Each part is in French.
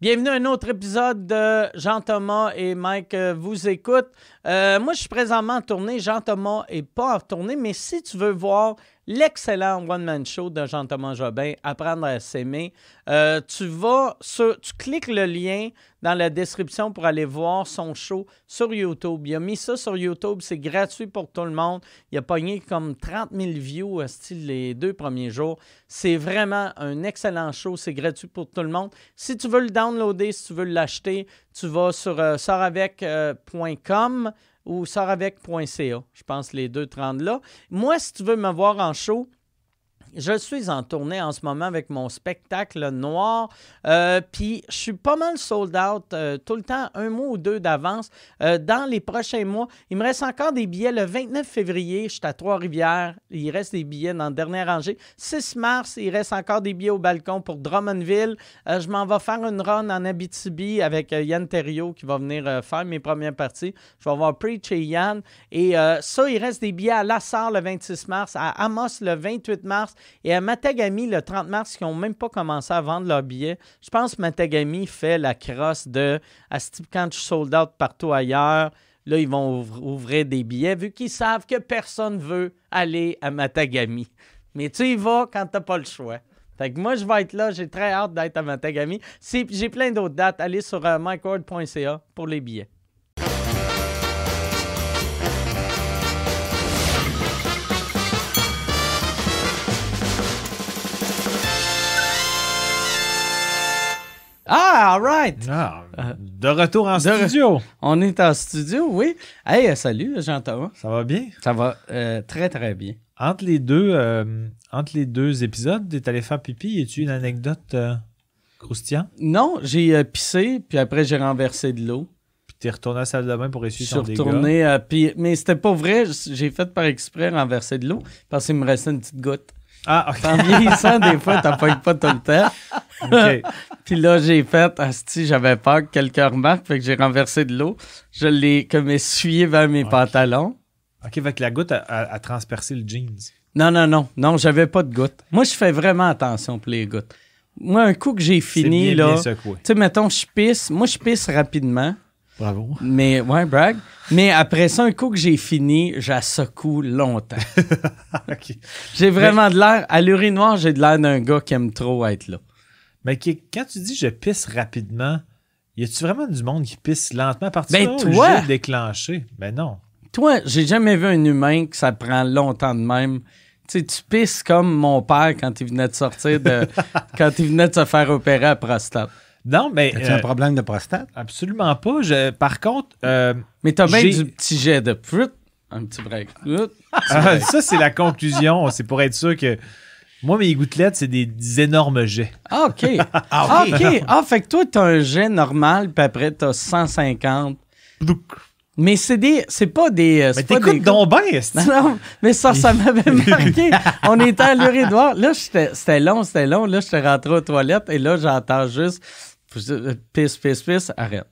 Bienvenue à un autre épisode de Jean-Thomas et Mike euh, vous écoutent. Euh, moi, je suis présentement en tournée. Jean-Thomas n'est pas en tournée, mais si tu veux voir l'excellent one-man show de Jean-Thomas Jobin, Apprendre à s'aimer, euh, tu vas sur, tu cliques le lien dans la description pour aller voir son show sur YouTube. Il a mis ça sur YouTube, c'est gratuit pour tout le monde. Il a pogné comme 30 000 views style les deux premiers jours. C'est vraiment un excellent show, c'est gratuit pour tout le monde. Si tu veux le downloader, si tu veux l'acheter, tu vas sur euh, soravec.com ou soravec.ca. Je pense les deux te rendent là. Moi, si tu veux me voir en show, je suis en tournée en ce moment avec mon spectacle noir. Euh, puis je suis pas mal sold out euh, tout le temps, un mois ou deux d'avance. Euh, dans les prochains mois, il me reste encore des billets. Le 29 février, je suis à Trois-Rivières. Il reste des billets dans la dernière rangée. 6 mars, il reste encore des billets au balcon pour Drummondville. je m'en vais faire une run en Abitibi avec Yann Terrio qui va venir faire mes premières parties. Je vais voir Preach et Yann. Et ça, il reste des billets à Lassar le 26 mars, à Amos le 28 mars et à Matagami, le 30 mars, qui n'ont même pas commencé à vendre leurs billets, je pense que Matagami fait la crosse de à quand je sold out partout ailleurs, là, ils vont ouvrir des billets vu qu'ils savent que personne veut aller à Matagami. Mais tu y vas quand tu n'as pas le choix. Fait moi, je vais être là. J'ai très hâte d'être à Matagami. J'ai plein d'autres dates. Allez sur euh, pour les billets. Ah, all right. Ah, de retour en studio. On est en studio, oui. Hey, salut, Jean-Thomas. Ça va bien? Ça va euh, très, très bien. Entre les deux, euh, entre les deux épisodes, t'es allé faire pipi. Y a-tu une anecdote euh, croustillante? Non, j'ai pissé, puis après, j'ai renversé de l'eau. Puis t'es retourné à la salle de bain pour essuyer ton dégât? retourné, puis, mais c'était pas vrai. J'ai fait par exprès renverser de l'eau parce qu'il me restait une petite goutte. Ah, ok. En vieillissant, des fois, t'as pas tout le temps. puis là, j'ai fait, asti, j'avais peur que quelqu'un remarque, fait que j'ai renversé de l'eau. Je l'ai comme essuyé vers mes pantalons. OK, fait que la goutte a, transpercé le jeans. Non, non, non. Non, j'avais pas de goutte. Moi, je fais vraiment attention pour les gouttes. Moi, un coup que j'ai fini, là. Tu sais, mettons, je pisse. Moi, je pisse rapidement. Bravo. Mais, ouais, brag. Mais après ça, un coup que j'ai fini, j'ai secoue longtemps. J'ai vraiment de l'air. À l'urinoir, j'ai de l'air d'un gars qui aime trop être là. Mais quand tu dis je pisse rapidement, y a-tu vraiment du monde qui pisse lentement à partir ben, de toi, déclenché? Ben non. Toi, j'ai jamais vu un humain que ça prend longtemps de même. Tu sais, tu pisses comme mon père quand il venait de sortir de. quand il venait de se faire opérer à prostate. Non, mais. As-tu un euh, problème de prostate? Absolument pas. Je, par contre. Euh, mais t'as bien du petit jet de fruit. Un petit break. Ah, ça, c'est la conclusion. C'est pour être sûr que. Moi, mes gouttelettes, c'est des, énormes jets. Ah, OK. ah, OK. Ah, fait que toi, t'as un jet normal, puis après, t'as 150. Mais c'est des. C'est pas des. Euh, mais t'écoutes donc bien, Non, non, mais ça, ça m'avait marqué. On était à l'urinoir. Là, c'était long, c'était long. Là, j'étais rentré aux toilettes et là, j'entends juste Pisse, pisse, pisse, arrête.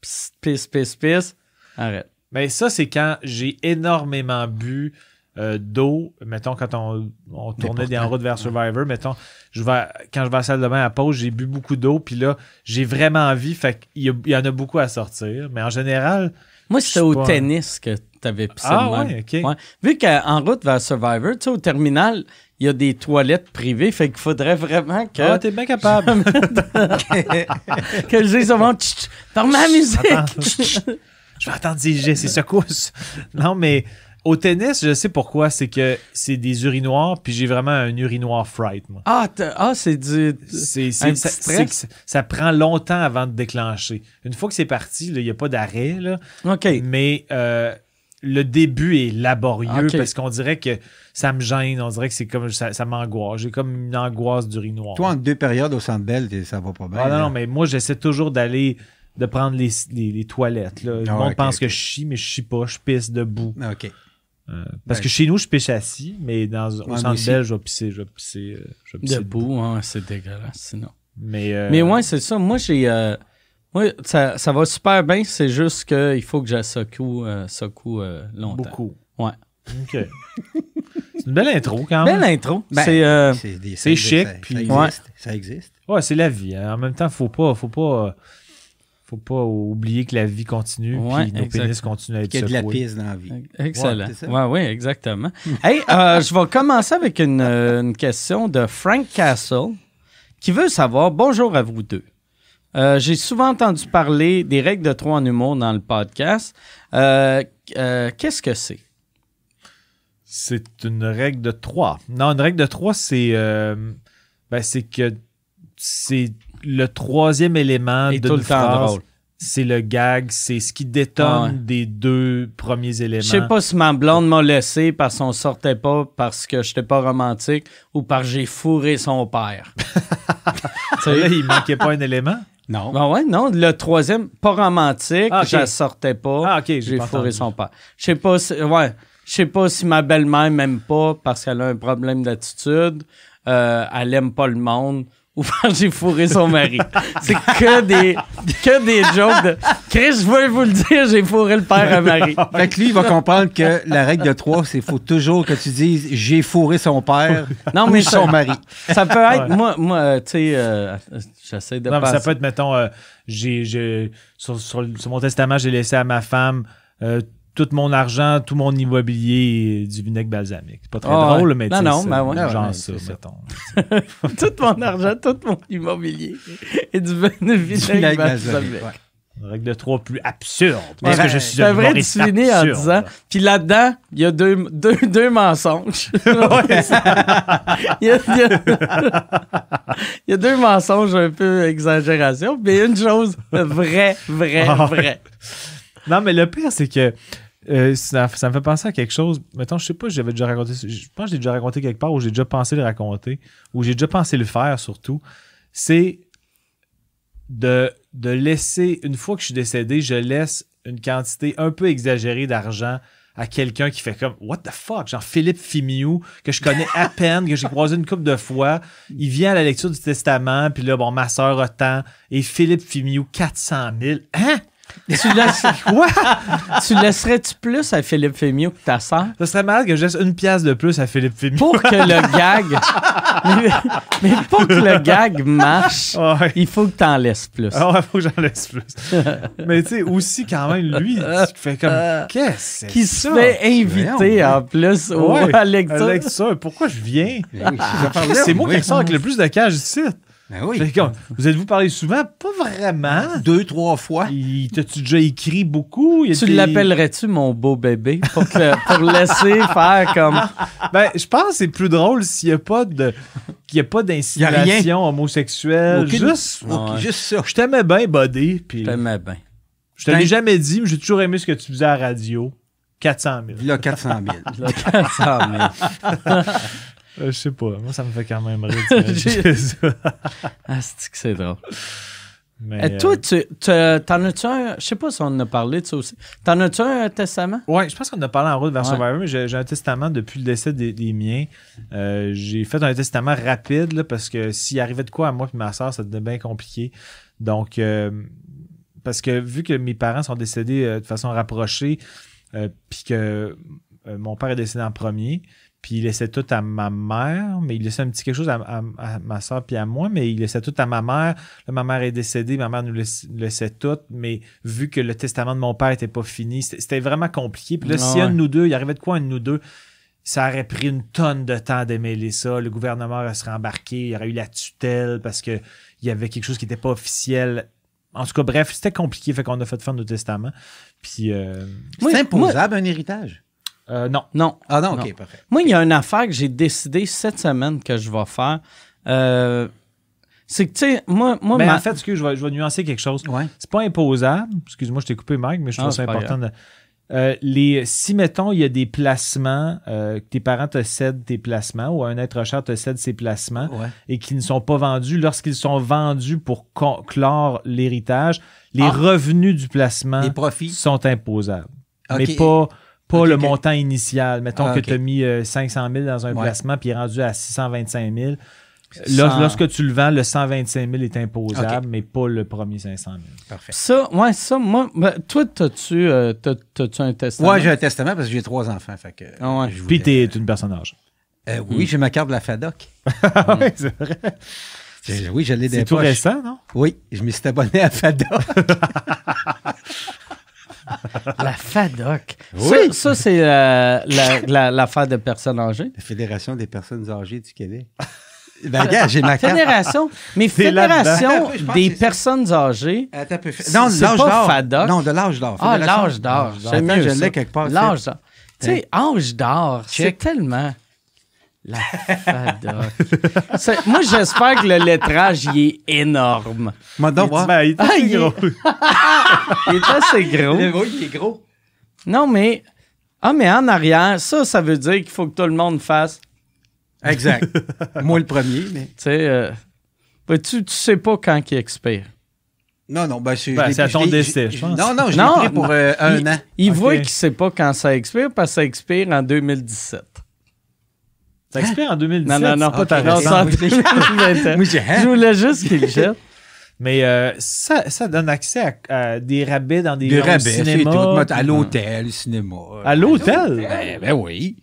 Pisse, pisse, pisse, arrête. Mais ça, c'est quand j'ai énormément bu euh, d'eau. Mettons, quand on, tournait des en route vers Survivor, mettons, je vais, quand je vais à la salle de bain à pause, j'ai bu beaucoup d'eau. Puis là, j'ai vraiment envie. Fait qu'il y, en a beaucoup à sortir. Mais en général. Moi, c'était au tennis que tu avais pissé. Ah, ouais, OK. Vu qu'en route vers Survivor, tu sais, au terminal, il y a des toilettes privées, fait qu'il faudrait vraiment que. Ah, t'es bien capable. que je dise souvent, dans ma musique. je vais attendre c'est secousse. Non, mais au tennis, je sais pourquoi. C'est que c'est des urinoirs, puis j'ai vraiment un urinoir fright, moi. Ah, ah c'est du. C'est, ça, ça, prend longtemps avant de déclencher. Une fois que c'est parti, il n'y a pas d'arrêt. Là, OK. Mais euh, le début est laborieux parce qu'on dirait que ça me gêne. On dirait que c'est comme ça, m'angoisse. J'ai comme une angoisse d'urinoir. Toi, en deux périodes au centre belle, ça va pas bien. Ah, non, non, mais moi, j'essaie toujours d'aller de prendre les, les, toilettes. Là. Le ah, monde pense que je chie, mais je chie pas. Je pisse debout. Ah, OK. Euh, parce que chez nous, je pisse assis, mais dans, au centre belle, je vais pisser, je vais pisser, euh, je vais pisser debout. Hein, c'est dégueulasse, sinon. Mais, euh, mais ouais, c'est ça. Moi, j'ai oui, ça, ça, va super bien. C'est juste qu'il faut que je secoue, euh, secoue euh, longtemps. Beaucoup. Ouais. OK. C'est une belle intro quand même. Belle intro. Ben, c'est euh, c'est chic, ça- puis- Ça existe. Ça existe. Ouais, c'est la vie. hein. En même temps, faut pas, faut pas, euh, faut pas oublier que la vie continue, Ouais, puis nos exact. pénis continuent à être Qu'il y a de la secoués. pisse dans la vie. excellent. Ouais, ça. Ouais, oui, exactement. hey, euh, je vais commencer avec une, une question de Frank Castle qui veut savoir bonjour à vous deux. Euh, J'ai souvent entendu parler des règles de trois en humour dans le podcast. Euh, euh, Qu'est-ce que c'est? C'est une règle de 3. Non, une règle de 3, c'est ben, que c'est le troisième élément de tout le temps drôle. C'est le gag, c'est ce qui détonne ouais. des deux premiers éléments. Je sais pas si ma blonde m'a laissé parce qu'on sortait pas, parce que j'étais pas romantique ou parce que j'ai fourré son père. Tu sais? Là, il manquait pas un élément? Non. Ben ouais, non, le troisième, pas romantique, Ah, je la sortais pas. Ah, ok, j'ai fourré entendu. son père. Je sais pas si, ouais, je sais pas si ma belle-mère m'aime pas parce qu'elle a un problème d'attitude, euh, elle aime pas le monde ou parce que j'ai fourré son mari. C'est que des, que des jokes de Chris, je veux vous le dire, j'ai fourré le père à Marie. Fait que lui, il va comprendre que la règle de trois, c'est faut toujours que tu dises j'ai fourré son père Non, ou son mari. ça peut être, Ouais. moi, moi euh, tu sais, euh, j'essaie de Non, mais ça peut être, mettons, euh, j'ai, j'ai- sur, sur- sur mon testament, j'ai laissé à ma femme euh, tout mon argent, tout mon immobilier du vinaigre balsamique. C'est pas très Ah ouais. drôle, mais Non, tu sais, non, ben ouais. Ah genre ouais, ça, c'est ça. mettons. tout mon argent, tout mon immobilier et du. Vinaigre balsamique. Une règle de 3 plus absurde. Mais Parce que je suis C'est un vrai, tu finis en disant. Puis là-dedans, il y a deux, deux, deux mensonges. il, y a, il y a- il y a deux mensonges un peu exagération, mais une chose vraie, vraie, Ah ouais. vraie. Non, mais le pire, c'est que euh, ça, ça me fait penser à quelque chose. Mettons, je sais pas, j'avais déjà raconté. Je pense que j'ai déjà raconté quelque part ou j'ai déjà pensé le raconter ou j'ai déjà pensé le faire surtout. C'est de, de laisser, une fois que je suis décédé, je laisse une quantité un peu exagérée d'argent à quelqu'un qui fait comme What the fuck? Genre Philippe Fimiou, que je connais à peine, que j'ai croisé une couple de fois. Il vient à la lecture du testament, puis là, bon, ma soeur a tant, et Philippe Fimiou, 400 000. Hein? Tu, laisses- Quoi? tu laisserais-tu plus à Philippe Fémieux que ta sœur? Ça serait malade que je laisse une pièce de plus à Philippe Fimiou. Pour que le gag. mais, mais pour que le gag marche, Ouais. il faut que tu en laisses plus. Ah ouais, faut que j'en laisse plus. Mais tu sais, aussi, quand même, lui, il fait comme. Qu'est-ce que Qui c'est se ça? fait inviter en plus au, Ouais, à lecture. Pourquoi je viens? C'est moi qui sors avec le plus de cash ici. Ben oui. Fait comme, vous êtes-vous parlé souvent? Pas vraiment. Deux, trois fois. Il- T'as-tu déjà écrit beaucoup? Il Tu des- l'appellerais-tu mon beau bébé pour, que- pour laisser faire comme. Ben, je pense que c'est plus drôle s'il n'y a pas de. qu'il y a pas d'insinuation homosexuelle. Aucune- Juste. Ouais. Juste ça. Je t'aimais bien, buddy. Je t'aimais bien. je te l'ai jamais dit, mais j'ai toujours aimé ce que tu faisais à la radio. 400 000. Là, 400 000. Là, 400 000. Euh, je sais pas. Moi, ça me fait quand même rire. Ah, c'est que c'est drôle? Mais, Et toi, euh, tu, tu- t'en as-tu un. Je sais pas si on en a parlé de ça aussi. T'en as-tu un testament? Ouais, je pense qu'on a parlé en route vers Ouais. Survivor, mais j'ai un testament depuis le décès des, des miens. Euh, j'ai fait un testament rapide là, parce que s'il arrivait de quoi à moi et ma soeur, ça devenait bien compliqué. Donc, euh, parce que vu que mes parents sont décédés euh, de façon rapprochée, euh, puis que euh, mon père est décédé en premier, puis il laissait tout à ma mère, mais il laissait un petit quelque chose à, à- à ma soeur puis à moi, mais il laissait tout à ma mère. Là, ma mère est décédée, ma mère nous laissait tout, mais vu que le testament de mon père était pas fini, c'était vraiment compliqué. Puis là, Ah si un de nous deux, il arrivait de quoi un de nous deux, ça aurait pris une tonne de temps d'émêler ça. Le gouvernement aurait serait embarqué, il y aurait eu la tutelle parce que il y avait quelque chose qui n'était pas officiel. En tout cas, bref, c'était compliqué, fait qu'on a fait faire nos testaments. Puis, euh, C'est imposable, un héritage. Euh, non. Non. Ah non, Non. OK, parfait. Moi, il y a une affaire que j'ai décidé cette semaine que je vais faire. Euh, c'est que, tu sais, moi, moi Mais ma- en fait, excuse, je vais, je vais nuancer quelque chose. Ouais. C'est pas imposable. Excuse-moi, je t'ai coupé, Mike, mais je trouve Ah, ça important. de- Euh, les, si, mettons, il y a des placements, euh, que tes parents te cèdent tes placements ou un être cher te cède ses placements Ouais. et qui ne sont pas vendus, lorsqu'ils sont vendus pour clore l'héritage, les Ah. revenus du placement Les profits. sont imposables. Mais pas, pas le montant initial. Mettons Ah, que tu as mis euh, 500 000 dans un Ouais. placement puis il est rendu à 625 000. Cent- Lors- Lorsque tu le vends, le 125 000 est imposable, mais pas le premier 500 000. Parfait. Ça, ouais, ça, moi, ben, toi, t'as-tu, euh, un testament? Ouais, j'ai un testament parce que j'ai trois enfants. Fait que, Ah ouais. je Puis voulais- tu es une personne âgée. Euh, oui, j'ai ma carte de la FADOC. Ah ouais, c'est vrai. J'ai- Oui, je l'ai des C'est tout poches. récent, non? Oui, je me suis abonné à FADOC. La FADOC. Oui. Ça, ça, c'est euh, la- la- l'affaire de personnes âgées. La Fédération des personnes âgées du Québec. Ben, regarde, j'ai ma carte. Fédération. Mais. Fédération des personnes âgées. Attends peu. Non, l'âge d'or. FADOC. Non, de l'âge d'or. Ah, l'âge d'or. C'est mieux je l'ai quelque part. L'âge d'or. Tu sais, âge d'or, c'est tellement... La FADOC. C'est- Moi, j'espère que le lettrage, il est énorme. Ben, il est Ah, assez il est- gros. Il est assez gros. Il est gros. Non, mais... Ah, mais en arrière, ça, ça veut dire qu'il faut que tout le monde fasse... Exact. Moi, le premier, mais. Tu sais, euh, ben, tu, tu sais pas quand il expire. Non, non, ben, c'est Ben, je l'ai- c'est à je ton l'ai- décès, je- pense. Non, non, je l'ai Non, pris pour euh, un il, an. Il voit qu'il sait pas quand ça expire parce que ça expire en 2017. Ça expire en 2017. Non, non, non. pas ta Ok, non, raison. ça en Oui. 2021. Moi, j'ai-? Je voulais juste qu'il le jette. Mais euh, ça, ça donne accès à, à des rabais dans des, Des rabais, cinéma, tout. À l'hôtel, cinéma. À l'hôtel? Ben, ben oui.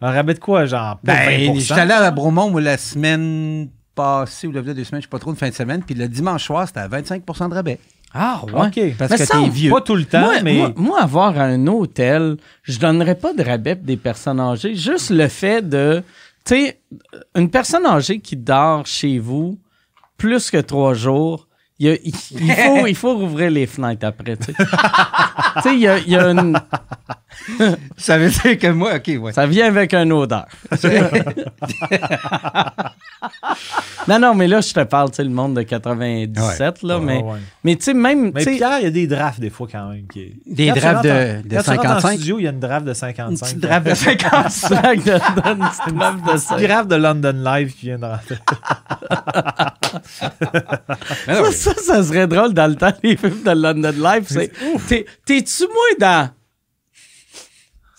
Un rabais de quoi, genre? Ben, 20%? j'étais allé à Bromont moi, la semaine passée ou la deux semaines, je sais pas trop, de fin de semaine. Puis le dimanche soir, c'était à 25% de rabais. Ah, OK. Parce Mais que ça, t'es vieux. Pas tout le temps, moi, mais... moi, moi, avoir un hôtel, je donnerais pas de rabais pour des personnes âgées. Juste le fait de. Tu sais, une personne âgée qui dort chez vous plus que trois jours, il, faut, il rouvrir les fenêtres après. Tu sais, il y a une. Ça veut dire que moi, OK, ouais. Ça vient avec une odeur. non, non, mais là, je te parle, tu sais, le monde de 97, là, Ouais, mais, ouais. mais tu sais, même, Mais tu sais, Pierre, il y a des drafts des fois quand même. Qui... Des drafts de- de quand tu rentres en 55? studio, il y a une draft de 55. Une drape de 50. sac de, de, une petite nappe de draft de London Live qui vient de rentrer. Ça, ça, ça serait drôle dans le temps, les films de London Live. C'est, t'es, t'es-tu moins dans.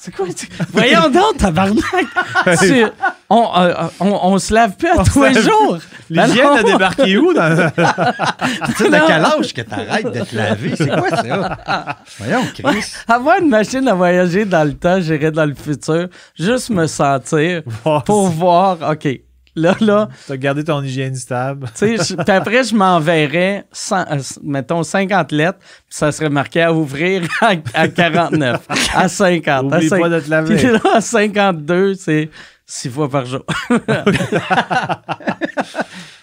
C'est quoi? tu- Voyons donc, tabarnak! On, euh, on, on se lave plus à On tous les jours! Ben L'hygiène non. a débarqué où? Dans... Tu sais, de quel âge que t'arrêtes de te laver? C'est quoi ça? Voyons, Chris. Avoir une machine à voyager dans le temps, j'irais dans le futur, juste me sentir pour voir, OK, là, là, T'as gardé ton hygiène stable. tu sais, je- puis après, je m'enverrais, euh, mettons, 50 lettres, puis ça serait marqué à ouvrir à, à 49, à 50, à Oublie 50. pas de te laver. Puis là, à 52, c'est six fois par jour.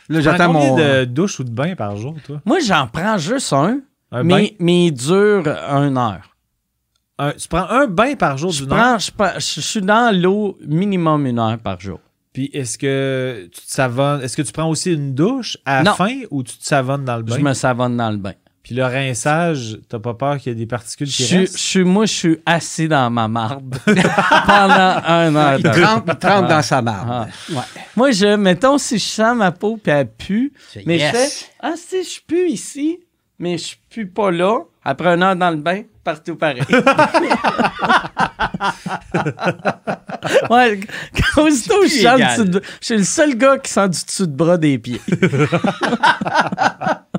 Là, J'attends mon. de douches ou de bains par jour, toi? Moi, j'en prends juste un, Un bain? mais, mais il dure une heure. Un- tu prends un bain par jour Je, d'une heure? prends, je, je suis dans l'eau minimum une heure par jour. Puis est-ce que tu te savonnes? Est-ce que tu prends aussi une douche à la Non. fin ou tu te savonnes dans le bain? Je me savonne dans le bain. Puis le rinçage, t'as pas peur qu'il y ait des particules Je qui suis- je restent? moi, je suis assis dans ma marde pendant un heure. Il trempe, il trempe dans sa marde. Ah. Ouais. Moi, je, mettons, si je sens ma peau puis elle pue, C'est mais yes. je fais, ah, si je pue ici, mais je pue pas là, après une heure dans le bain, partout pareil. ouais, quand aussitôt je plus sens le égal. dessus de- je suis le seul gars qui sent du dessous de bras des pieds.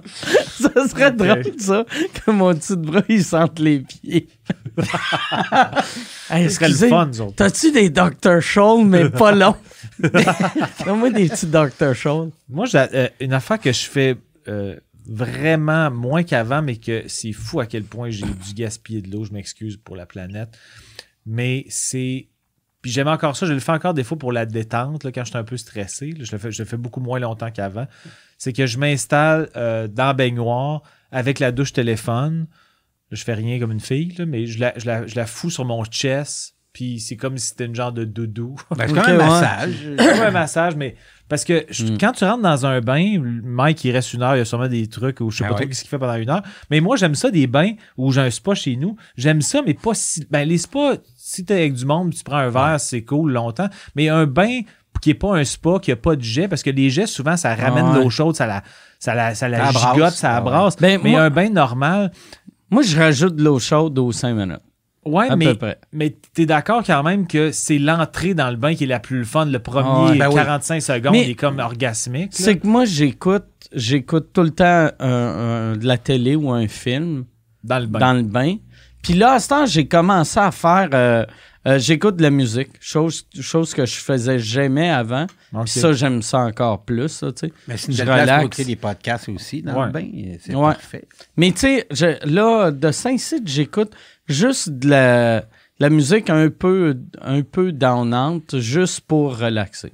ça serait drôle, ça, que mon dessous de bras, il sente les pieds. Hey, Ce serait le fun. T'as-tu des Dr. Scholl, mais pas longs? Donne-moi des petits Dr. Scholl. Moi, j'ai euh, une affaire que je fais euh, vraiment moins qu'avant, mais que c'est fou à quel point j'ai dû gaspiller de l'eau. Je m'excuse pour la planète. Mais c'est. Puis j'aime encore ça, je le fais encore des fois pour la détente, là, quand je suis un peu stressé. là. je, le fais, je le fais beaucoup moins longtemps qu'avant. C'est que je m'installe euh, dans la baignoire avec la douche téléphone. Là, je fais rien comme une fille, là, mais je la, je, la, je la fous sur mon chest. Puis c'est comme si c'était une genre de doudou. Ben, c'est quand même ouais. un massage. Pas un massage, mais parce que je- Mm. quand tu rentres dans un bain, Mike, il reste une heure, il y a sûrement des trucs où je sais Ah pas ouais. trop ce qu'il fait pendant une heure. Mais moi, j'aime ça des bains où j'ai un spa chez nous. J'aime ça, mais pas si. Ben, les spas, si t'es avec du monde, tu prends un verre, c'est cool longtemps. Mais un bain qui est pas un spa, qui a pas de jet, parce que les jets, souvent, ça ramène ouais. l'eau chaude, ça la, ça la, ça la Ça brasse. gigote, ça ouais. abrasse. Ben, mais moi- un bain normal, Moi, je rajoute de l'eau chaude aux 5 minutes. ouais, À mais. peu près. Mais t'es d'accord quand même que c'est l'entrée dans le bain qui est la plus fun. Le premier Ah ouais. Ben oui. 45 secondes Mais- il est comme orgasmique. C'est que moi, j'écoute, j'écoute tout le temps de la télé ou un film Dans le bain. dans le bain. Puis là, à ce temps, j'ai commencé à faire euh, Euh, J'écoute de la musique, chose, chose que je faisais jamais avant. Puis ça, j'aime ça encore plus, ça. Mais c'est une Je belle place pour relaxe. écouter des podcasts aussi dans Ouais. le bain. C'est Ouais. parfait. Mais tu sais, là, de Saint-Cyr, j'écoute juste de la, la musique un peu, un peu downante, juste pour relaxer.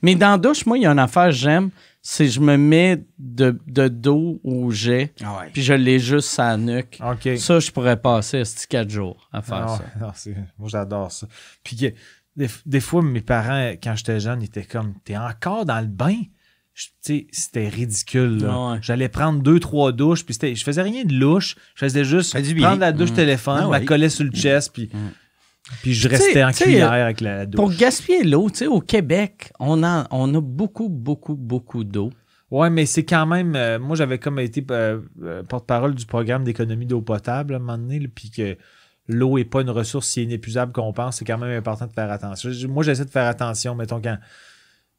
Mais dans la douche, moi, il y a une affaire que j'aime, c'est je me mets de, de dos au jet, Ah ouais. puis je l'ai juste à la nuque. Ça, je pourrais passer ces quatre jours à faire Ah, ça. non, c'est- moi, j'adore ça. Puis que, des, des fois, mes parents, quand j'étais jeune, ils étaient comme T'es encore dans le bain Je- Tu sais, c'était ridicule. là. Ah ouais. J'allais prendre deux, trois douches, puis je faisais rien de louche. Je faisais juste prendre la douche Mm. téléphone, Ah la collais sur le chest, puis, puis je restais en cuillère avec la douche. Pour gaspiller l'eau, tu sais, au Québec, on a, on a beaucoup, beaucoup, beaucoup d'eau. Ouais, mais c'est quand même. euh, moi, j'avais comme été euh, euh, porte-parole du programme d'économie d'eau potable à un moment donné, là, puis que l'eau n'est pas une ressource si inépuisable qu'on pense. C'est quand même important de faire attention. Je- Moi, j'essaie de faire attention, mettons, quand.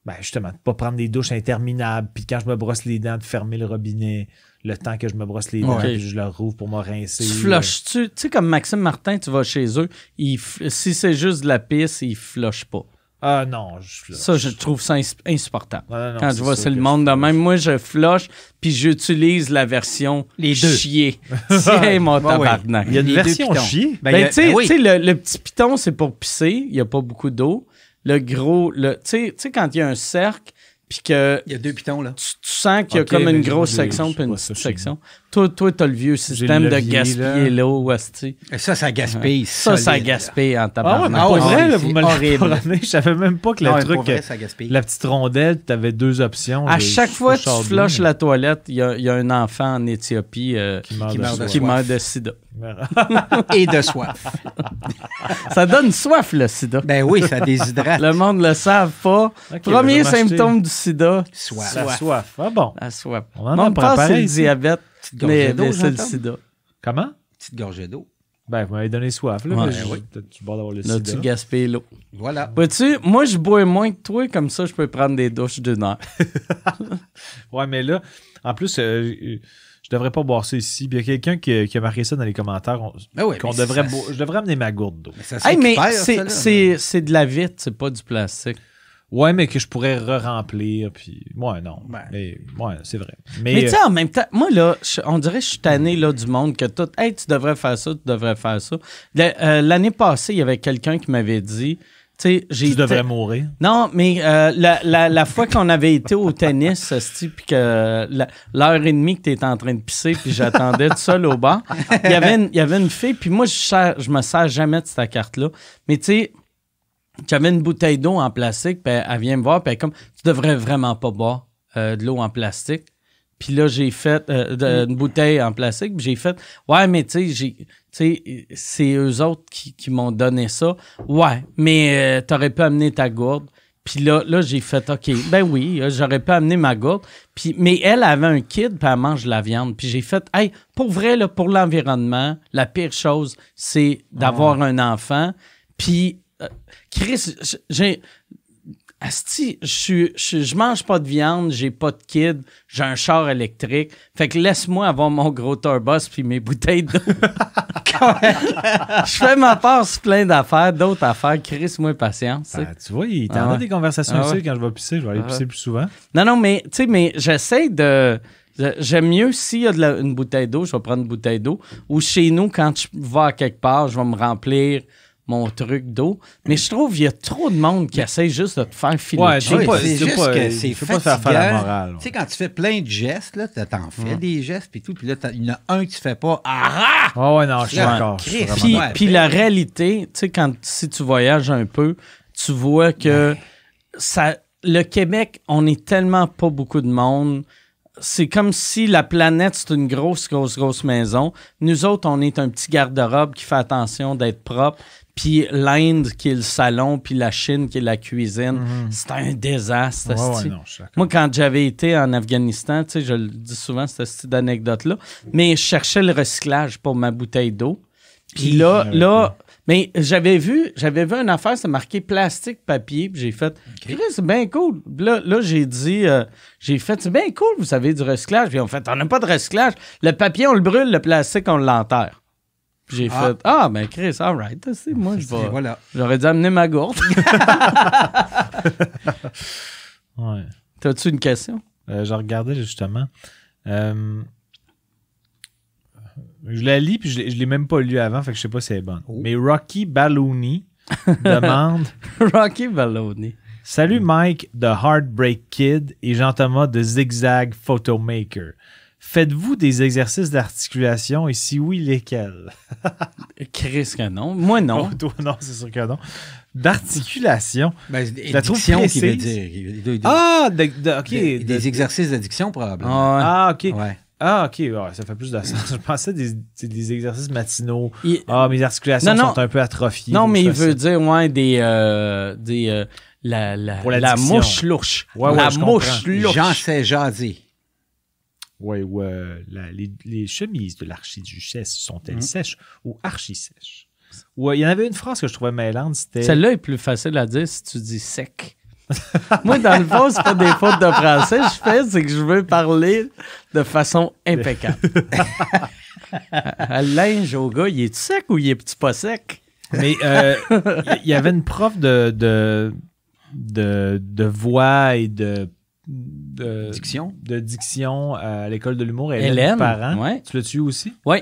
Ben, justement, de pas prendre des douches interminables, puis quand je me brosse les dents, de fermer le robinet, le temps que je me brosse les dents, Ouais. puis je le rouvre pour me rincer. Tu flushes-tu? Tu sais, comme Maxime Martin, tu vas chez eux, il f- si c'est juste de la pisse, il flush pas. Ah non, je flush. Ça, je trouve ça ins- insupportable. Non, non, non, Quand je vois c'est le monde de même, moi je flush, puis j'utilise la version Les deux. chier. Tiens, mon tabarnak. Il y a une Les version chier? Ben, Ben, a- tu sais- ben oui. le, le petit piton, c'est pour pisser. Il n'y a pas beaucoup d'eau. Le gros, le, tu sais, tu sais, quand il y a un cercle, puis que Il y a deux pitons, là. tu, tu sens qu'il y a comme une grosse section puis une petite section. Toi, toi, t'as le vieux système le de levier, gaspiller l'eau. Et Ça, ça gaspille. Ça, ça là. gaspille en Ah ouais, tabarnak. mais Ah ouais, vrai, là, vous me l'avez. Je savais même pas que le Non, mais truc. vrai, ça gaspille. La petite rondelle, tu avais deux options. À Je- chaque je fois que tu flushes la toilette, il y a, il y a un enfant en Éthiopie euh, qui meurt qui de meurt de soif. qui meurt de sida. Et de soif. Ça donne soif, le sida. Ben oui, ça déshydrate. Le monde le savent pas. Ok, Premier symptôme du sida, Soif. La soif. Ah bon. la soif. On en c'est pareil le diabète, Petite mais, gorgée d'eau, mais c'est le j'entends. sida. Comment? Petite gorgée d'eau. Ben, vous m'avez donné soif, là. Ouais, mais je- oui. peut-être que le Là, sida. tu gaspilles l'eau. Voilà. Vois-tu, moi, je bois moins que toi, comme ça, je peux prendre des douches d'une heure. Ouais, mais là, en plus, euh, je devrais pas boire ça ici. Puis Il y a quelqu'un qui, qui a marqué ça dans les commentaires. on- Ben oui, qu'on mais devrait ça- bo- Je devrais amener ma gourde d'eau. Mais ça Hey, mais s'équipère, ça, c'est- là. c'est c'est de la vitre, c'est pas du plastique. Ouais, mais que je pourrais re-remplir. Puis, ouais, non. Ben. Mais, ouais, c'est vrai. Mais, Mais tu euh, sais, en même temps, moi, là, je- on dirait que je suis tanné là, du monde que tout. Hey, tu devrais faire ça, tu devrais faire ça. Euh, L'année passée, il y avait quelqu'un qui m'avait dit. Tu sais, j'ai. tu devrais mourir. Non, mais euh, la, la, la fois qu'on avait été au tennis, puis que l'heure et demie que tu étais en train de pisser, puis j'attendais tout seul au bar, il y avait une, il y avait une fille, puis moi, je, je me sers jamais de cette carte-là. Mais tu sais, j'avais une bouteille d'eau en plastique, puis elle, vient me voir, puis elle est comme, tu devrais vraiment pas boire euh, de l'eau en plastique. Puis là, j'ai fait euh, de- une bouteille en plastique, puis j'ai fait, ouais, mais tu sais, c'est eux autres qui, qui m'ont donné ça. Ouais, mais euh, t'aurais pu amener ta gourde. Puis là, là j'ai fait, OK, ben oui, euh, j'aurais pu amener ma gourde. Puis, mais elle avait un kid, puis elle mange de la viande. Puis j'ai fait, hey, pour vrai, là, pour l'environnement, la pire chose, c'est d'avoir un enfant. Puis, Chris, j- j'ai. Asti, je, je, je mange pas de viande, j'ai pas de kid, j'ai un char électrique. Fait que laisse-moi avoir mon gros tourbus puis mes bouteilles d'eau. je fais ma part sur plein d'affaires, d'autres affaires. Chris, moi patience. tu. Ben, tu vois, il t'en Ah a ouais. des conversations Ah ouais. quand je vais pisser. Je vais aller Ah pisser plus souvent. Non, non, mais tu sais, mais j'essaie de. J'aime mieux s'il y a de la- une bouteille d'eau, je vais prendre une bouteille d'eau. Ou chez nous, quand je vais à quelque part, je vais me remplir mon truc d'eau. Mais je trouve qu'il y a trop de monde qui essaie juste de te faire filer. Ouais, c'est juste pas- que il c'est faut pas faire faire la morale. Tu sais, quand tu fais plein de gestes, là, t'en- fais des gestes, puis tout, puis là, t'as- il y en a un que tu fais pas. Ah! Ah ouais, non, je suis d'accord. Puis, Ouais, puis la réalité, tu sais, quand si tu voyages un peu, tu vois que ça, le Québec, on est tellement pas beaucoup de monde. C'est comme si la planète, c'est une grosse, grosse, grosse maison. Nous autres, on est un petit garde-robe qui fait attention d'être propre. Puis l'Inde, qui est le salon, puis la Chine, qui est la cuisine. C'est un désastre. Ouais, ouais, non. Moi, quand j'avais été en Afghanistan, tu sais, je le dis souvent, cette petite anecdote-là, mais je cherchais le recyclage pour ma bouteille d'eau. Puis là, là, mais j'avais vu, j'avais vu une affaire, c'est marqué plastique, papier, puis j'ai fait, Chris, c'est bien cool. Là, là j'ai dit, euh, j'ai fait, c'est bien cool, vous avez du recyclage. Puis on fait, on n'a pas de recyclage. Le papier, on le brûle, le plastique, on l'enterre. Puis j'ai Ah. fait Ah, ben Chris, all right. c'est- Moi, je vais. voilà. J'aurais dû amener ma gourde. Ouais. T'as-tu une question? Euh, je regardais justement. Euh, je la lis, puis je l'ai- je l'ai même pas lu avant, fait que je sais pas si elle est bonne. Oh. Mais Rocky Balloony demande Rocky Balloney. Salut Mike de Heartbreak Kid et Jean-Thomas de Zigzag Photomaker. Faites-vous des exercices d'articulation et si oui, lesquels? Chris que non. Moi, non. Oh, toi, non, c'est sûr que non. D'articulation. Ben, Je la trouve diction qui veut dire. Ah, de- de- ok. des, de- des exercices d'addiction, probablement. Ah, Ah, ok. Ouais. Ah, ok. Ouais, ça fait plus de sens. Je pensais des, exercices matinaux. Il- Ah, mes articulations Non, non. sont un peu atrophiées. Non, mais il veut dire, ouais, des. euh, des euh, la, la, Pour la mouche louche. Ouais, ouais, la je mouche comprends. louche. Jean sais jaser. Ouais, ou euh, les, les chemises de l'archiduchesse sont-elles Mhm. sèches ou archi-sèches? Ou euh, il y en avait une phrase que je trouvais mêlante, c'était... Celle-là est plus facile à dire si tu dis sec. Moi, dans le fond, c'est pas des fautes de français. Je fais, c'est que je veux parler de façon impeccable. Le linge au gars, il est sec ou il est petit pas sec? Mais euh, il y, y avait une prof de, de, de, de voix et de... de Diction. de diction à l'école de l'humour, Hélène, Hélène, Parent. ouais. Tu l'as-tu aussi? Oui.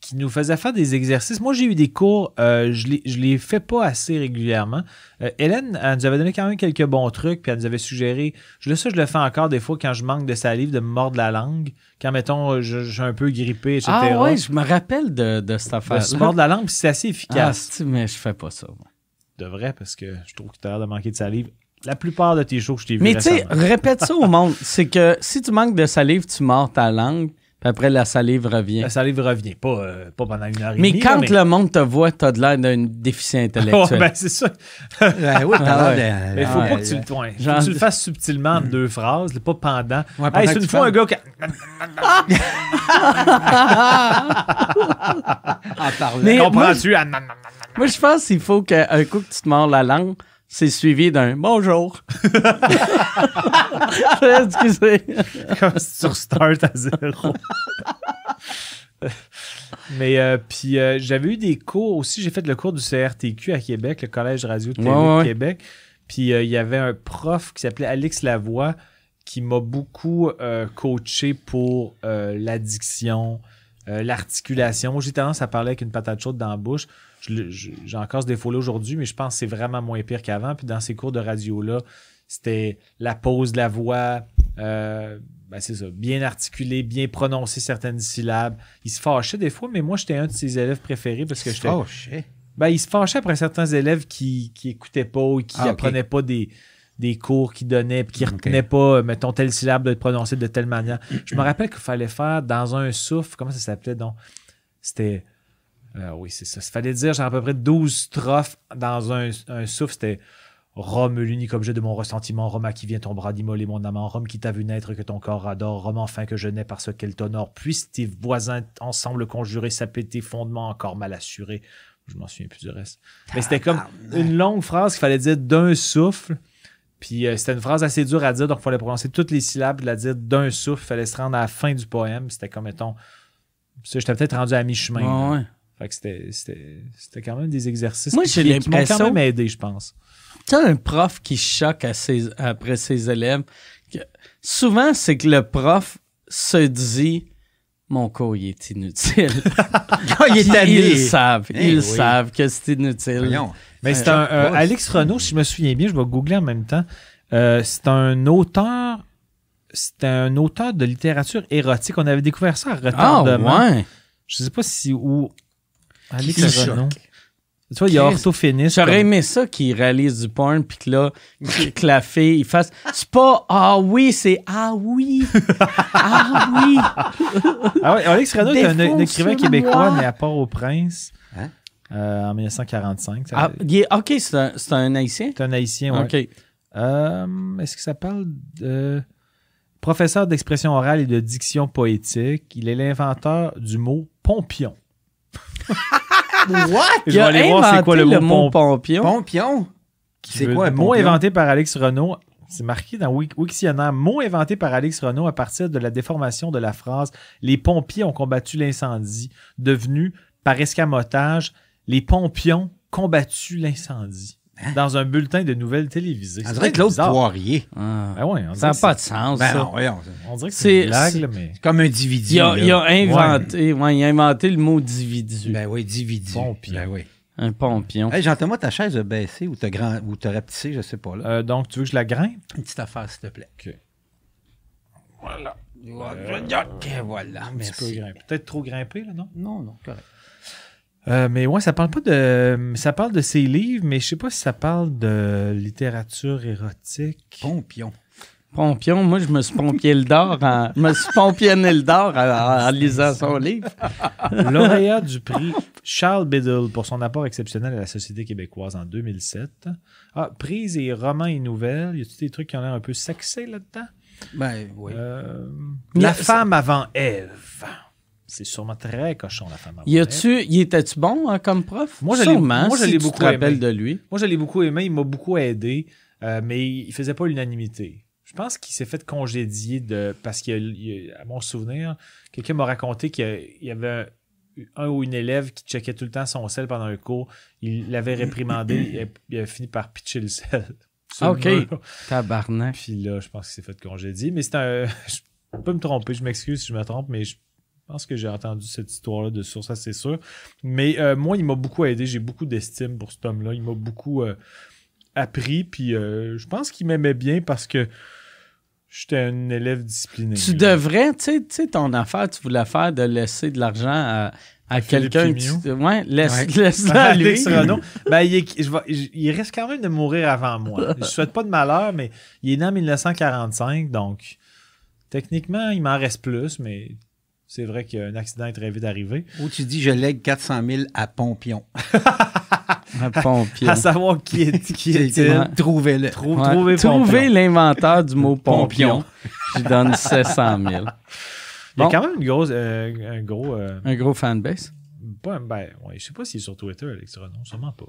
qui nous faisait faire des exercices. Moi, j'ai eu des cours, euh, je les, je les fais pas assez régulièrement. Euh, Hélène, elle nous avait donné quand même quelques bons trucs, puis elle nous avait suggéré, je le sais, je le fais encore des fois quand je manque de salive, de me mordre la langue, quand, mettons, je, je suis un peu grippé, etc. Ah ouais, je me rappelle de, de cette affaire. mordre la langue, puis c'est assez Ah, efficace. mais je fais pas ça. moi. de vrai, parce que je trouve que tu as l'air de manquer de salive. La plupart de tes shows que je t'ai vu Mais tu sais, répète ça au monde. C'est que si tu manques de salive, tu mords ta langue, puis après la salive revient. La salive revient pas, euh, pas pendant une heure et Mais demie. quand là, le monde te voit, t'as de l'air d'un déficient Ouais, intellectuel. ben, c'est ça. Ouais, oui, t'as l'air de- Mais faut Ouais, pas que tu, ouais. le- ouais, faut que tu le fasses subtilement en deux phrases, pas pendant. Ouais, pendant hey, que c'est une fois un gars qui. en parlant. Mais- Comprends-tu? Ah, Moi, je pense qu'il faut qu'un coup que tu te mords la langue, c'est suivi d'un bonjour. Excusez. Comme si tu restartes à zéro. Mais euh, puis euh, j'avais eu des cours aussi. J'ai fait le cours du CRTQ à Québec, le Collège Radio de Télé Ouais, de ouais. Québec. Puis euh, il y avait un prof qui s'appelait Alex Lavoie qui m'a beaucoup coaché pour l'addiction, l'articulation. Moi, j'ai tendance à parler avec une patate chaude dans la bouche. J'ai encore ce défaut-là aujourd'hui, mais je pense que c'est vraiment moins pire qu'avant. Puis dans ces cours de radio-là, c'était la pause de la voix, euh, ben c'est ça, bien articulé, bien prononcer certaines syllabes. Il se fâchait des fois, mais moi, j'étais un de ses élèves préférés parce que j'étais. Oh, shit. Ben, il se fâchait après certains élèves qui, qui écoutaient pas ou qui Ah, apprenaient pas des, des cours qu'il donnait, puis qui retenaient pas, euh, mettons, telle syllabe de prononcer de telle manière. Je me rappelle qu'il fallait faire dans un souffle, comment ça s'appelait donc? C'était. Euh, oui, c'est ça. Il fallait dire genre à peu près 12 strophes dans un, un souffle. C'était Rome, l'unique objet de mon ressentiment, Rome à qui vient ton bras d'immoler mon amant, Rome qui t'a vu naître que ton corps adore, Rome enfin que je nais parce qu'elle t'honore, puissent tes voisins ensemble conjurer, saper tes fondements encore mal assurés. Je m'en souviens plus du reste. Mais c'était comme une longue phrase qu'il fallait dire d'un souffle. Puis euh, c'était une phrase assez dure à dire, donc il fallait prononcer toutes les syllabes, de la dire d'un souffle. Il fallait se rendre à la fin du poème. C'était comme, mettons, j'étais peut-être rendu à mi-chemin. ouais. Fait que c'était- c'était c'était quand même des exercices Moi, qui, j'ai qui- m'ont l'impression- quand même aidé, je pense. Tu sais, un prof qui choque à ses- après ses élèves, que- souvent, c'est que le prof se dit Mon cours, il est inutile. il est Puis tanné. Ils le savent. Eh ils oui. savent que c'est inutile. Voyons. Mais Ouais, c'est un euh. Alex Renault, si je me souviens bien, je vais googler en même temps. Euh, c'est un auteur. C'est un auteur de littérature érotique. On avait découvert ça à Ah, retardement. ouais. Je sais pas si où. Alex Qui Renault. Tu vois, il y a Chris, orthophéniste. J'aurais comme- aimé ça qu'il réalise du porn, puis que là, que la fille, il fasse C'est pas Ah oui, c'est Ah oui. ah oui. Ah ouais, Alex Renault est un, écrivain québécois né à Port-au-Prince Hein? euh, en 1945. Ça- Ah, est- ok, c'est un, c'est un haïtien? C'est un haïtien. Ok. Euh, Est-ce que ça parle de professeur d'expression orale et de diction poétique? Il est l'inventeur du mot pompion. What? Je vais aller voir c'est quoi le, mot, pompion. C'est quoi un mot pompion? inventé par Alex Renault. C'est marqué dans Wik- Wiktionnaire. Mot inventé par Alex Renault à partir de la déformation de la phrase Les pompiers ont combattu l'incendie, devenu par escamotage, les pompions combattu l'incendie dans un bulletin de nouvelles télévisées. On dirait que l'autre bizarre. Poirier. Ah. Ben ouais, on Ça n'a pas de sens, Ben ça. non, voyons. c'est- On dirait que C'est- une blague, là, mais C'est comme un dividu. Il a, là. il a inventé, ouais, il a inventé le mot dividu. Ben oui, dividu. Pompion. Ben oui. un pompion. Hey, Jean-Thomas, ta chaise a baissé ou t'as grand ou t'as rapetissé, je sais pas là. Euh, donc, tu veux que je la grimpe? Une petite affaire, s'il te plaît. OK. Voilà. OK, voilà. Grimpé. Peut-être trop grimpé, là, non? Non, non, correct. Euh, mais ouais, ça parle pas de. Ça parle de ses livres, mais je sais pas si ça parle de littérature érotique. Pompion. Pompion, moi, je me suis pompié le d'or en, je me suis pompionné le d'or en, en lisant son livre. Lauréat du prix Charles Biddle pour son apport exceptionnel à la société québécoise en 2007. Ah, prise et romans et nouvelles. Y a-tu des trucs qui ont l'air un peu sexés là-dedans? Ben oui. Euh, la femme avant Ève. C'est sûrement très cochon, la femme avant Y a-tu, y était-tu bon hein, comme prof? Moi, Sûrement, moi, si tu beaucoup te de lui. Moi, je l'ai beaucoup aimé. Il m'a beaucoup aidé, euh, mais il faisait pas l'unanimité. Je pense qu'il s'est fait congédier de parce qu'il y a- il y a- à mon souvenir, quelqu'un m'a raconté qu'il y avait un, un ou une élève qui checkait tout le temps son sel pendant un cours. Il l'avait réprimandé. il, a, il a fini par pitcher le sel. le OK. mur. Tabarnak. Puis là, je pense qu'il s'est fait congédier. Mais c'est un. Je peux me tromper, je m'excuse si je me trompe, mais je pense que j'ai entendu cette histoire-là de source, ça c'est sûr. Mais euh, moi, il m'a beaucoup aidé. J'ai beaucoup d'estime pour cet homme-là. Il m'a beaucoup euh, appris. Puis euh, je pense qu'il m'aimait bien parce que j'étais un élève discipliné. Tu devrais, tu sais- tu sais, ton affaire, tu voulais faire de laisser de l'argent à, à quelqu'un. Tu- Ouais, laisse, Ouais. laisse-le à. Alex. Ben, il, est- je vais- je- il risque quand même de mourir avant moi. Je souhaite pas de malheur, mais il est né en 1945, donc techniquement, il m'en reste plus, mais c'est vrai qu'un accident est très vite arrivé. Ou tu dis je lègue 400 000 à Pompion. Un pompier. À savoir qui est qui est-il. Trouvez-le. Trou- Ouais. Trouvez Trouvez Pompion. l'inventeur du mot pompion. Pompion. Je donne 700 000. Il y a quand même une grosse, euh, un gros. euh, Un gros fanbase. pas, ben, ouais, je sais pas s'il est sur Twitter, Alex Renaud, sûrement pas.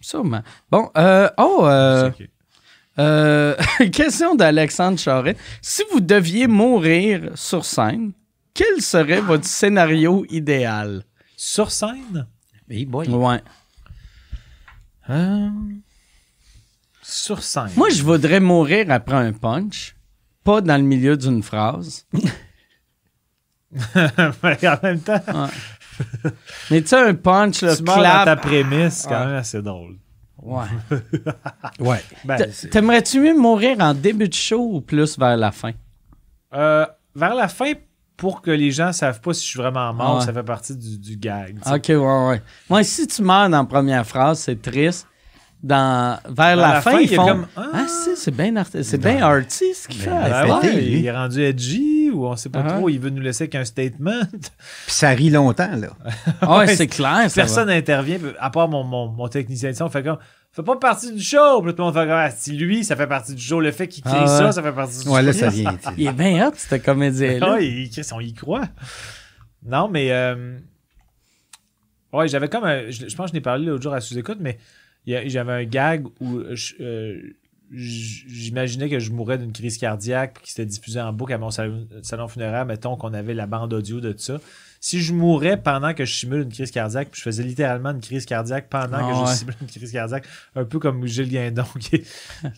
Sûrement. Bon, euh, oh, euh, euh, question d'Alexandre Charret. Si vous deviez mourir sur scène, quel serait votre scénario idéal? Sur scène? Hey boy. Ouais. Euh, Sur scène. Moi, je voudrais mourir après un punch, pas dans le milieu d'une phrase. Mais en même temps, Mais tu sais, un punch, là, tu meurs dans clap. ta prémisse, c'est quand Ouais. même assez drôle. Ouais. Ouais. Ben, T'aimerais-tu mieux mourir en début de show ou plus vers la fin? Euh, vers la fin, pour que les gens savent pas si je suis vraiment mort, Ouais. ça fait partie du, du gag. Ok, ouais, ouais. Moi, si tu meurs dans la première phrase, c'est triste. Dans, vers la, la fin, fin, ils font. comme, ah. Ah, si, c'est bien art- c'est bien arty ce qu'il fait. Ben, ouais, lui. il est rendu edgy ou on sait pas Ah. trop, il veut nous laisser avec un statement. Puis ça rit longtemps, là. Ah, ouais, Ouais, c'est clair. Personne n'intervient, à part mon, mon, mon technicien de son, fait comme, fait pas partie du show. Puis tout le monde fait comme, ah, si lui, ça fait partie du show. Le fait qu'il crie Ah ouais. ça, ça fait partie du show. Ouais, là, ça vient. Il est bien hot, ce comédien-là. Ah, il crie, on y croit. Non, mais, euh, ouais, j'avais comme un, je, je pense que je n'ai parlé l'autre jour à sous-écoute, mais j'avais un gag où euh, j'imaginais que je mourrais d'une crise cardiaque qui s'était diffusé en boucle à mon salon, salon funéraire, mettons qu'on avait la bande audio de tout ça. Si je mourais pendant que je simule une crise cardiaque, puis je faisais littéralement une crise cardiaque pendant Ah que ouais. je simule une crise cardiaque, un peu comme Gilles Guindon qui est,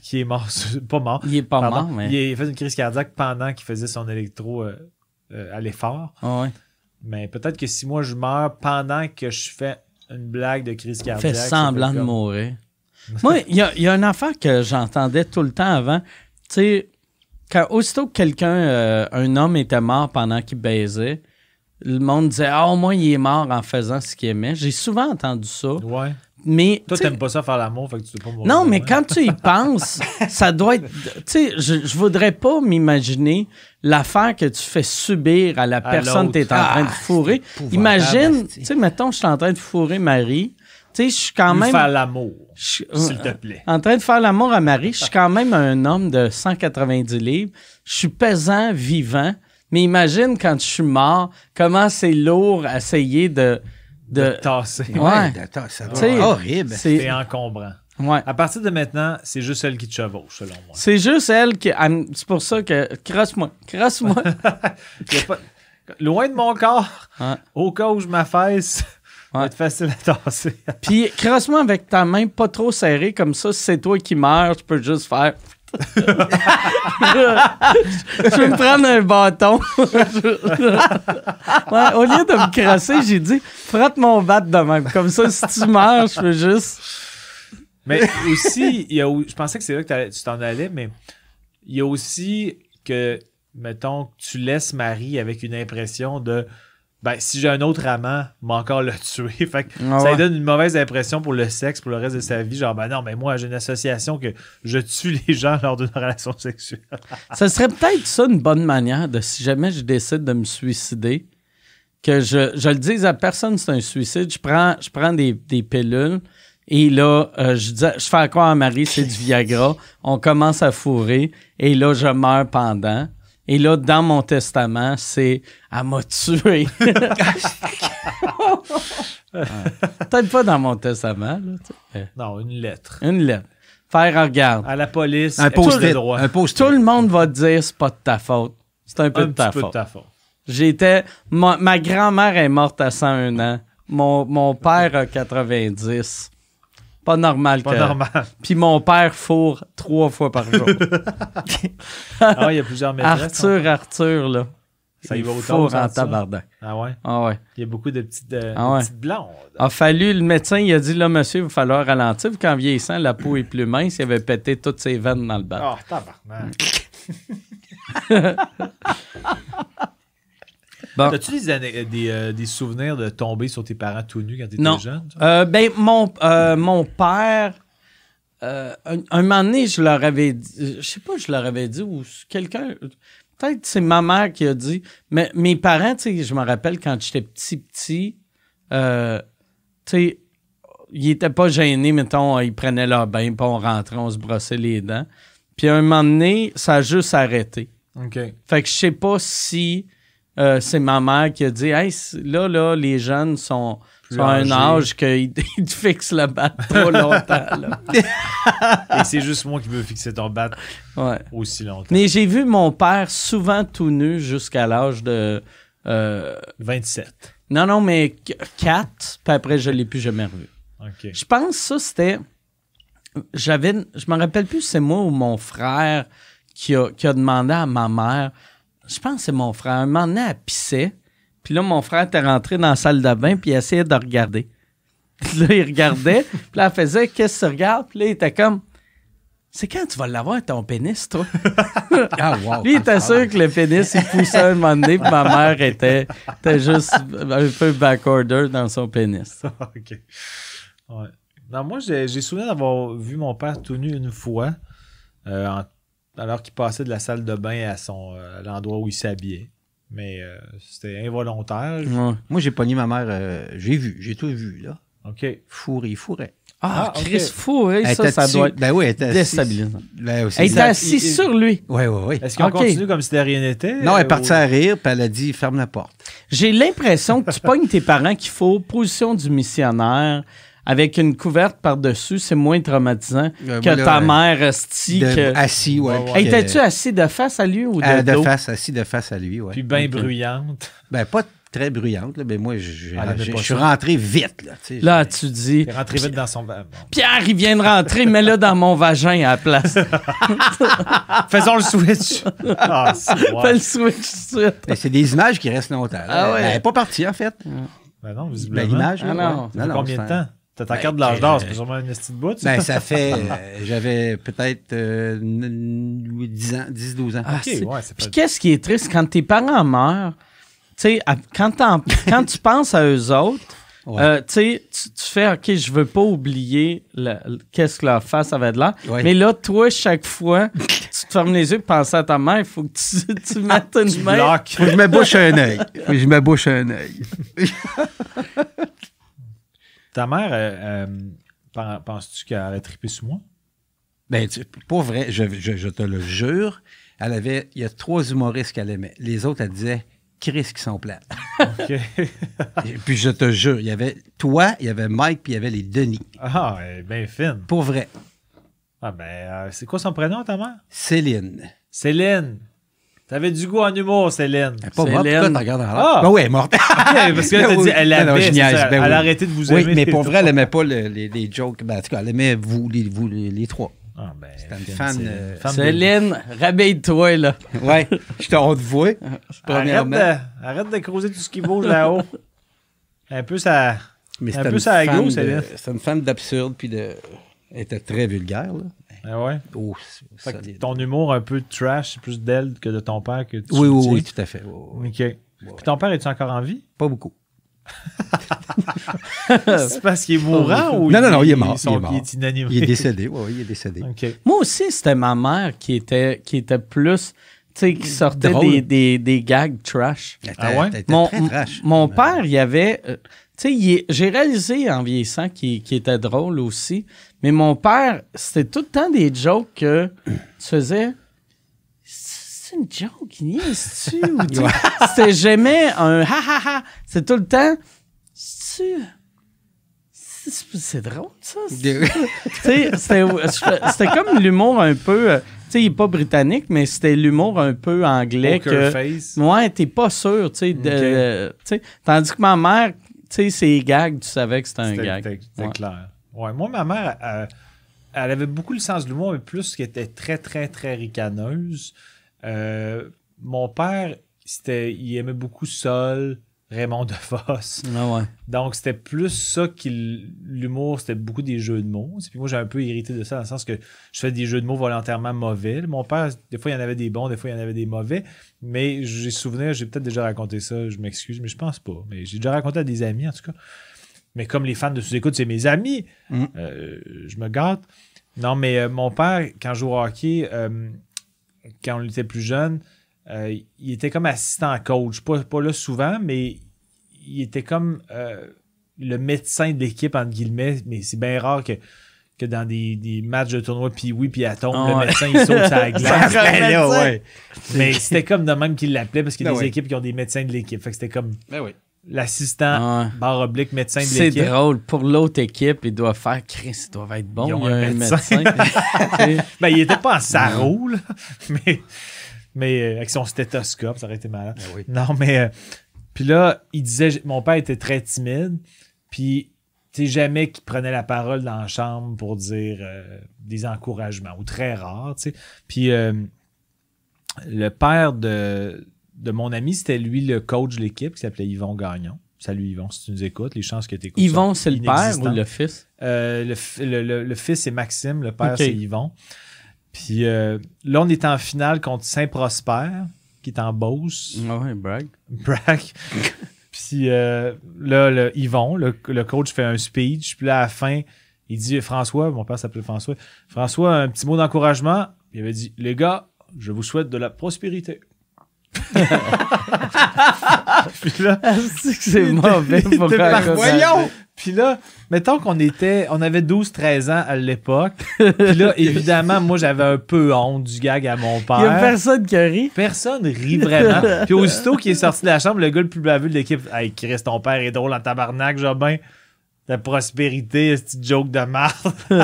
qui est mort, pas mort, Il est pas pardon, mort, mais. il a fait une crise cardiaque pendant qu'il faisait son électro euh, euh, à l'effort. Ah ouais. Mais peut-être que si moi je meurs pendant que je fais une blague de crise cardiaque. Fait semblant de comme- mourir. Moi, il y a, il y a une affaire que j'entendais tout le temps avant. Tu sais, quand aussitôt que quelqu'un, euh, un homme était mort pendant qu'il baisait, le monde disait Ah, au moins il est mort en faisant ce qu'il aimait. J'ai souvent entendu ça. Ouais. Mais. Toi, t'aimes pas ça faire l'amour, fait que tu veux pas mourir. Non, mais quand tu y penses, ça doit être. Tu sais, je, je voudrais pas m'imaginer l'affaire que tu fais subir à la À personne que tu es en train de Ah, fourrer. Imagine, tu sais, mettons, je suis en train de fourrer Marie. Tu sais, je suis quand Lui même. faire l'amour, je- s'il te plaît. en train de faire l'amour à Marie, je suis quand même un homme de 190 livres. Je suis pesant, vivant. Mais imagine quand je suis mort, comment c'est lourd à essayer de. De de tasser. Ouais. Tu sais, va horrible. c'est C'est encombrant. ouais. À partir de maintenant, c'est juste celle qui te chevauche, selon moi. C'est juste elle qui. elle C'est pour ça que. Crosse-moi. Crosse-moi. Pas- Loin de mon corps, Ouais. au cas où je m'affaisse, Ça va être facile à tasser. Puis, crosse-moi avec ta main pas trop serrée, comme ça, si c'est toi qui meurs, je peux juste faire. Je vais me prendre un bâton. Ouais, au lieu de me crosser, j'ai dit frotte mon bat de même. Comme ça, si tu meurs, je peux juste. Mais aussi, il y a, je pensais que c'est là que tu t'en allais, mais il y a aussi que, mettons, que tu laisses Marie avec une impression de ben, si j'ai un autre amant, m'a encore le tuer. Fait que Ah ça lui donne une mauvaise impression pour le sexe, pour le reste de sa vie. Genre, ben non, mais moi, j'ai une association que je tue les gens lors d'une relation sexuelle. Ça serait peut-être ça une bonne manière de si jamais je décide de me suicider, que je, je le dise à personne c'est un suicide, je prends, je prends des, des pilules et là, euh, je, dis, je fais croire à Marie, c'est du Viagra, on commence à fourrer et là, je meurs pendant. Et là, dans mon testament, c'est elle m'a tué. Peut-être pas dans mon testament, là, tu sais. Non, une lettre. Une lettre. Faire regarde. À la police, Un droit. Un post Tout le monde va te dire c'est pas de ta faute. C'est un peu Un de ta peu faute. de ta faute. J'étais. Ma, ma grand-mère est morte à 101 ans. Mon, mon père a 90. Pas normal Pas que. normal. Puis mon père fourre trois fois par jour. Ah, il y a plusieurs maîtresses. hein? Arthur, Arthur, là. Ça y va il autant en tabarnak. Ah ouais? Ah ouais. Il y a beaucoup de petites, euh, Ah de ouais. petites blondes. A fallu, le médecin, il a dit là, monsieur, il va falloir ralentir. Qu'en vieillissant, la peau est plus mince. Il avait pété toutes ses veines dans le bas. Ah, tabarnak. Bon. As-tu des, des, euh, des souvenirs de tomber sur tes parents tout nus quand t'étais Non. jeune? Euh, ben, mon, euh, mon père, euh, un, un moment donné, je leur avais dit, je sais pas, je leur avais dit, ou quelqu'un, peut-être c'est ma mère qui a dit, mais mes parents, tu sais, je me rappelle quand j'étais petit, petit, euh, tu sais, ils étaient pas gênés, mettons, ils prenaient leur bain, puis on rentrait, on se brossait les dents. Puis à un moment donné, ça a juste arrêté. OK. Fait que je sais pas si euh, c'est ma mère qui a dit hey, là, là, les jeunes sont, à un âge qu'ils fixent le bat trop longtemps. là. Et c'est juste moi qui veux fixer ton bat Ouais. aussi longtemps. Mais j'ai vu mon père souvent tout nu jusqu'à l'âge de. euh, 27. non, non, mais 4, puis après, je l'ai plus jamais revu. Je pense que ça, c'était. J'avais. Je me rappelle plus si c'est moi ou mon frère qui a, qui a demandé à ma mère. Je pense que c'est mon frère. Un moment donné, elle pissait. Puis là, mon frère était rentré dans la salle de bain, puis il essayait de regarder. Puis là, il regardait. puis là, elle faisait Qu'est-ce que tu regardes? Puis là, il était comme. C'est quand tu vas l'avoir ton pénis, toi? Ah, wow. Lui, il était sûr que le pénis, il poussait un moment donné, puis ma mère était, était juste un peu backorder dans son pénis. OK. Ouais. Non, moi, j'ai souvenir d'avoir vu mon père tout nu une fois, euh, en- alors qu'il passait de la salle de bain à, son, euh, l'endroit où il s'habillait. Mais euh, c'était involontaire. Ouais. Moi, j'ai pogné ma mère. euh, j'ai vu, j'ai tout vu, là. OK. Fourré, il fourrait. Ah, Ah, ok. Chris Fourré, Elle ça, était ça dessus. doit être Ben oui, elle était assise. déstabilisant. Ben, aussi. Elle était assise sur lui. Oui, oui, oui. Est-ce qu'on OK. continue comme si de rien n'était? Non, elle est ou- partie à rire, puis elle a dit ferme la porte. J'ai l'impression que tu pognes tes parents qu'il faut position du missionnaire avec une couverte par-dessus, c'est moins traumatisant Euh, que là, ta euh, mère esti De- que... Assis, ouais. Étais-tu assis de face à lui ou de Ah, de dos? face, assis de face à lui, ouais. Puis bien bruyante. Ben, pas très bruyante, là, mais moi, je je suis rentré vite, là. Là, tu dis... Rentrée vite dans son... Bon. Pierre, il vient de rentrer, mets-le dans mon vagin à la place. Faisons le switch. ah, Fais le switch tout de suite. Ben, c'est des images qui restent longtemps. là. Ah ouais. Elle n'est pas partie, en fait. Ben non, Ben, visiblement. l'image, Ah là, non. ouais. Ça fait combien de temps? T'as ta Ben, carte de l'âge euh, d'or, c'est pas sûrement une petite bout. ça? Ben, ça fait. euh, J'avais peut-être euh, n- n- 10 ans, 10-12 ans. Ah, Ok, c'est- ouais, c'est Puis pas... qu'est-ce qui est triste quand tes parents meurent, tu sais, quand, quand tu penses à eux autres, Ouais. euh, tu sais, tu tu fais, OK, je veux pas oublier le- le- qu'est-ce que leur face avait de l'air. Ouais. Mais là, toi, chaque fois, tu te fermes les yeux pour penser à ta mère, il faut que tu, tu mettes une Tu main. Faut que je me bouche un œil. Je me bouche un œil. Ta mère, euh, euh, pen- penses-tu qu'elle aurait trippé sur moi? Ben, tu- pour vrai, je, je- je te le jure, elle avait. Il y a trois humoristes qu'elle aimait. Les autres, elle disait Chris qui sont plates. OK. Et puis je te jure, il y avait toi, il y avait Mike, puis il y avait les Denis. ah, elle est bien fine. Pour vrai. Ah ben, euh, c'est quoi son prénom, ta mère? Céline. Céline. T'avais du goût en humour, Céline. Elle est pas morte, Céline. pourquoi tu regardes en l'air? Ah! Ben oui, elle est morte. Parce que là, t'as dit, elle Ben non, avait, je c'est niaise, ça, ben elle oui. a arrêté de vous Oui, aimer. mais les pour vrai, elle aimait pas le- les, les jokes. Ben, en tout cas, elle aimait vous, les, vous, les, les trois. Ah, ben, C'était une Céline, fan, c'est- euh, fan de- Céline, réveille-toi, là. Ouais, je t'en de voir. Arrête Premièrement. de, arrête de creuser tout ce qui bouge là-haut. Un peu ça. Mais Un peu une ça à Céline. C'était une femme d'absurde, puis de. Elle était très vulgaire, là. Ah ouais? Oh, Fait que solide. ton humour un peu trash, c'est plus d'elle que de ton père que tu Oui, oui, oui, tout à fait. Oui. OK. Puis ton père, est-tu encore en vie? Pas beaucoup. C'est parce qu'il est mourant ou Non, non, non, il est mort, il est mort. Il est inanimé? Il est décédé, oui, il est décédé. OK. Moi aussi, c'était ma mère qui était, qui était plus, tu sais, qui sortait des, des, des gags trash. Ah ouais? Mon, très trash. mon père, il y avait. euh, tu sais, il est- j'ai réalisé en vieillissant qu'il était drôle aussi. Mais mon père, c'était tout le temps des jokes que tu faisais. C'est une joke, il tu sais, C'était jamais un ha ha ha. C'est tout le temps. C'est-tu? c'est- drôle, ça. Tu sais, c'était c'était comme l'humour un peu. euh, Tu sais, il n'est pas britannique, mais c'était l'humour un peu anglais. Poker que, face. Ouais, t'es pas sûr, tu sais. de- Ok. tu sais, tandis que ma mère, tu sais, ses gags, tu savais que c'était un gag. c'était- c'était Ouais. clair. Ouais, moi, ma mère, elle, elle avait beaucoup le sens de l'humour, mais plus qu'elle était très, très, très ricaneuse. Euh, mon père, c'était, il aimait beaucoup Sol, Raymond DeVos. Ah ouais. Donc, c'était plus ça qu'il. L'humour, c'était beaucoup des jeux de mots. Puis moi, j'ai un peu irrité de ça, dans le sens que je fais des jeux de mots volontairement mauvais. Mon père, des fois, il y en avait des bons, des fois, il y en avait des mauvais. Mais j'ai souvenir, j'ai peut-être déjà raconté ça, je m'excuse, mais je pense pas. Mais j'ai déjà raconté à des amis, en tout cas. Mais comme les fans de sous-écoute, c'est mes amis, Mhm. euh, je me gâte. Non, mais euh, mon père, quand je jouais au hockey, euh, quand on était plus jeune, euh, il était comme assistant coach. Pas, pas là souvent, mais il était comme euh, le médecin de l'équipe, entre guillemets. Mais c'est bien rare que, que dans des, des matchs de tournoi, puis oui, puis à tombe, le ouais. médecin, il saute la glace. Là, ouais. mais c'était comme de même qu'il l'appelait, parce qu'il y a Ben des ouais. équipes qui ont des médecins de l'équipe. Fait que c'était comme Ben oui. l'assistant, Ouais. barre oblique, médecin de C'est l'équipe. drôle. Pour l'autre équipe, ils doivent faire Chris, ils doivent être bons. Ils ont Il y a un un médecin. médecin. Ben, il était pas en sarreau, là, mais, mais euh, avec son stéthoscope, ça aurait été malade. Ben oui. Non, mais. euh, puis là, il disait. Mon père était très timide. Puis, tu sais, jamais qu'il prenait la parole dans la chambre pour dire euh, des encouragements, ou très rare, tu sais. Puis, euh, le père de, de mon ami, c'était lui le coach de l'équipe qui s'appelait Yvon Gagnon. Salut Yvon, si tu nous écoutes, les chances que tu écoutes. Yvon, c'est le père ou le fils? Euh, le, fi- le- le- le fils, c'est Maxime. Le père, c'est Yvon. Puis euh, là, on est en finale contre Saint-Prosper, qui est en Beauce. Ah ouais, brag. Brack. Puis euh, là, le Yvon, le, le coach, fait un speech. Puis là, à la fin, il dit François, mon père s'appelait François. François, un petit mot d'encouragement. Il avait dit Les gars, je vous souhaite de la prospérité. Puis là, C'est que c'est mauvais pour voyons! Puis là, mettons qu'on était, on avait 12-13 ans à l'époque. Puis là, évidemment, moi, j'avais un peu honte du gag à mon père. Il y a personne qui rit. Personne rit vraiment. Puis aussitôt qu'il est sorti de la chambre, le gars le plus baveux de l'équipe, Hey, Chris, ton père est drôle en tabarnak, Jobin. La prospérité, cette joke de marde.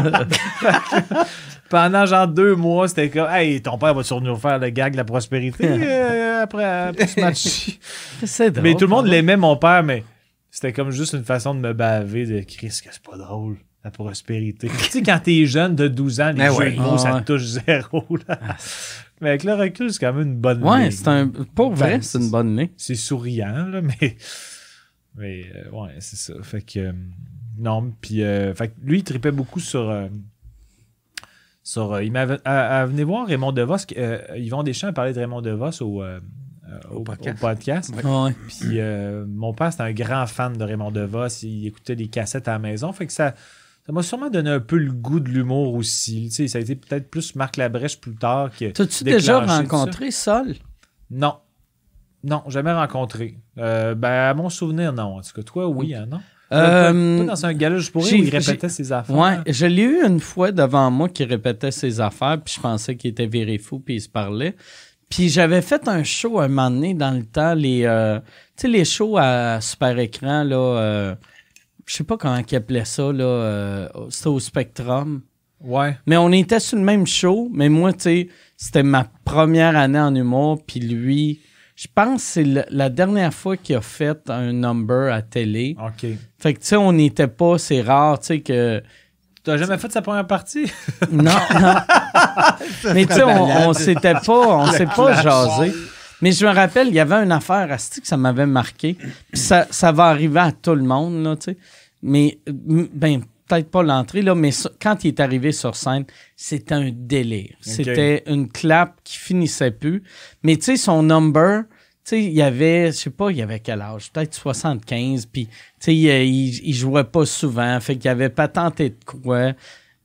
Pendant genre deux mois, c'était comme, hey, ton père va sur nous faire le gag de la prospérité euh, après, après ce match. C'est drôle. Mais tout le monde l'aimait, mon père, mais c'était comme juste une façon de me baver de Chris, que c'est pas drôle, la prospérité. tu sais, quand t'es jeune de 12 ans, les Ben jeux ouais. de mots, Ah ça ouais. te touche zéro. Là. Mais avec le recul, c'est quand même une bonne Ouais, ligne. c'est un. Pour vrai, Ben, c'est une bonne ligne. C'est souriant, là, mais. Mais, euh, ouais, c'est ça. Fait que. euh, non, puis. euh, fait que lui, il tripait beaucoup sur. euh, sur euh, il m'avait. à- à- venez voir Raymond DeVos. Euh, Yvon Deschamps parlait de Raymond DeVos au, au, Au podcast. au podcast. Ouais. Puis euh, mon père, c'était un grand fan de Raymond DeVos. Il écoutait des cassettes à la maison. Fait que ça. Ça m'a sûrement donné un peu le goût de l'humour aussi. Tu sais, ça a été peut-être plus Marc Labrèche plus tard que. T'as-tu déjà rencontré Sol? Non. Non, jamais rencontré. Euh, ben, à mon souvenir, non. En tout cas, toi, oui, hein, non? Euh, Pas dans un gala rire où il répétait ses affaires. Ouais, je l'ai eu une fois devant moi qui répétait ses affaires, puis je pensais qu'il était viré fou, puis il se parlait. Puis j'avais fait un show un moment donné dans le temps, les, euh, tu sais, les shows à super écran, là, euh, je sais pas comment ils appelaient ça, là, euh, c'était au Spectrum. Ouais. Mais on était sur le même show, mais moi, tu sais, c'était ma première année en humour, puis lui, je pense que c'est le- la dernière fois qu'il a fait un number à télé. OK. Fait que, tu sais, on n'était pas, c'est rare, tu sais, que... T'as jamais fait sa première partie? Non, non. Mais tu sais, on, on s'était pas, on s'est pas jasé. Mais je me rappelle, il y avait une affaire à que ça m'avait marqué. Puis ça, ça va arriver à tout le monde, là, tu sais. Mais, ben, peut-être pas l'entrée, là, mais quand il est arrivé sur scène, c'était un délire. C'était une clap qui finissait plus. Mais tu sais, son number, sais, il y avait, je sais pas, il y avait quel âge? Peut-être 75. Puis, tu sais, il, il, il jouait pas souvent. Fait qu'il avait pas tenté de quoi.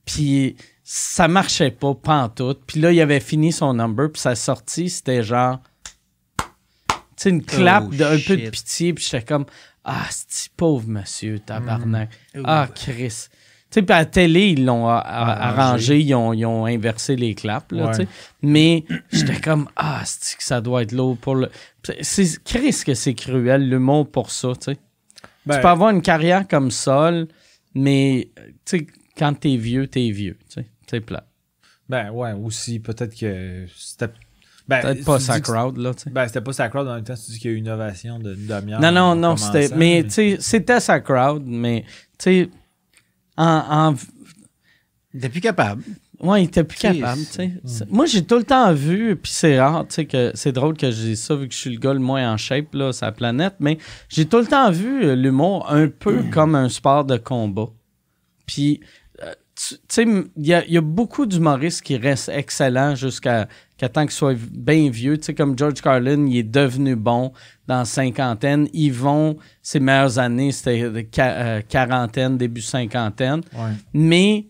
Puis ça marchait pas, pas en tout. Puis là, il avait fini son number, puis sa sortie, c'était genre... Tu sais, une clap Oh, d'un peu de pitié, puis j'étais comme... Ah, c'est pauvre monsieur, tabarnak. Mm. Ah, Chris. Tu sais, puis à la télé, ils l'ont a- a- Arrangé. ils ont, ils ont inversé les claps, là, Ouais. Mais j'étais comme, ah, c'est que ça doit être lourd pour le... C'est Chris que c'est cruel, l'humour pour ça, tu sais. Ben, Tu peux avoir une carrière comme Sol, mais tu sais, quand t'es vieux, t'es vieux. tu sais. C'est plat. Ben ouais, aussi, peut-être que c'était. Ben, Peut-être pas sa crowd, là, tu sais. Ben, c'était pas sa crowd en même temps, tu dis qu'il y a eu une ovation de demi-heure. Non, non, non, c'était. Mais tu sais, c'était sa crowd, mais tu sais, en, en, Il était plus capable. Ouais, il était plus capable, tu sais. Moi, j'ai tout le temps vu, puis c'est rare, tu sais, que c'est drôle que j'ai ça, vu que je suis le gars le moins en shape, là, sur la planète, mais j'ai tout le temps vu euh, l'humour un peu comme un sport de combat. Puis, euh, tu sais, il y y a beaucoup d'humoristes qui restent excellents jusqu'à qu'ils soient v- bien vieux. Tu sais, comme George Carlin, il est devenu bon dans cinquantaine. Yvon, ses meilleures années, c'était de euh, quarantaine, début cinquantaine. Ouais. Mais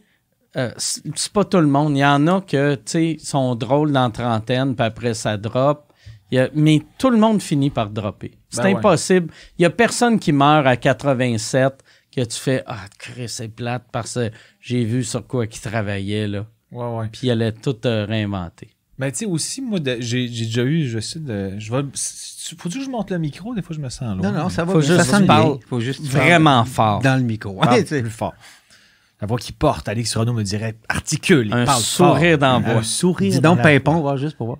euh, c'est pas tout le monde. Il y en a que, tu sais, sont drôles dans trentaine, puis après ça drop. Il y a- mais tout le monde finit par dropper. C'est Ben ouais. impossible. Il y a personne qui meurt à 87 que tu fais Ah, Chris, c'est plate parce que j'ai vu sur quoi qu'il travaillait, là. Ouais, ouais. Puis il allait tout euh, réinventer. Mais tu sais, aussi, moi, de- j'ai j'ai déjà eu, je sais, de, je vais, faut-tu que je monte le micro? Des fois, je me sens loin. Non, non, ça va. Faut juste ça bien. Faut juste Vraiment fort. Dans le micro. Parle Ouais, tu sais. plus fort. La voix qui porte, Alex Renault me dirait articule. il Un parle sourire fort. dans la voix. Un sourire. Dis dans donc Pimpon, voir juste pour voir.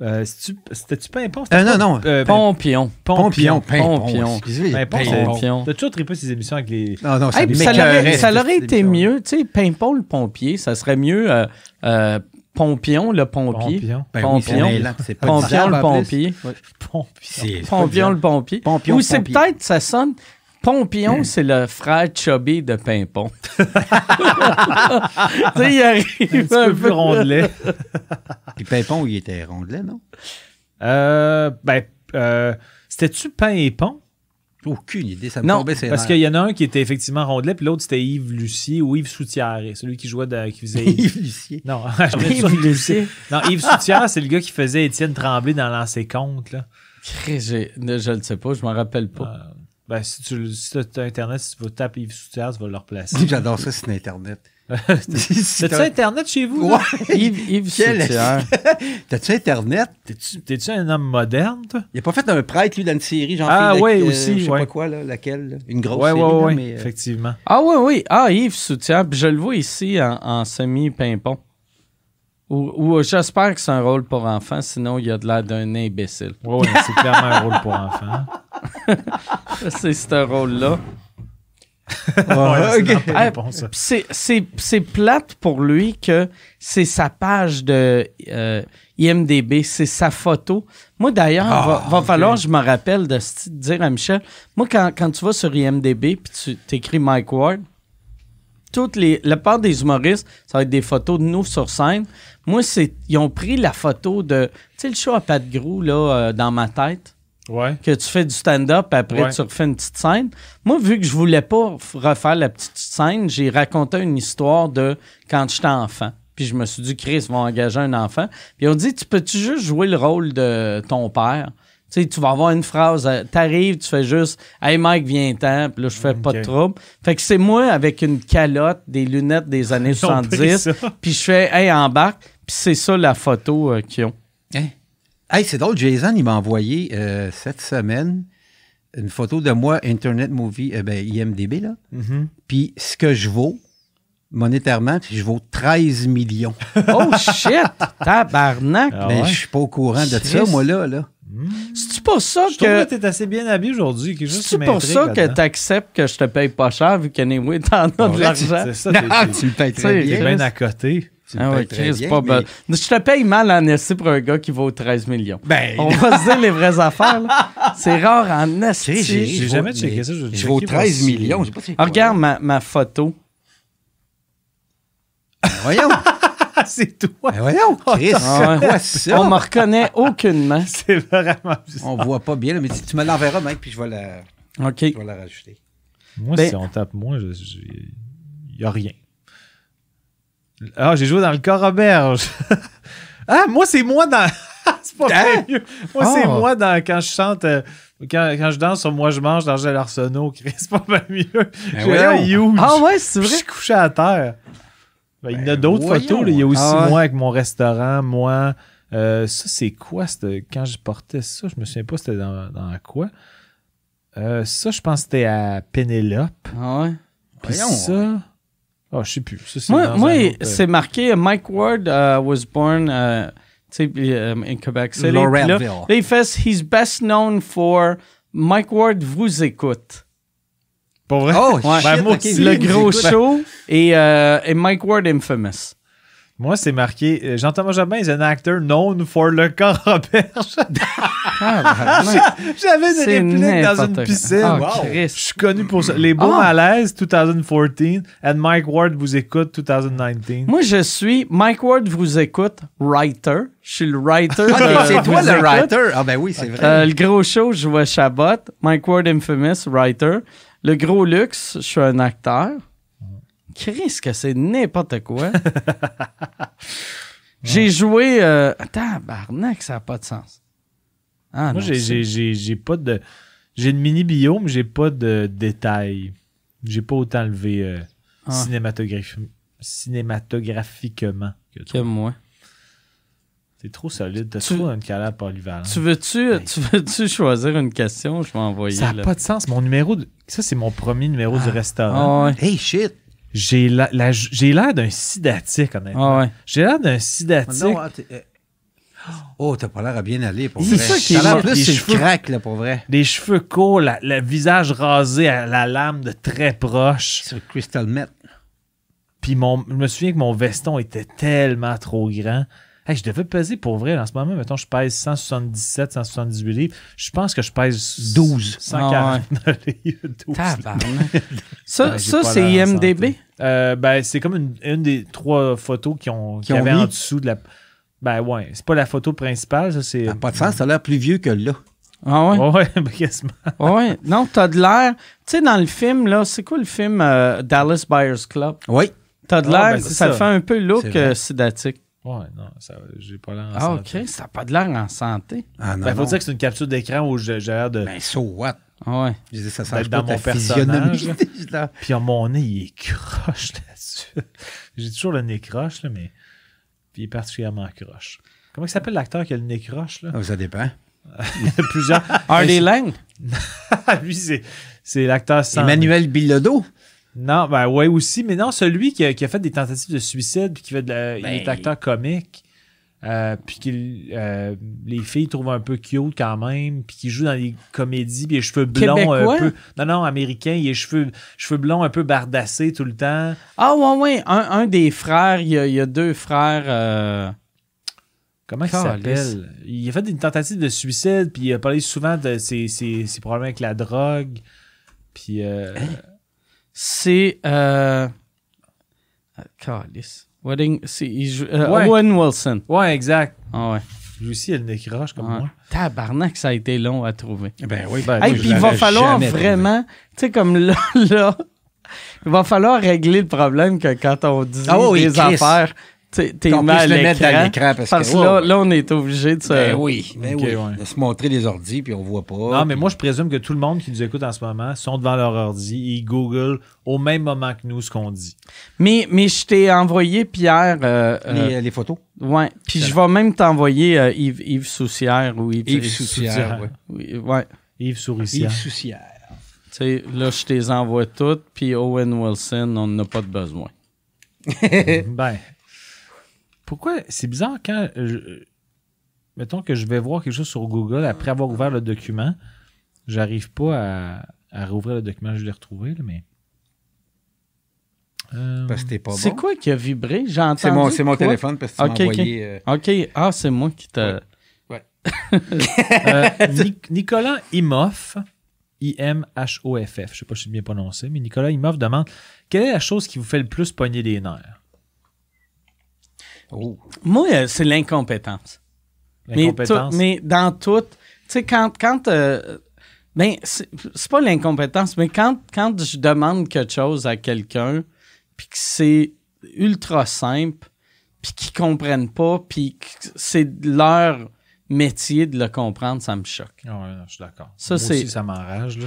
Euh, C'était-tu Pimpon? Euh, non, non. Euh, ben, Pompion. Pompion, Pimpon. Pompion. Pompion. T'as toujours trippé ces émissions avec les. Non, non, ça Hey, ça ça l'aurait été mieux, tu sais, Pimpon le pompier, ça serait mieux euh, euh, Pompion le pompier. Pompion. Ben oui, c'est Pompion. mêlant, c'est pas Pompion disable, le pompier. Pompion. Pas Pompion le pompier. Pompion, Ou c'est pompier. peut-être, ça sonne. Pompion, c'est le frère chubby de Pimpon. tu sais, il arrive Un petit peu plus rondelet. Puis Pimpon, il était rondelet, non? Euh, ben, euh, c'était-tu Pain et Pont? Aucune idée, ça me Non, tombait ses Parce nerfs. qu'il y en a un qui était effectivement rondelet, puis l'autre c'était Yves Lucier ou Yves Soutière, celui qui jouait de, qui faisait. Yves Lucier. non, je Yves Lucier. non, Yves Soutière, c'est le gars qui faisait Étienne Tremblay dans l'ancien compte là. Chris, j'ai- Je le sais pas, je m'en rappelle pas. Euh, ben, si tu as internet, si tu vas taper Yves Soutière, tu vas le replacer. J'adore ça sur Internet. T'as-tu internet chez vous? Ouais. Yves, Yves Quel- Soutière. T'as-tu Internet? T'es-tu un homme moderne, toi? Il a pas fait un prêtre, lui, dans une série, genre. Ah, ouais, euh, aussi, Je sais ouais. pas quoi, là, laquelle. là. Une grosse ouais, série, ouais, là, ouais, mais, euh, effectivement. Ah oui, oui. Ah, Yves Soutière. Puis je le vois ici en, en semi-pimpon. Ou, ou j'espère que c'est un rôle pour enfants, sinon il a de l'air d'un imbécile. Ouais, ouais, c'est clairement un rôle pour enfants. c'est ce rôle-là. Ouais, Ah, C'est, plate pour lui que c'est sa page de euh, IMDB, c'est sa photo. Moi, d'ailleurs, Ah, va, va ok. falloir que je me rappelle de dire à Michel, moi, quand, quand tu vas sur IMDB puis tu t'écris Mike Ward, toutes les, la part des humoristes, ça va être des photos de nous sur scène. Moi, c'est, ils ont pris la photo de, tu sais, le show à Pat Grou, là, euh, dans ma tête Ouais. que tu fais du stand-up, après Ouais. tu refais une petite scène. Moi, vu que je voulais pas refaire la petite scène, j'ai raconté une histoire de quand j'étais enfant. Puis je me suis dit, Chris, ils vont engager un enfant. Puis on dit, tu peux-tu juste jouer le rôle de ton père? Tu sais, tu vas avoir une phrase, euh, t'arrives, tu fais juste Hey Mike, viens-t'en, puis là, je fais pas de trouble. Fait que c'est moi avec une calotte, des lunettes des années Ils ont pris 70, ça. puis je fais Hey, embarque, puis c'est ça la photo euh, qu'ils ont. Hein? Hey, c'est drôle, Jason, il m'a envoyé euh, cette semaine une photo de moi, Internet Movie, euh, ben, IMDB, là. Mhm. Puis ce que je vaux, monétairement, puis je vaux 13 millions. Oh shit! Tabarnak! Ah mais ouais? je suis pas au courant de ça, moi, là. là. C'est-tu pour ça Je trouve que que. t'es assez bien habillé aujourd'hui. C'est pour ça que là-dedans. t'acceptes que je te paye pas cher vu qu'anyway, t'en as de l'argent? C'est ça, Ah, tu le payes Tu très bien. Bien à côté. Tu Ah ouais, Chris, bien, pas mais-. Je te paye mal en esti pour un gars qui vaut 13 millions. Ben, On va se dire les vraies affaires. C'est rare en. Chris, j'ai- jamais checké ça, je voir 13 si- millions. pas Ah, regarde ma, ma photo. Ben, voyons. C'est toi. Ben, voyons, Chris. Ah ouais. C'est quoi ça? On me reconnaît aucunement. C'est vraiment bizarre. On voit pas bien, mais tu, me l'enverras, mec, puis je vais la, OK. je vais la rajouter. Moi, Ben- si on tape moi, il n'y a rien. Ah, j'ai joué dans le corps Auberge. ah, moi, c'est moi dans. c'est pas Hein? mieux. Moi, c'est Ah. moi dans quand je chante. euh, quand, quand je danse sur Moi, je mange d'Angèle Arsenault. Chris, C'est pas bien mieux. J'ai un huge. Ah ouais, c'est Je vrai? suis couché à terre. Ben, il y en a Ben, d'autres photos. là. Il y a aussi Ah moi avec mon restaurant, moi. Euh, ça, c'est quoi? Quand je portais ça, je me souviens pas c'était dans, dans quoi. Euh, ça, je pense que c'était à Pénélope. Ah ouais. Puis ça... Ah, je sais plus. Ça, c'est Moi, moi euh, c'est marqué euh, Mike Ward uh, was born uh, tu sais, puis, euh, in Quebec City. Là, Laurelville. là, il fait he's best known for Mike Ward vous écoute. Pour vrai? Oh, Ouais. shit, Ben, moi ok, aussi. Le gros j'écoute. show et, euh, et Mike Ward infamous. Moi, c'est marqué euh, Jean-Thomas Jobin is an actor known for le corps Roberge. Ah, J'avais des répliques dans une piscine. Ah, Wow. Je suis connu pour ça. Les beaux Ah. malaises 2014 and Mike Ward vous écoute 2019. Moi, je suis Mike Ward vous écoute, writer. Je suis le writer. Ah, c'est toi le writer? Ah, ben oui, c'est vrai. Euh, le gros show, je jouais Chabot. Mike Ward Infamous, writer. Le gros luxe, je suis un acteur. Chris, que c'est n'importe quoi. J'ai joué. Euh... Tabarnak, ça n'a pas de sens. Ah, Moi, non, j'ai- c'est- j'ai j'ai- j'ai pas de. J'ai une mini bio, mais j'ai pas de détails. J'ai pas autant levé euh, Ah. cinématographi- cinématographiquement que que toi. moi. C'est trop solide. T'as Tu- trop une calade polyvalente. Tu veux-tu, tu veux-tu choisir une question? Je vais envoyer. Ça n'a pas de sens. Mon numéro. de- Ça, c'est mon premier numéro du restaurant. Ah ouais. Hey, shit. J'ai la- la- j'ai l'air d'un sidatique, honnêtement. Ah ouais. J'ai l'air d'un sidatique. Euh, Oh, t'as pas l'air à bien aller, pour C'est vrai. ça qui est l'air bon. plus cheveux. crack, là, pour vrai. Les cheveux courts, la- le visage rasé à la lame de très proche. Sur Crystal Met. Puis mon, je me souviens que mon veston était tellement trop grand. Hey, je devais peser pour vrai. En ce moment, mettons, je pèse 177, 178 livres. Je pense que je pèse 12. 149 livres. 12. Tabarnak. ça, Ouais, j'ai ça c'est IMDB? Euh, ben, c'est comme une, une des trois photos qui ont, qui ont avaient mis? en dessous de la. Ben ouais, c'est pas la photo principale, ça c'est. Ça pas de sens, t'as l'air plus vieux que là. Ah ouais? Ouais, ben, quasiment. Ouais. Non, t'as de l'air. Tu sais, dans le film, là, c'est quoi le film euh, Dallas Buyers Club? Oui. T'as de Ah, l'air. ben, ça, ça. fait un peu look euh, sidatique. Ouais, non, ça, j'ai pas l'air en Ah, santé. ok. Ça n'a pas de l'air en santé. Ah, non, Ben, faut non. dire que c'est une capture d'écran où j'ai j'ai l'air de. Ben, so what? Ah ouais. Je disais, ça change dans pas mon personnage, là. Puis ah, mon nez, il est croche là-dessus. J'ai toujours le nez croche, là, mais. Puis il est particulièrement croche. Comment il s'appelle l'acteur qui a le nez croche, là? Ah, ça dépend. Il y en a plusieurs. Hardy Lang? Lui, c'est, c'est l'acteur sans. Emmanuel Bilodeau. Non, ben ouais aussi, mais non, celui qui a, qui a fait des tentatives de suicide, puis qui fait de la- il est Ben. acteur comique, euh, puis qui euh, les filles trouvent un peu cute quand même, puis qui joue dans les comédies, puis les cheveux blonds Québécois? un peu. Non, non, américain, il a les cheveux, cheveux blonds un peu bardassés tout le temps. Ah ouais, ouais. Un, un des frères, il y a, il y a deux frères. euh, Comment il s'appelle? Il a fait une tentative de suicide, puis il a parlé souvent de ses, ses- ses problèmes avec la drogue. Puis, euh, C'est. Euh... ah, Calice. Wedding. c'est- il joue- euh, Ouais. Owen Wilson. ouais, exact. Ah ouais. Lui aussi, il a le nez croche comme Ouais. moi. Tabarnak, ça a été long à trouver. Ben oui. Ben, Hey, puis il va falloir vraiment, tu sais, comme là, là, il va falloir régler le problème que quand on dit Ah oui, des Chris. affaires, t'es mis à l'écran. parce, Parce que, que là, ouais. là, on est obligé de se... Ben oui, ben Ok, oui. ouais. De se montrer les ordis, puis on voit pas. Non, mais moi, je présume que tout le monde qui nous écoute en ce moment sont devant leur ordi et ils googlent au même moment que nous ce qu'on dit. Mais, mais je t'ai envoyé, Pierre, euh, euh, Les, les photos. ouais, puis je vais même t'envoyer euh, Yves, Yves Soussière ou Yves... Yves Soussière, Soussière, ouais. Oui, ouais. Yves Souricière. Yves Soussière. Tu sais, là, je te les envoie toutes, puis Owen Wilson, on n'a pas de besoin. ben, pourquoi c'est bizarre quand je- mettons que je vais voir quelque chose sur Google après avoir ouvert le document, j'arrive pas à, à rouvrir le document, je l'ai retrouvé là, mais Euh, Parce que t'es pas C'est bon. quoi qui a vibré? J'ai entendu. C'est mon, c'est téléphone parce que tu Ok, m'as ok. envoyé. euh, OK. Ah, c'est moi qui t'a. euh, Nic- Nicolas Imoff, I-M-H-O-F-F, je sais pas si c'est bien prononcé, mais Nicolas Imoff demande quelle est la chose qui vous fait le plus pogner les nerfs? Oh. Moi, euh, c'est l'incompétence. Mais, L'incompétence? mais dans tout, tu sais, quand. quand euh, ben, c'est pas l'incompétence, mais quand, quand je demande quelque chose à quelqu'un, puis que c'est ultra simple, puis qu'ils comprennent pas, puis que c'est leur métier de le comprendre, ça me choque. Ah ouais, non, je suis d'accord. Ça, moi aussi, ça m'enrage. là.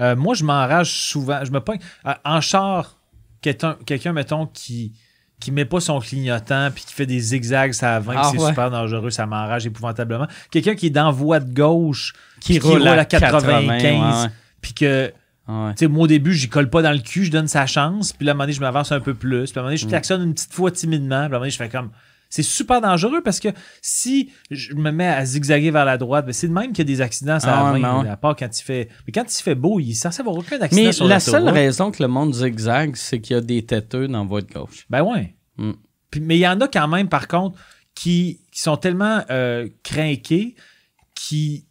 Euh, moi, je m'enrage souvent. Je me pogne. euh, en char, quelqu'un, quelqu'un, mettons, qui qui met pas son clignotant puis qui fait des zigzags ça avant Ah c'est ouais. super dangereux, ça m'enrage épouvantablement. Quelqu'un qui est dans voie de gauche, Qui, Qui roule à 95, ouais, puis que, ouais. tu sais, moi au début, j'y colle pas dans le cul, je donne sa chance, puis là, à un moment donné, je m'avance un peu plus, puis à un moment donné, je Mm. klaxonne une petite fois timidement, puis à un moment donné, je fais comme. C'est super dangereux parce que si je me mets à zigzaguer vers la droite, ben c'est de même qu'il y a des accidents, ça Ah ouais, 20, ouais. à part quand il fait. Mais quand il fait beau, il est censé avoir aucun accident Mais sur la seule raison que le monde zigzag, c'est qu'il y a des têteux dans la voie de gauche. Ben ouais. Mm. Puis- mais il y en a quand même, par contre, qui, qui sont tellement euh, craqués qui,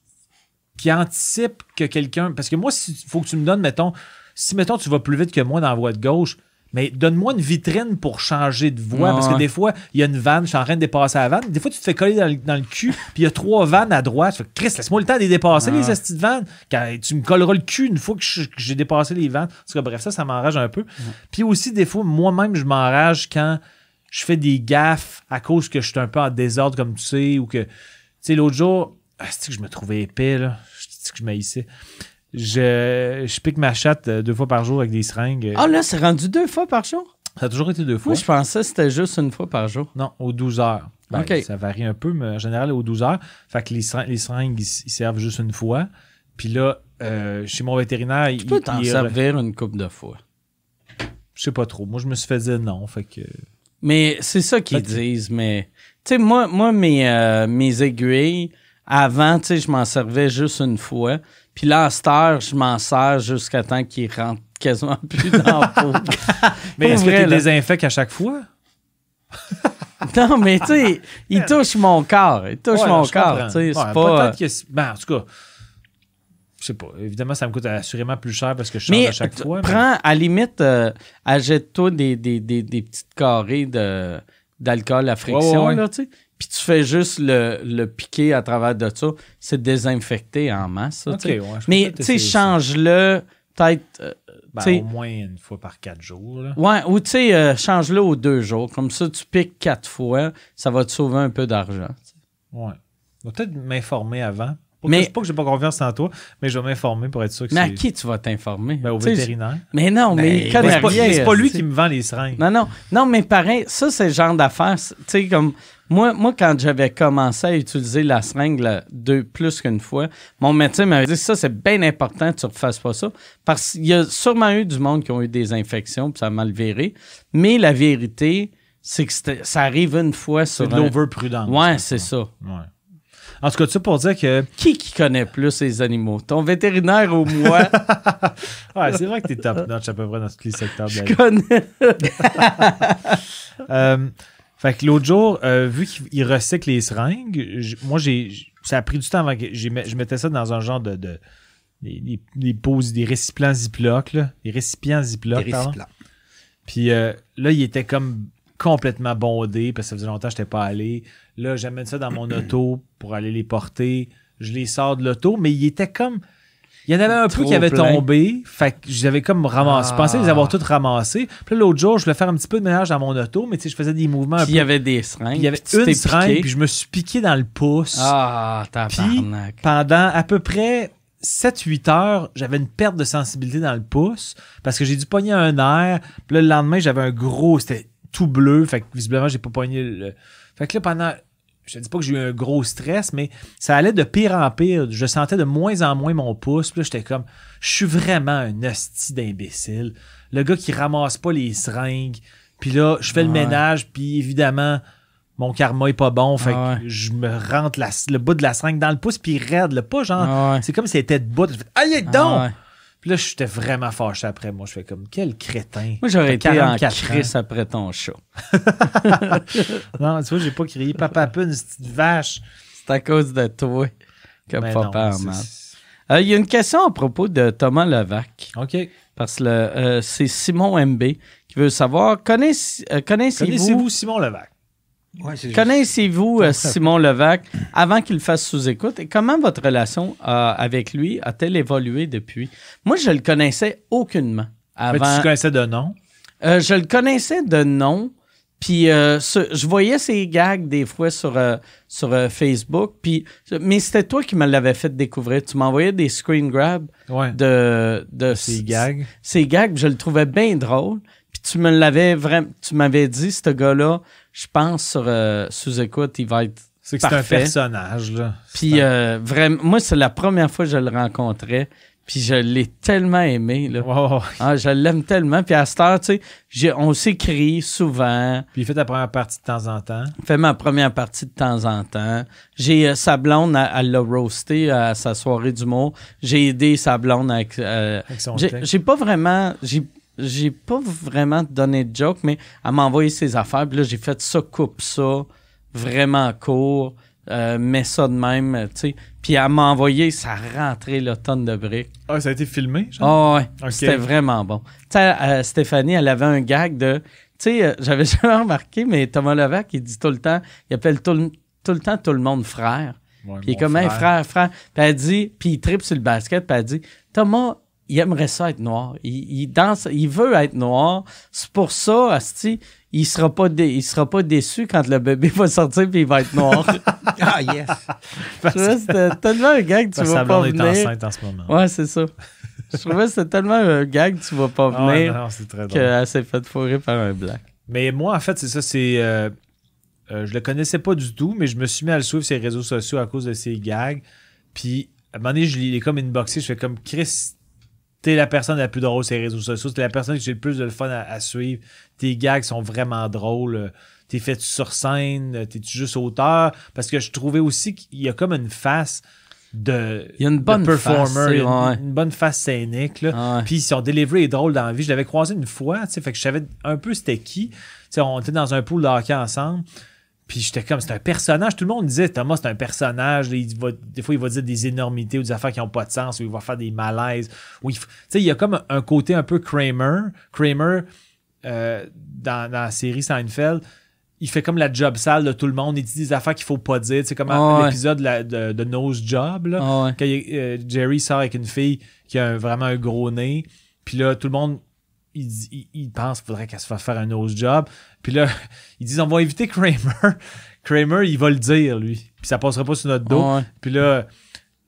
qui anticipent que quelqu'un. Parce que moi, il faut que tu me donnes, mettons, si, mettons, tu vas plus vite que moi dans la voie de gauche, mais donne-moi une vitrine pour changer de voie. Ouais, parce que ouais. des fois, il y a une vanne, je suis en train de dépasser la vanne. Des fois, tu te fais coller dans le, dans le cul, puis il y a trois vannes à droite. Tu fais, Chris, laisse-moi le temps de les dépasser, Ouais. les estis de vannes. Quand tu me colleras le cul une fois que je- j'ai dépassé les vannes. En tout cas, bref, ça, ça m'enrage un peu. Puis aussi, des fois, moi-même, je m'enrage quand je fais des gaffes à cause que je suis un peu en désordre, comme tu sais, ou que. Tu sais, l'autre jour, ah, c'est que je me trouvais épais, là? C'est que je m'haïssais? Je, je pique ma chatte euh, deux fois par jour avec des seringues. Ah, là, c'est rendu deux fois par jour? Ça a toujours été deux fois. Moi, je pensais que c'était juste une fois par jour. Non, aux 12 heures. Ben, OK. Ça varie un peu, mais en général, aux 12 heures. Fait que les seringues, les seringues, ils, ils servent juste une fois. Puis là, euh, chez mon vétérinaire, Tu il, peux t'en il- servir une coupe de fois. Je sais pas trop. Moi, je me suis fait dire non. Fait que. Mais c'est ça qu'ils que- disent. Mais, tu sais, moi, moi mes, euh, mes aiguilles, avant, tu sais, je m'en servais juste une fois. Puis là, à cette heure, je m'en sers jusqu'à temps qu'ils rentrent quasiment plus dans la peau. Mais est-ce que tu désinfectes à chaque fois? non, mais tu sais, il touche mon corps. Il touche Ouais, mon corps. Ouais, pas. Peut-être que. c'est- Ben, en tout cas. Je sais pas. Évidemment, ça me coûte assurément plus cher parce que je change Mais à chaque fois. mais- prends, à limite, euh, achète-toi des, des, des, des petites carrés de, d'alcool à friction, Ouais, ouais, ouais. là, tu sais. Puis tu fais juste le, le piquer à travers de ça. C'est désinfecté en masse, ça, ouais, Mais, tu sais, change-le, peut-être... euh, Ben, au moins une fois par quatre jours. Là. ouais, ou tu sais, euh, change-le aux deux jours. Comme ça, tu piques quatre fois, ça va te sauver un peu d'argent. Ouais. Je vais peut-être m'informer avant. Pas Mais- que, pas que j'ai pas confiance en toi, mais je vais m'informer pour être sûr que Mais à c'est. qui tu vas t'informer? Ben, au vétérinaire. Mais non, mais Ben, il Mais connaît c'est pas, rien. mais c'est pas lui qui me vend les seringues. Non, non. Non, mais pareil, ça, c'est le genre d'affaire. c'est- Tu sais, comme. Moi, moi, quand j'avais commencé à utiliser la seringue là, deux, plus qu'une fois, mon médecin m'avait dit ça, c'est bien important que tu ne refasses pas ça. Parce qu'il y a sûrement eu du monde qui ont eu des infections, puis ça a mal viré. Mais la vérité, c'est que ça arrive une fois C'est sur de un... l'overprudence. Ouais, c'est ça. Ouais. En tout cas, ça pour dire que. Qui qui connaît plus les animaux? Ton vétérinaire ou moi? Ouais, c'est vrai que t'es top notch à peu près dans tous les secteurs de la vie. Je connais. Euh, fait que l'autre jour, euh, vu qu'il recycle les seringues, moi, j'ai, ça a pris du temps avant que je mettais ça dans un genre de. de des, des, des poses- des récipients Ziploc, là. Des récipients Ziploc, Des pardon. récipients. Puis euh, là, il était comme complètement bondé parce que ça faisait longtemps que je n'étais pas allé. Là, j'amène ça dans mon auto pour aller les porter. Je les sors de l'auto, mais il était comme. Il y en avait un peu qui avait plein. tombé. Fait que j'avais comme ramassé. Je pensais les avoir Ah. toutes ramassées. Puis là, l'autre jour, je voulais faire un petit peu de ménage dans mon auto, mais tu sais, je faisais des mouvements un Puis il y avait des seringues. Puis il y avait puis une seringue, puis je me suis piqué dans le pouce. Ah, tabarnak. Pendant à peu près 7-8 heures, j'avais une perte de sensibilité dans le pouce parce que j'ai dû pogner un air. Puis là, le lendemain, j'avais un gros, c'était tout bleu. Fait que visiblement, j'ai pas pogné le. Fait que là, pendant. Je te dis pas que j'ai eu un gros stress, mais ça allait de pire en pire. Je sentais de moins en moins mon pouce. Puis là, j'étais comme, je suis vraiment un hostie d'imbécile. Le gars qui ramasse pas les seringues, Puis là, je fais le ménage, puis évidemment, mon karma est pas bon. Fait que je me rentre la- le bout de la seringue dans le pouce, puis il raide, là, pas genre. Ouais. C'est comme si elle était debout. Je fais, Aïe, donc! Puis là, j'étais vraiment fâché après. Moi, je fais comme, quel crétin. Moi, j'aurais été en 44 crise après ton show. Non, tu vois, j'ai pas crié Papa Pune, une petite vache. C'est à cause de toi que Mais papa non, mal. Euh, Il y a une question à propos de Thomas Levac. OK. Parce que euh, c'est Simon MB qui veut savoir connaiss- euh, connaissez-vous Connaissez-vous Simon Levac? Ouais, c'est juste- connaissez-vous euh, Simon Levac avant qu'il fasse sous-écoute et comment votre relation euh, avec lui a-t-elle évolué depuis? Moi, je le connaissais aucunement Mais tu avant. te connaissais de nom? Euh, je le connaissais de nom, puis euh, ce- je voyais ses gags des fois sur, euh, sur euh, Facebook, puis, mais c'était toi qui me l'avais fait découvrir. Tu m'envoyais des screen grabs Ouais. de, de Ces gags. Ces gags, je le trouvais bien drôle. Puis tu me l'avais vraiment, tu m'avais dit, ce gars-là, je pense sur euh, sous-écoute, il va être. C'est que c'est un personnage, là. Puis un- euh, vraiment, moi, c'est la première fois que je le rencontrais, puis je l'ai tellement aimé, là. Ouais. Ah, je l'aime tellement. Puis à cette heure, tu sais, on s'écrit souvent. Puis il fait ta première partie de temps en temps. fait ma première partie de temps en temps. J'ai euh, sa blonde, elle, elle l'a roasté à sa soirée d'humour. J'ai aidé sa blonde avec. euh, Avec son j'ai pas vraiment. J'ai, j'ai pas vraiment donné de joke, mais elle m'a envoyé ses affaires. Puis là, j'ai fait ça, coupe ça, vraiment court. Euh, mets ça de même, euh, tu sais. Puis elle m'a envoyé, ça rentrait le tonne de briques. Ah, ça a été filmé, genre? Ah ouais, c'était vraiment bon. Tu sais, euh, Stéphanie, elle avait un gag de... Tu sais, euh, j'avais jamais remarqué, mais Thomas Levac, il dit tout le temps, il appelle tout le, tout le temps tout le monde frère. Ouais, Puis il est comme, hey, frère, frère. Puis elle dit, puis il tripe sur le basket, puis elle dit, Thomas, il aimerait ça être noir. Il, il danse, il veut être noir. C'est pour ça, Asti, il sera pas dé- il sera pas déçu quand le bébé va sortir puis il va être noir. Ah, yes. Je trouvais que c'était tellement un gag que tu Parce vas sa pas blonde est venir. enceinte en ce moment. Ouais, c'est ça. Je trouvais que c'était tellement un gag que tu vas pas Ah, venir non, qu'elle s'est fait fourrer par un black. Mais moi, en fait, c'est ça, c'est. euh, euh, je le connaissais pas du tout, mais je me suis mis à le suivre sur les réseaux sociaux à cause de ses gags. Puis, à un moment donné, je l'ai comme inboxé. Je fais comme Chris, t'es la personne la plus drôle sur les réseaux sociaux. T'es la personne que j'ai le plus de fun à, à suivre. Tes gags sont vraiment drôles. T'es fait sur scène. T'es-tu juste auteur? Parce que je trouvais aussi qu'il y a comme une face de, Il y a une bonne performer, face, il y a une, ouais. une bonne face scénique. Là. Ouais. Puis son delivery est drôle dans la vie. Je l'avais croisé une fois, tu sais, fait que je savais un peu c'était qui. Tu sais, on était dans un pool de hockey ensemble. Puis j'étais comme, c'est un personnage. Tout le monde disait, Thomas, c'est un personnage. Il va- des fois, il va dire des énormités ou des affaires qui n'ont pas de sens, ou il va faire des malaises. Ou il f- Tu sais, il y a comme un, côté un peu Kramer. Kramer, euh, dans, dans la série Seinfeld, il fait comme la job sale de tout le monde. Il dit des affaires qu'il faut pas dire. C'est comme Ah ouais. l'épisode de, la- de, de Nose Job. Là Ah ouais. quand il- euh, Jerry sort avec une fille qui a un- vraiment un gros nez, puis là, tout le monde, il, il, il pense qu'il faudrait qu'elle se fasse faire un nose job. Puis là, ils disent, on va éviter Kramer. Kramer, il va le dire, lui. Puis ça passera pas sur notre dos. Ouais. Puis là,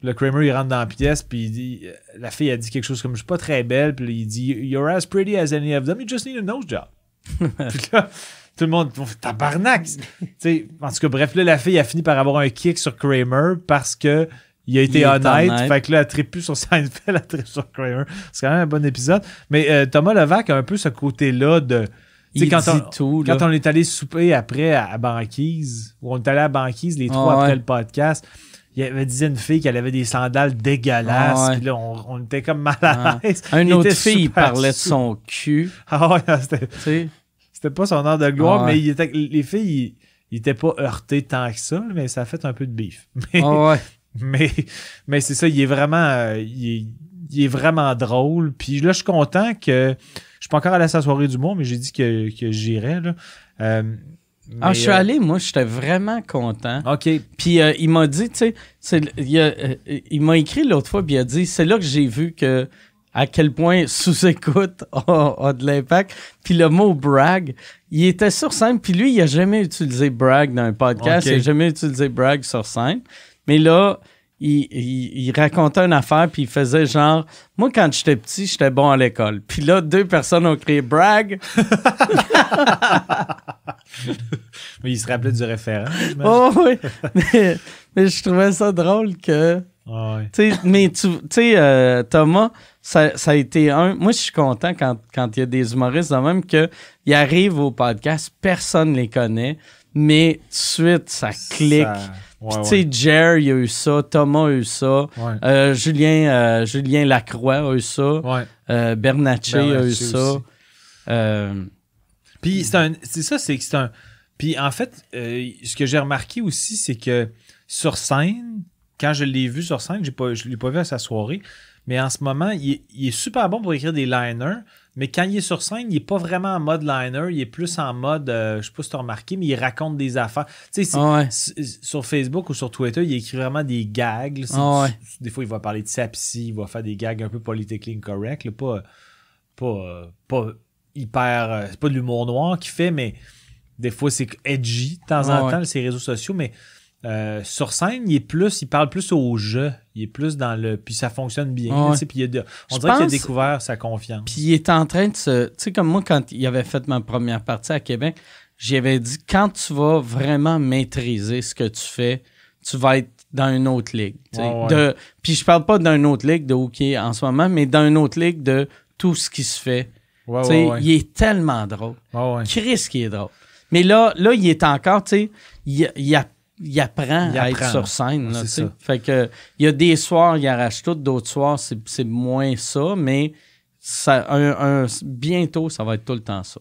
le Kramer, il rentre dans la pièce, puis il dit, la fille a dit quelque chose comme, je suis pas très belle, puis là, il dit, you're as pretty as any of them, you just need a nose job. puis là, tout le monde, tabarnak! Tu sais, en tout cas, bref, là, la fille a fini par avoir un kick sur Kramer parce que il a été Il honnête. honnête. Fait que là, elle tripe plus sur Seinfeld, elle tripe sur Kramer. C'est quand même un bon épisode. Mais euh, Thomas Levac a un peu ce côté-là de. Tu sais, Il quand, dit on, tout, là. quand on est allé souper après à, à Banquise, ou on est allé à Banquise les trois Ah après ouais. le podcast, il y avait disait une fille qu'elle avait des sandales dégueulasses. Ah ouais. Puis là, on, on était comme mal à Ah. l'aise. Une Il autre fille, il parlait de son cul. Ah ouais, c'était, c'était pas son heure de gloire, Ah ouais. mais il était, les filles, ils, ils étaient pas heurtés tant que ça, mais ça a fait un peu de bif. Mais, ouais. Mais, mais c'est ça, il est vraiment, euh, il est, il est vraiment drôle. Puis là, je suis content que, je suis pas encore allé à sa soirée du monde, mais j'ai dit que, que j'irais, là. Euh, Ah, je suis euh, allé, moi, j'étais vraiment content. OK. Puis euh, il m'a dit, tu sais, il, m'a écrit l'autre fois, puis il a dit, c'est là que j'ai vu que à quel point sous-écoute a, a de l'impact. Puis le mot brag, il était sur scène, puis lui, il a jamais utilisé brag dans un podcast, il a jamais utilisé brag sur scène. Mais là, il, il- il racontait une affaire, puis il faisait genre, moi, quand j'étais petit, j'étais bon à l'école. Puis là, deux personnes ont crié brag. Mais il se rappelait du référent. Oh, oui. mais, mais je trouvais ça drôle que. Ah sais, mais tu sais, euh, Thomas, ça, ça a été un. Moi, je suis content quand quand il y a des humoristes de même que ils arrivent au podcast, personne les connaît, mais tout de suite, ça clique. Ça- ouais, tu sais, Jer, il a eu ça, Thomas a eu ça, Ouais. euh, Julien, euh, Julien Lacroix a eu ça, euh, Bernatchez a eu ça. Euh, Puis c'est un, c'est ça, c'est que c'est un. Puis en fait, ce que j'ai remarqué aussi, c'est que sur scène, quand je l'ai vu sur scène, j'ai pas, je l'ai pas vu à sa soirée, mais en ce moment, il est super bon pour écrire des liners. Mais quand il est sur scène, il est pas vraiment en mode liner, il est plus en mode, euh, je sais pas si tu as remarqué, mais il raconte des affaires. Tu sais, ah ouais. sur Facebook ou sur Twitter, il écrit vraiment des gags. Ah ouais. Des fois, il va parler de sa psy, il va faire des gags un peu politically incorrect, là, pas, pas, euh, pas hyper. euh, c'est pas de l'humour noir qu'il fait, mais des fois, c'est edgy de temps Ah en ouais. temps, ses réseaux sociaux, mais euh, sur scène, il est plus, il parle plus au jeu. Il est plus dans le. Puis ça fonctionne bien. Ouais. tu sais, puis il a de- on Je dirait qu'il a découvert sa confiance. Puis il est en train de se. Tu sais, comme moi, quand il avait fait ma première partie à Québec, j'y avais dit quand tu vas vraiment maîtriser ce que tu fais, tu vas être dans une autre ligue. tu sais. Ouais, ouais. De, puis je parle pas d'une autre ligue de hockey en ce moment, mais dans une autre ligue de tout ce qui se fait. Tu sais. Il est tellement drôle. Chris qui est drôle. Mais là, là, il est encore, tu sais, il, il, app- il apprend Il à être sur scène. Là, ça. Fait que il y a des soirs, il arrache tout, d'autres soirs, c'est moins ça, mais ça, un, un- bientôt, ça va être tout le temps ça.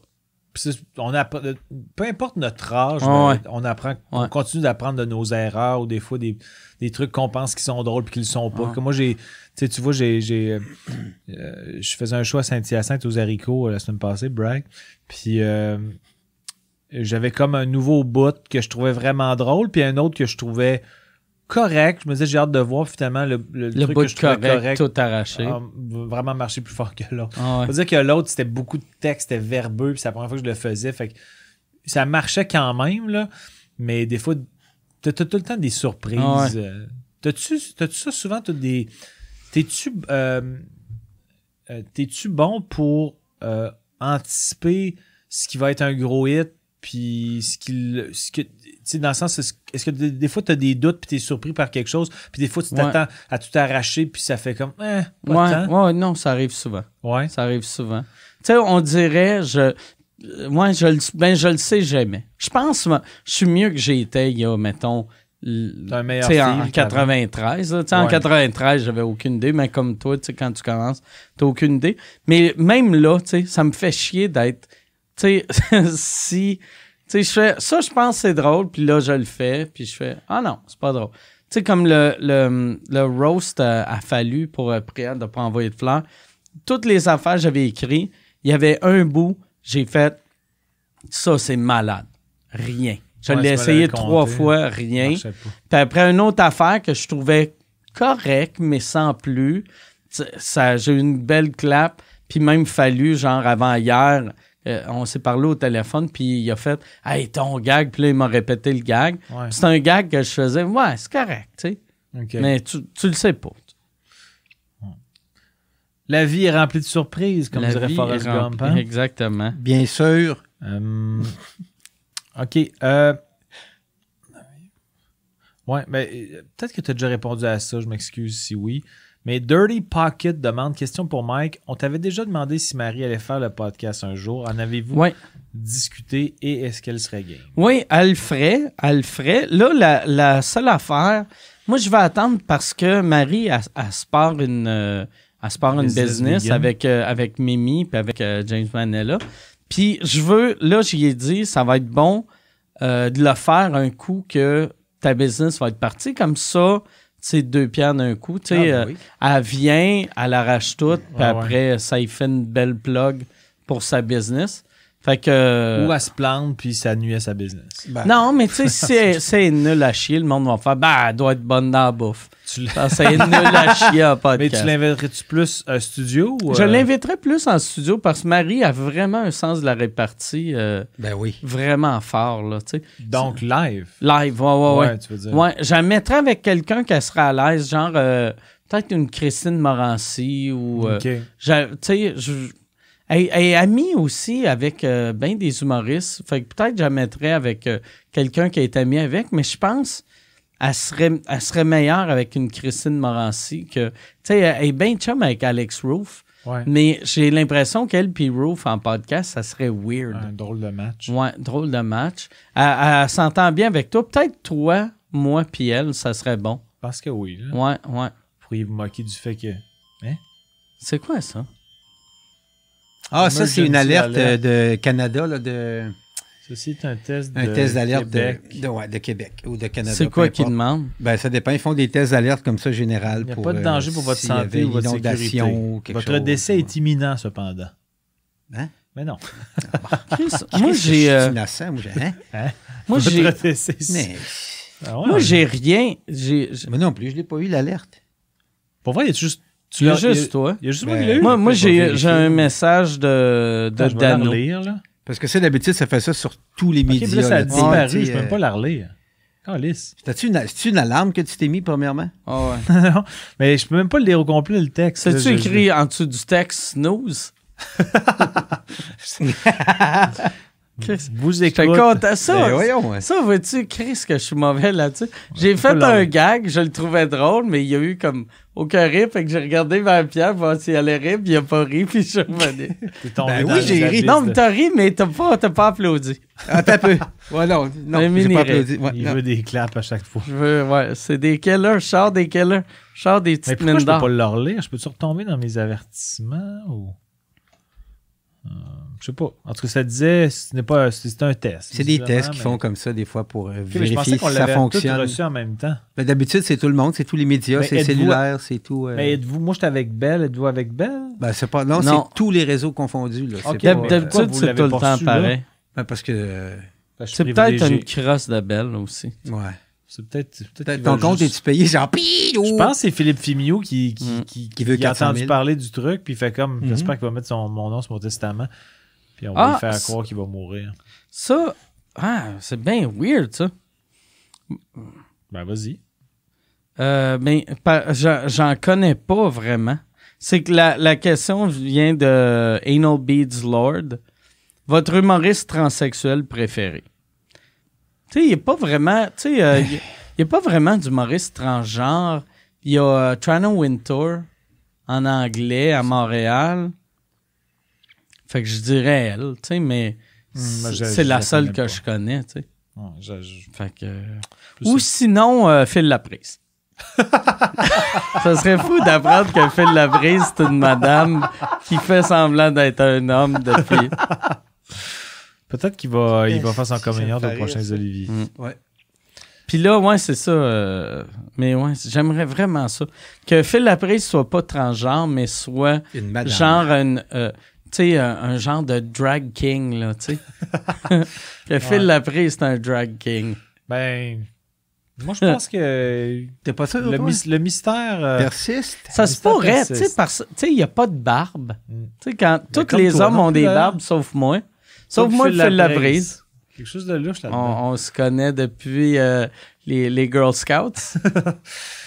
On peu importe notre âge, Ah ouais. on apprend, on continue d'apprendre de nos erreurs ou des fois des, des trucs qu'on pense qui sont drôles puis qui le sont pas. Moi, j'ai, tu vois, j'ai, j'ai, euh, euh, je faisais un show à Saint-Hyacinthe aux haricots euh, la semaine passée, brag. Puis euh, j'avais comme un nouveau bout que je trouvais vraiment drôle, puis un autre que je trouvais correct. Je me disais, j'ai hâte de voir finalement le, le, Le truc que je trouvais correct, correct, tout arraché. vraiment marché plus fort que l'autre. Ah ouais. Dire que l'autre, c'était beaucoup de texte, c'était verbeux, puis c'est la première fois que je le faisais. Fait que ça marchait quand même, là. Mais des fois, t'as tout le temps des surprises. Ah ouais. euh. T'as-tu t'as-tu ça souvent, t'as des. T'es-tu. euh, euh, T'es-tu bon pour euh, anticiper ce qui va être un gros hit, puis ce qu'il. Ce que, tu sais, dans le sens, est-ce que des, fois, tu as des doutes, puis tu es surpris par quelque chose, puis des fois, tu Ouais. t'attends à tout arracher, puis ça fait comme. Eh, pas Ouais, ouais, non, ça arrive souvent. Ouais. Ça arrive souvent. Tu sais, on dirait, je, euh, moi, je, le- ben, je le sais jamais. Je pense, je suis mieux que j'étais il y a, mettons, un meilleur en feel qu'avant. 93. là. Tu sais, En Ouais. 93, j'avais aucune idée, mais comme toi, quand tu commences, t'as aucune idée. Mais même là, ça me fait chier d'être, tu sais, si, tu sais, je fais, ça, je pense que c'est drôle, puis là, je le fais, puis je fais, ah non, c'est pas drôle. Tu sais, comme le, le, le roast euh, a fallu pour euh, de ne pas envoyer de fleurs. Toutes les affaires que j'avais écrites, il y avait un bout, j'ai fait, ça, c'est malade. Rien. Je Ouais, l'ai essayé trois fois, rien. Puis après, une autre affaire que je trouvais correct, mais sans plus. Ça, j'ai eu une belle clap. Puis même fallu, genre avant hier, euh, on s'est parlé au téléphone, puis il a fait Hey, ton gag, puis là, il m'a répété le gag. Ouais. C'est un gag que je faisais, ouais, c'est correct, tu sais. Mais tu, tu le sais pas. La vie est remplie de surprises, comme La dirait vie Forrest Gump. hein? Exactement. Bien sûr, Euh, ok. euh, Ouais, mais euh, peut-être que tu as déjà répondu à ça, je m'excuse si oui. Mais Dirty Pocket demande question pour Mike. On t'avait déjà demandé si Marie allait faire le podcast un jour. En avez-vous discuté et est-ce qu'elle serait game? Oui, elle le ferait. Elle le ferait. Là, la, la seule affaire, moi, je vais attendre parce que Marie, elle, elle se part une, euh, elle se part une Business business vegan. avec, euh, avec Mimi puis avec euh, James Manella. Puis je veux, là, j'y ai dit, ça va être bon de le faire un coup que ta business va être partie. Comme ça, c'est deux pierres d'un coup. Tu sais, Ah, euh, ben oui. elle vient, elle arrache tout, puis après, ça y fait une belle plug pour sa business. Fait que. Ou elle se plante puis ça nuit à sa business. Ben, Non, mais tu sais, si c'est- nul à chier, le monde va faire, bah, elle doit être bonne dans la bouffe. C'est nul à chier en Mais podcast. tu l'inviterais-tu plus un studio ou, Je euh, l'inviterais plus en studio parce que Marie a vraiment un sens de la répartie euh, Ben oui. vraiment fort, là, tu sais. Donc live. Live, ouais, ouais, ouais. tu veux dire. Ouais, je la mettrais avec quelqu'un qui serait à l'aise, genre, euh, peut-être une Christine Morancy ou... euh, Ok. j'a- tu sais, je- Elle, elle est amie aussi avec euh, ben des humoristes. Fait que peut-être que je la mettrais avec euh, quelqu'un qui est ami avec, mais je pense elle serait, elle serait meilleure avec une Christine Morancy que. Tu sais, elle est bien chum avec Alex Roof, Ouais. mais j'ai l'impression qu'elle puis Roof en podcast, ça serait Un weird. drôle de match. Ouais, drôle de match. Elle, elle s'entend bien avec toi. Peut-être toi, moi puis elle, ça serait bon. Pense que oui. Là. Ouais, ouais. Vous pourriez vous moquer du fait que. C'est quoi ça? Ah, ça, c'est une alerte alert. euh, de Canada, là, de, Ceci est un test un de test d'alerte de, ouais, de Québec ou de Canada. C'est quoi peu qui importe. demande? Ben, ça dépend. Ils font des tests d'alerte comme ça général. Il n'y a pour, pas de euh, danger pour votre santé ou votre inondation sécurité. ou quelque Votre chose. décès est imminent, cependant. Hein? Mais non. Chris, moi, j'ai. suis euh, innocent, moi, j'ai- hein? moi, j'ai. Votre décès. Mais Ah ouais, Moi, ouais. j'ai rien. Moi non plus, je l'ai pas eu, l'alerte. Pour vrai, il y a juste. Tu Il y a l'as- juste toi? Il y a juste Ben, moi qui l'ai eu. Moi, j'ai un message de, de je Dano. relire, là. Parce que ça, d'habitude, ça fait ça sur tous les médias. là, ça a disparu. Je peux même euh, pas la relire. Calice. C'était-tu une, c'est-tu une alarme que tu t'es mis, premièrement? Ah ouais. non, mais je peux même pas le lire au complet, le texte. C'est-tu Je- écrit en dessous du texte snooze? Chris, Vous écoute. content. Ça, Ben, voyons. ouais. ça vois-tu, Chris, que je suis mauvais là-dessus? J'ai fait un gag, je le trouvais drôle, mais il y a eu comme aucun rire, fait que j'ai regardé vers Pierre pour voir s'il allait rire, puis il a pas ri, puis je suis revenu. T'es tombé Ben dans oui, les j'ai ri. non, mais t'as ri, mais t'as pas, t'as pas applaudi. Attends un peu. Ouais, non, non, j'ai pas applaudi. Ouais, Il non. veut des claps à chaque fois. Je veux, ouais, c'est des killers, je sors des killers, je sors des Mais petites pourquoi mines je peux pas le relire? Je peux-tu retomber dans mes avertissements ou... Euh, je sais pas. En tout cas, ça disait ce n'est pas c'est un test. C'est des tests qu'ils mais- font comme ça, des fois, pour euh, Ok, mais je vérifier si ça fonctionne. reçu en même temps. Ben, D'habitude, c'est tout le monde, c'est tous les médias, Mais c'est cellulaire, c'est tout. euh, Mais êtes-vous, moi, j'étais avec Belle. Êtes-vous avec Belle? ben, c'est pas, non, Non. c'est tous les réseaux confondus. Là. C'est Ok, pas, D'hab- mais- euh, D'habitude, pourquoi vous c'est tout le temps pareil. ben, parce que. euh, je C'est peut-être une crosse de belle aussi. ouais. C'est peut-être. ton compte, juste- es-tu payé genre Je pense que c'est Philippe Fimiou qui, qui, Mm. qui, Qui veut a 400 entendu 000. parler du truc, puis il fait comme, Mhm. j'espère qu'il va mettre son, mon nom sur mon testament, puis on va Ah, lui faire c'est- croire qu'il va mourir. Ça, ah, c'est bien weird, ça. Ben, vas-y. Euh, pa- j'en connais pas vraiment. C'est que la, la question vient de Anal Beads Lord. Votre humoriste transsexuel préféré? Tu sais, il n'y a pas vraiment. Tu sais, euh, il n'y a, pas vraiment d'humoriste transgenre. Il y a euh, Trano Wintour en anglais à Montréal. Fait que je dirais elle, tu sais, mais moi, je- c'est la seule que pas. je connais, tu sais. Ouais, Fait que. Ou ça. sinon, euh, Phil Laprise. Ça serait fou d'apprendre que Phil Laprise, c'est une madame qui fait semblant d'être un homme depuis. Peut-être qu'il va, il va faire son communion aux prochains. Olivier. Mm. Ouais. Puis là, ouais, c'est ça. euh, mais ouais, j'aimerais vraiment ça. Que Phil Laprise soit pas transgenre, mais soit Une genre une, euh, sais, un, un genre de drag king, là, tu sais. que Phil Ouais. Laprise, c'est un drag king. Ben, moi, je pense que T'es pas sûr, le, le mystère. euh, Persiste? Ça se pourrait, tu sais, parce tu sais, il n'y a pas de barbe. Mm. Tu sais, quand tous les toi hommes ont des hein? barbes, sauf moi. Sauf Sauf moi, Phil Phil Laprise. Laprise. quelque chose de louche On, là-dedans. on se connaît depuis euh, les, les Girl Scouts.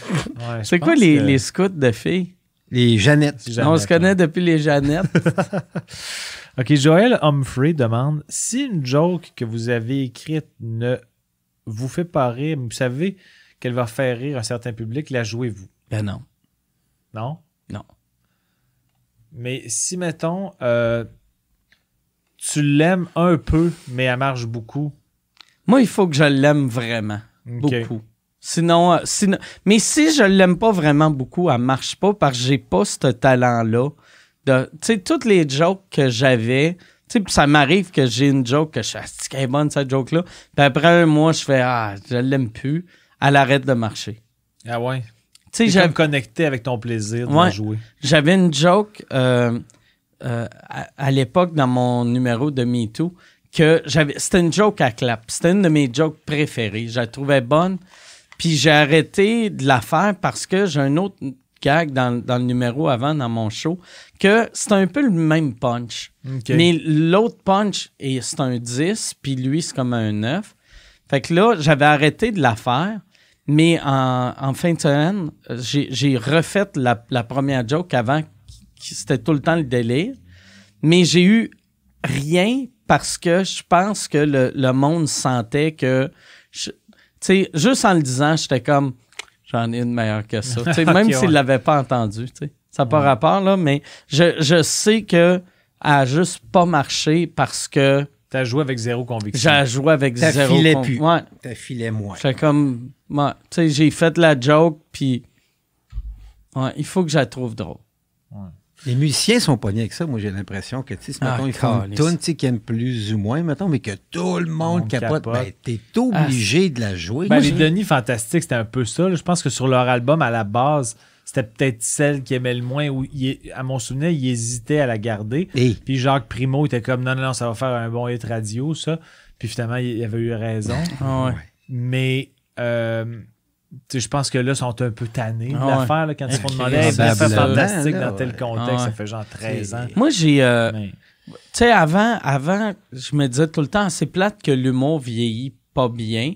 Ouais, C'est quoi les, que- les scouts de filles? Les Jeannettes. Si on se connaît depuis les Jeannettes. Ok, Joël Humphrey demande si une joke que vous avez écrite ne vous fait pas rire, mais vous savez qu'elle va faire rire un certain public, la jouez-vous? ben non. Non? Non. Mais si, mettons, euh, tu l'aimes un peu, mais elle marche beaucoup. Moi, il faut que je l'aime vraiment. Ok. Beaucoup. Sinon, euh, sinon, mais si je l'aime pas vraiment beaucoup, elle marche pas parce que j'ai pas ce talent-là. Tu sais, toutes les jokes que j'avais, tu sais, ça m'arrive que j'ai une joke que je suis Asti qu'elle est bonne cette joke-là? Puis après un mois, je fais ah, je l'aime plus. Elle arrête de marcher. Ah ouais. Tu sais, comme connecté avec ton plaisir de Ouais. jouer. J'avais une joke euh, euh, à, à l'époque dans mon numéro de MeToo que j'avais. C'était une joke à clap. C'était une de mes jokes préférées. Je la trouvais bonne. Puis j'ai arrêté de la faire parce que j'ai un autre gag dans, dans le numéro avant, dans mon show, que c'est un peu le même punch. Mais l'autre punch, est- c'est un 10, puis lui, c'est comme un 9. Fait que là, j'avais arrêté de la faire, mais en, en fin de semaine, j'ai refait la, la première joke avant, c'était tout le temps le délire. mais j'ai eu rien parce que je pense que le, le monde sentait que. je- sais, juste en le disant, j'étais comme. J'en ai une meilleure que ça. Même s'il ouais. ne l'avait pas entendu. tu sais. Ça n'a pas Ouais. rapport, là, mais je, je sais que elle a juste pas marché parce que T'as joué avec zéro conviction. j'ai joué avec zéro. filait con- plus. Ouais. T'as filé moins. J'étais comme. ouais, tu sais, j'ai fait la joke, puis. Ouais, il faut que je la trouve drôle. Les musiciens sont pognés avec ça. Moi, j'ai l'impression que, tu sais, Ah, mettons, ils font une tune, tu sais, qu'ils aiment plus ou moins, mettons, mais que tout le monde capote, capote. ben, t'es obligé de la jouer. Ben, les Denis Fantastiques, c'était un peu ça. là. Je pense que sur leur album, à la base, c'était peut-être celle qui aimait le moins, il- à mon souvenir, il hésitait à la garder. Hey. Puis Jacques Primo était comme non, non, non, ça va faire un bon hit radio, ça. Puis finalement, il avait eu raison. Ah ouais. Mais euh, je pense que là, ils sont un peu tannés Ah l'affaire quand ils font Ok, demander hey, fantastique là, dans tel contexte, Ah ça fait genre 13 ans. Moi, j'ai. euh, Mais- Tu sais, avant, avant, je me disais tout le temps, c'est plate que l'humour vieillit pas bien.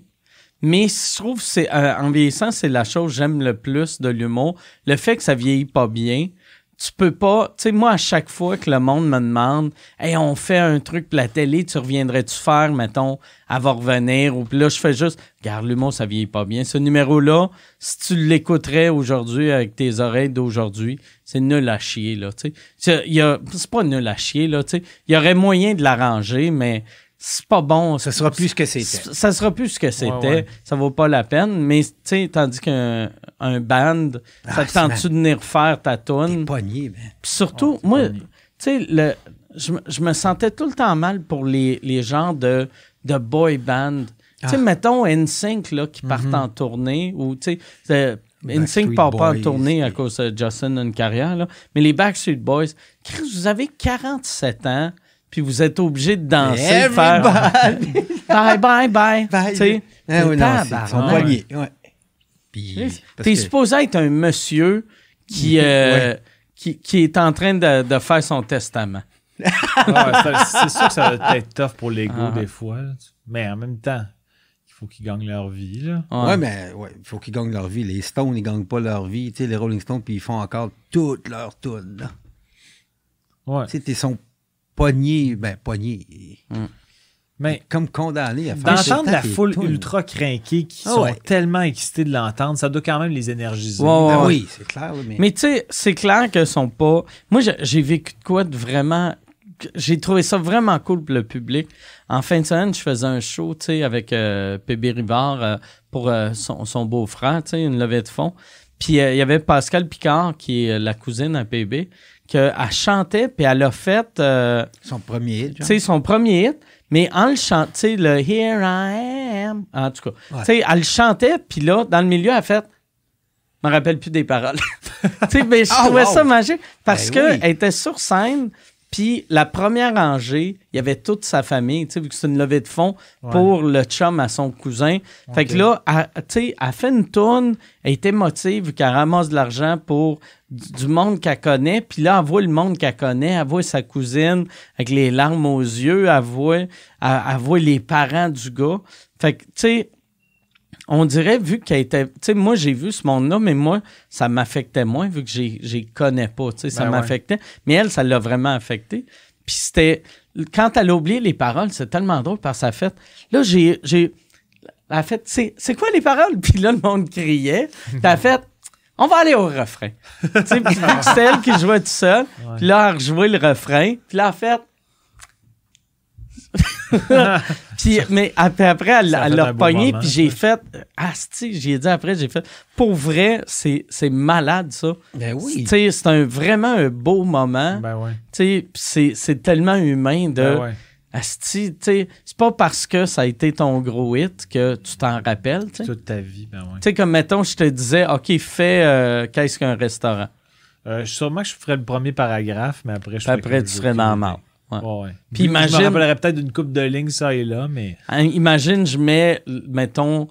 Mais je trouve c'est euh, en vieillissant, c'est la chose que j'aime le plus de l'humour. Le fait que ça vieillit pas bien, tu peux pas. Tu sais, moi, à chaque fois que le monde me demande, hey, on fait un truc pour la télé, tu reviendrais-tu faire, mettons, elle va revenir, ou puis là, je fais juste, regarde, l'humour, ça vieillit pas bien. Ce numéro-là, si tu l'écouterais aujourd'hui avec tes oreilles d'aujourd'hui, c'est nul à chier, là, tu sais. C'est- pas nul à chier, là, tu sais. Il y aurait moyen de l'arranger, mais c'est pas bon. Ça sera plus ce que c'était. Ça sera plus ce que c'était. ouais. Ça vaut pas la peine. Mais, tu sais, tandis qu'un un band, ça Ah, te tente-tu c'est de venir faire ta toune? pogné, ben. Puis surtout, c'est moi, tu sais, le, je, me- je me sentais tout le temps mal pour les, les genres de, de boy band. Tu sais, Ah. mettons NSYNC, là, qui partent Mhm. en tournée, ou, tu sais, NSYNC part pas en tournée à cause de Justin a une carrière, là. Mais les Backstreet Boys, Chris, vous avez 47 ans, puis vous êtes obligé de danser, de faire bye, bye, bye. Bye. Tu sais, Ah oui, non, Puis, T'es que- supposé être un monsieur qui, euh, qui, qui est en train de, de faire son testament. Ah ouais, c'est- sûr que ça va être tough pour l'ego Ah. des fois. là. Mais en même temps, il faut qu'ils gagnent leur vie. Là. Ouais, mais ouais, il faut qu'ils gagnent leur vie. Les Stones, ils gagnent pas leur vie. Tu sais, les Rolling Stones, puis ils font encore toutes leurs tunes. là. Ouais. Tu sais, ils sont pognés, ben, pognés. Mais Comme condamnés à faire d'entendre temps la foule ultra crinquée qui Ah sont ouais. tellement excités de l'entendre, ça doit quand même les énergiser. Ouais, ouais. Ben oui, c'est clair. Mais, Mais tu sais, c'est clair qu'ils sont pas. Moi, j'ai- vécu de quoi de vraiment. J'ai trouvé ça vraiment cool pour le public. En fin de semaine, je faisais un show, tu sais, avec euh, PB Rivard euh, pour euh, son, son beau-frère, tu sais, une levée de fonds. Puis euh, il y avait Pascal Picard, qui est euh, la cousine à PB, qu'elle chantait, puis elle a fait. euh, son premier hit, tu genre. sais, son premier hit, mais en le chantant, tu sais, le Here I am, en tout cas, Ouais. tu sais, elle le chantait, puis là, dans le milieu, elle a fait, je me rappelle plus des paroles. tu sais, mais je Ah, trouvais wow. ça magique parce Ben que oui. elle était sur scène, puis la première rangée, il y avait toute sa famille, tu sais, vu que c'est une levée de fonds Ouais. pour le chum à son cousin. Fait que là, tu sais, elle fait une tourne, elle est émotive, vu qu'elle ramasse de l'argent pour du, du monde qu'elle connaît, puis là, elle voit le monde qu'elle connaît, elle voit sa cousine avec les larmes aux yeux, elle voit, elle, elle voit les parents du gars. Fait que, tu sais, on dirait, vu qu'elle était. Tu sais, moi, j'ai vu ce monde-là, mais moi, ça m'affectait moins, vu que j'y connais pas. Tu sais, ça Ben ouais. m'affectait. Mais elle, ça l'a vraiment affecté. Puis c'était. Quand elle a oublié les paroles, c'est tellement drôle parce qu'elle fait. Là, j'ai. j'ai elle a fait. C'est c'est quoi les paroles? Puis là, le monde criait. Puis elle fait. On va aller au refrain. tu sais, c'était elle qui jouait tout seul. Puis là, elle a rejoué le refrain. Puis là, a fait. Puis, mais après, après elle l'a moment, puis j'ai fait. Asti, j'ai dit après, j'ai fait. Pour vrai, c'est c'est malade, ça. Ben oui. Tu sais, c'est un, vraiment un beau moment. Ben ouais. Tu c'est c'est tellement humain de. Ben ouais. Asti, tu sais, c'est pas parce que ça a été ton gros hit que tu t'en rappelles, tu sais. Tu Toute ta vie, ben ouais. sais, comme mettons, je te disais, OK, fais euh, qu'est-ce qu'un restaurant? Euh, sûrement que je ferais le premier paragraphe, mais après, je après, tu serais dans la marde. Ouais. Ouais, ouais. Puis Je- imagine- Je me rappellerais peut-être d'une coupe de lignes, ça et là, mais. Hein, Imagine, je mets, mettons,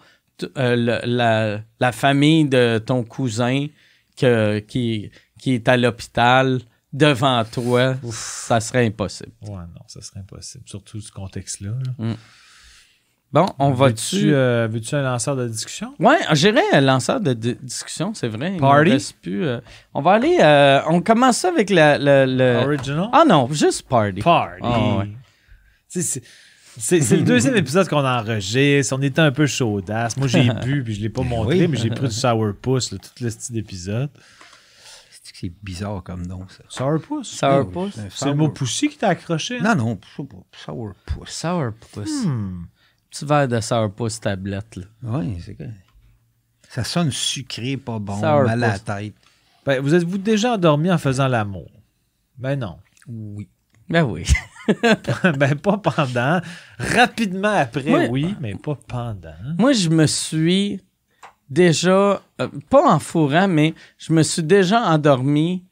euh, le- la, la famille de ton cousin que, qui, qui est à l'hôpital devant toi, ça serait impossible. Ouais, non, ça serait impossible. Surtout ce contexte-là. là. Mm. Bon, on va Veux-tu dessus. euh, veux-tu un lanceur de discussion? Ouais, j'irai un lanceur de, di- discussion, c'est vrai. Party? plus, euh, on va aller. euh, on commence ça avec le. le- le- Original? Ah non, juste party. Party. Ouais. Sais, C'est le deuxième épisode qu'on enregistre. On était un peu chaudasse. Moi, j'ai bu, puis je l'ai pas montré, oui. mais j'ai pris du sourpuss, là, tout le style d'épisode. C'est bizarre comme nom, ça? Sourpuss? Sourpuss. C'est le mot pussy qui t'a accroché? hein? Non, non, pas. Sourpuss. Sourpuss. Hmm. Petit verre de sourpuss tablette, là. Oui, c'est que. Ça sonne sucré, pas bon, Sourpuss. mal à la tête. Ben, vous êtes-vous déjà endormi en faisant l'amour? Ben non. Oui. Ben oui. ben pas pendant. Rapidement après, oui, mais pas pendant. Moi, je me suis déjà, euh, pas en fourrant, mais je me suis déjà endormi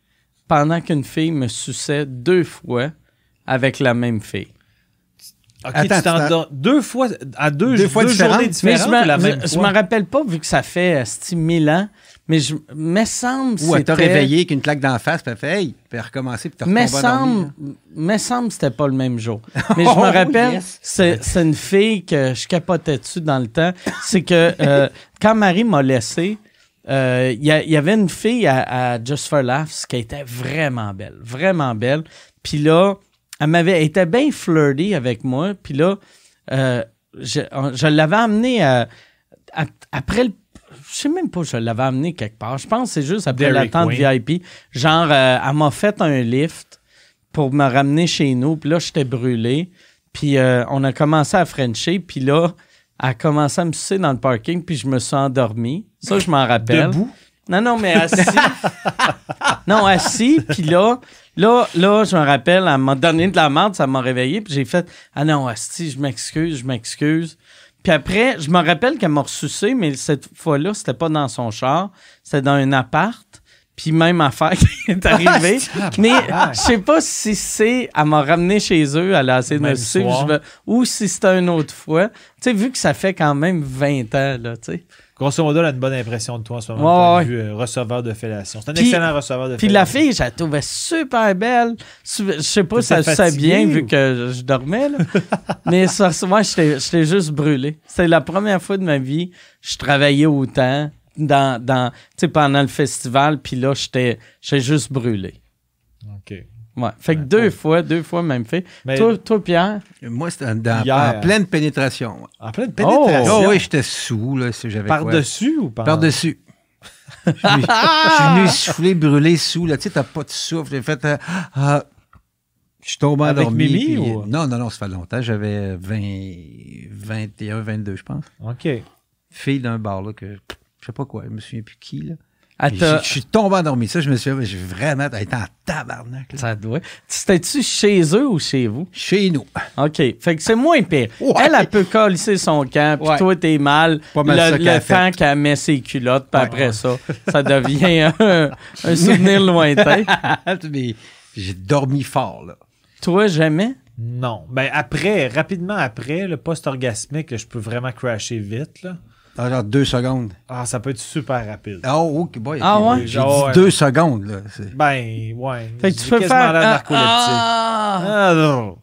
pendant qu'une fille me suçait deux fois avec la même fille. Ok, Attends, tu t'endors deux fois, à deux, Deux fois deux différentes? journées Mais différentes la je- même je fois? me rappelle pas, vu que ça fait esti, mille ans, mais je me semble Ou elle t'a réveillé avec une claque d'en face, puis elle fait Hey, puis elle recommencer, puis t'as Me semble, me semble que c'était pas le même jour. Mais je me Oh, rappelle, yes. c'est une fille que je capotais dessus dans le temps? C'est que euh, quand Marie m'a laissé, euh, il y, a- il y avait une fille à, à Just for Laughs qui était vraiment belle, vraiment belle. Puis là, elle m'avait, était bien flirty avec moi. Puis là, euh, je, je l'avais amenée à- à- après le je sais même pas, je l'avais amené quelque part. Je pense que c'est juste après l'attente. VIP. Genre, euh, elle m'a fait un lift pour me ramener chez nous. Puis là, j'étais brûlé. Puis euh, on a commencé à Frencher. Puis là, elle a commencé à me sucer dans le parking. Puis je me suis endormi. Ça, je m'en rappelle. Debout? Non, non, mais assis. non, assis. Puis là, là, là, je me rappelle, elle m'a donné de la merde, ça m'a réveillé. Puis j'ai fait Ah non, assis, je m'excuse, je m'excuse. Puis après, je me rappelle qu'elle m'a ressucé, mais cette fois-là, c'était pas dans son char, c'était dans un appart. Puis même affaire qui est arrivée. mais je sais pas si c'est. Elle m'a ramené chez eux, elle a essayé de me sucer, ou si c'était une autre fois. Tu sais, vu que ça fait quand même 20 ans, là, tu sais. Grosso modo, elle a une bonne impression de toi en ce moment, Ouais, ouais. vue, euh, receveur de fellation. C'est un excellent receveur de Puis la fellation. fille, je la trouvais super belle. Je sais pas si se fatigué bien ou- vu que je dormais, là. Mais ça, moi, j'étais juste brûlé. C'était la première fois de ma vie je travaillais autant dans, dans, pendant le festival. Puis là, j'étais juste brûlé. Ouais. Fait que Ouais, deux fois, deux fois même fait. Mais Toi, toi, Pierre, Moi, c'était en pleine pénétration. en pleine Oh! pénétration? Oh, oui, j'étais sous, là, si j'avais quoi? Par-dessus ou par Par-dessus. Je suis venu- souffler, brûler sous, là. Tu sais, t'as pas de souffle. J'ai fait. euh, ah, je suis tombé Avec. Mimi, puis- ou- Non, non, non, ça fait longtemps. J'avais 20, 21, 22, je pense. OK. Fille d'un bar, là, que je sais pas quoi. Je me souviens plus qui, là. T'a- Je suis tombé endormi. Ça, je me suis j'ai vraiment été en tabarnak. là. ça doit. C'était-tu chez eux ou chez vous? Chez nous. OK. Fait que c'est moins pire. Ouais. Elle, elle peut colisser son camp, puis Ouais. toi, t'es mal. Pas mal le le a fait. temps qu'elle met ses culottes, puis Ouais. après ça, ça devient un, un souvenir lointain. Mais j'ai dormi fort, là. Toi, jamais? Non. Ben après, rapidement après, le post-orgasmique, je peux vraiment crasher vite. Là. Dans genre deux secondes. Ah, ça peut être super rapide. Oh, ok, boy. Ah ouais? J'ai Ah dit ouais. deux secondes, là. C'est- Ben, ouais. Fait que tu peux faire ah, ah, Ah, non.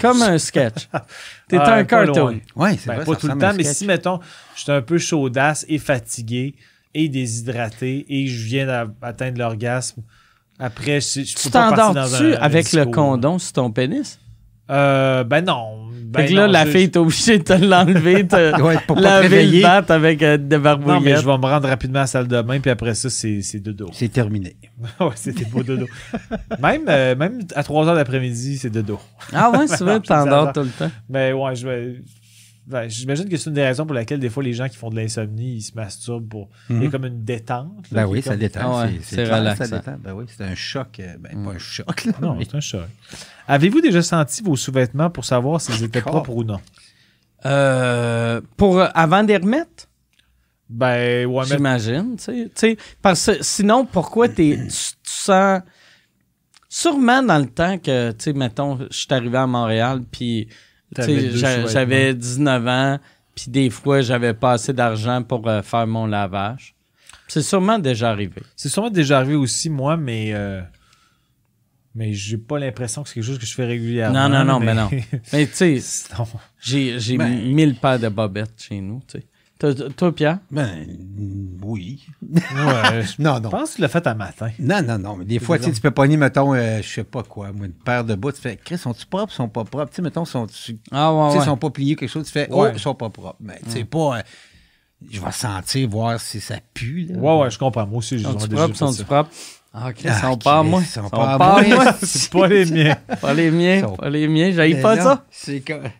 Comme un sketch. T'es Ah, un pas cartoon. Ouais, c'est Ben, vrai. pas ça tout le temps, un mais si, mettons, je suis un peu chaudasse et fatigué et déshydraté et je viens d'atteindre l'orgasme, après, je, je Tu peux pas partir dans un, un avec le condom sur ton pénis? Euh, ben non. Ben fait que là, non, la je- fille est obligée de te l'enlever, te Ouais, pour pas te laver le réveiller, battre avec euh, des Non, mais barbouillettes. je vais me rendre rapidement à la salle de bain, puis après ça, c'est c'est dodo. c'est terminé. ouais, c'était beau dodo. même, euh, même à 3 heures d'après-midi, c'est dodo. Ah ouais, c'est vrai, Non, t'endors tout le temps. Mais ouais, je vais. ben, J'imagine que c'est une des raisons pour laquelle des fois les gens qui font de l'insomnie, ils se masturbent pour. Il y a Mhm. comme une détente. là, Ben oui, ça détend. Ah ouais, c'est relaxant. Ça détend. Ben oui, c'est un choc. euh, Ben, Mm. pas un choc, là. Non, mais- c'est un choc. Avez-vous déjà senti vos sous-vêtements pour savoir s'ils étaient propres ou non? Euh, pour, euh, avant de les remettre? Ben, ouais, mais. J'imagine, tu sais. Tu sais, Parce que sinon, pourquoi t'es, tu, tu sens... Sûrement dans le temps que, tu sais, mettons, je suis arrivé à Montréal, puis, j'avais 19 ans, puis des fois, j'avais pas assez d'argent pour euh, faire mon lavage. C'est sûrement déjà arrivé. C'est sûrement déjà arrivé aussi, moi, mais. euh, Mais j'ai pas l'impression que c'est quelque chose que je fais régulièrement. Non, non, non, mais non. Mais tu sais, j'ai j'ai Ben- mille paires de bobettes chez nous, tu sais. Toi, toi, Pierre? Ben, oui. ouais, je Non, non. pense que tu l'as fait un matin. Non, non, non. Mais des fois, tu sais, tu peux pogner, mettons, euh, je sais pas quoi, moi, une paire de bouts. Tu fais, Chris, sont-ils propres, sont pas propres? Tu sais, mettons, sont tu Ah, ouais, sais, ouais. sont pas pliés, quelque chose. Tu fais, Ouais. oh, ils sont pas propres. Mais tu sais, pas. euh, je vais sentir, voir si ça pue. Là. Ouais, ouais, je comprends. Moi aussi, j'ai Sont-tu propres, sont-tu propres? Ah, OK, Ah, sont pas à Chris, moi. ils sont Sont pas à pas à moi. moi. C'est pas les miens. Pas les miens, Sont- pas les miens. J'aille pas non, ça. C'est comme.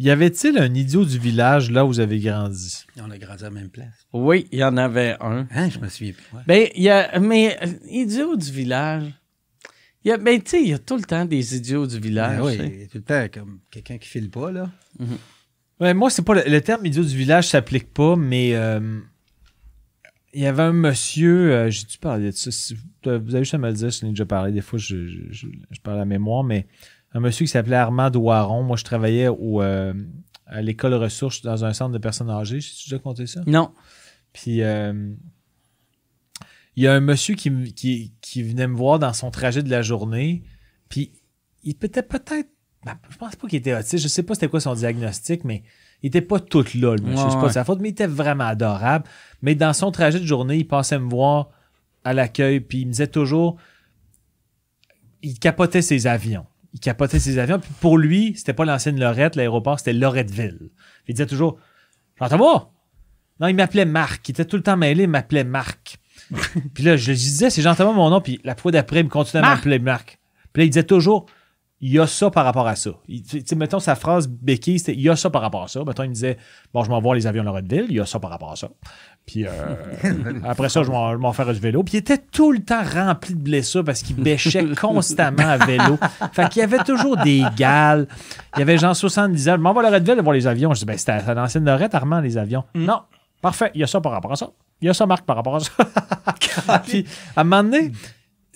Y avait-il un idiot du village là où vous avez grandi? On a grandi à la même place. Oui, il y en avait un. Hein, je me souviens plus. ouais. Ben, il y a. Mais, euh, idiot du village. Il y a, ben, tu sais, il y a tout le temps des idiots du village. Ben oui, tu sais. il y a tout le temps comme quelqu'un qui file pas, là. Ouais, moi, c'est pas le, le terme idiot du village s'applique pas, mais euh, il y avait un monsieur, euh, j'ai-tu parlé de ça? Si vous, vous avez juste à me le dire, je l'ai déjà parlé, des fois je, je, je, je parle à la mémoire, mais un monsieur qui s'appelait Armand Douaron. Moi, je travaillais au, euh, à l'école ressources dans un centre de personnes âgées. J'ai déjà compté ça? Non. Puis euh, il y a un monsieur qui, qui, qui venait me voir dans son trajet de la journée. Puis il était peut-être. ben, je pense pas qu'il était autiste. Je sais pas c'était quoi son diagnostic, mais il était pas tout là, le monsieur. Ouais, c'est pas de sa faute, mais il était vraiment adorable. Mais dans son trajet de journée, il passait me voir à l'accueil, puis il me disait toujours. Il capotait ses avions. Il capotait ses avions. Puis pour lui, c'était pas l'ancienne Lorette, l'aéroport, c'était Loretteville. Il disait toujours J'entends non, il m'appelait Marc. Il était tout le temps mêlé, il m'appelait Marc. puis là, je lui disais, c'est gentiment mon nom. Puis la fois d'après, il me continuait à m'appeler Marc. Puis là, il disait toujours, il y a ça par rapport à ça. Il- Tu sais, mettons, sa phrase béquille, c'était, il y a ça par rapport à ça. Mettons, il me disait, bon, je m'en vais les avions de Loretteville, il y a ça par rapport à ça. Puis euh, après ça, je m'en, faire du vélo. Puis il était tout le temps rempli de blessures parce qu'il bêchait constamment à vélo. Fait qu'il y avait toujours des gales. Il y avait genre 70 ans. Je m'en vais à Loretteville voir les avions. Je dis, ben, c'était à l'ancienne Lorette, Armand, les avions. Non. Parfait. Il y a ça par rapport à ça. Il y a ça, Marc, par rapport à ça. puis, à un moment donné,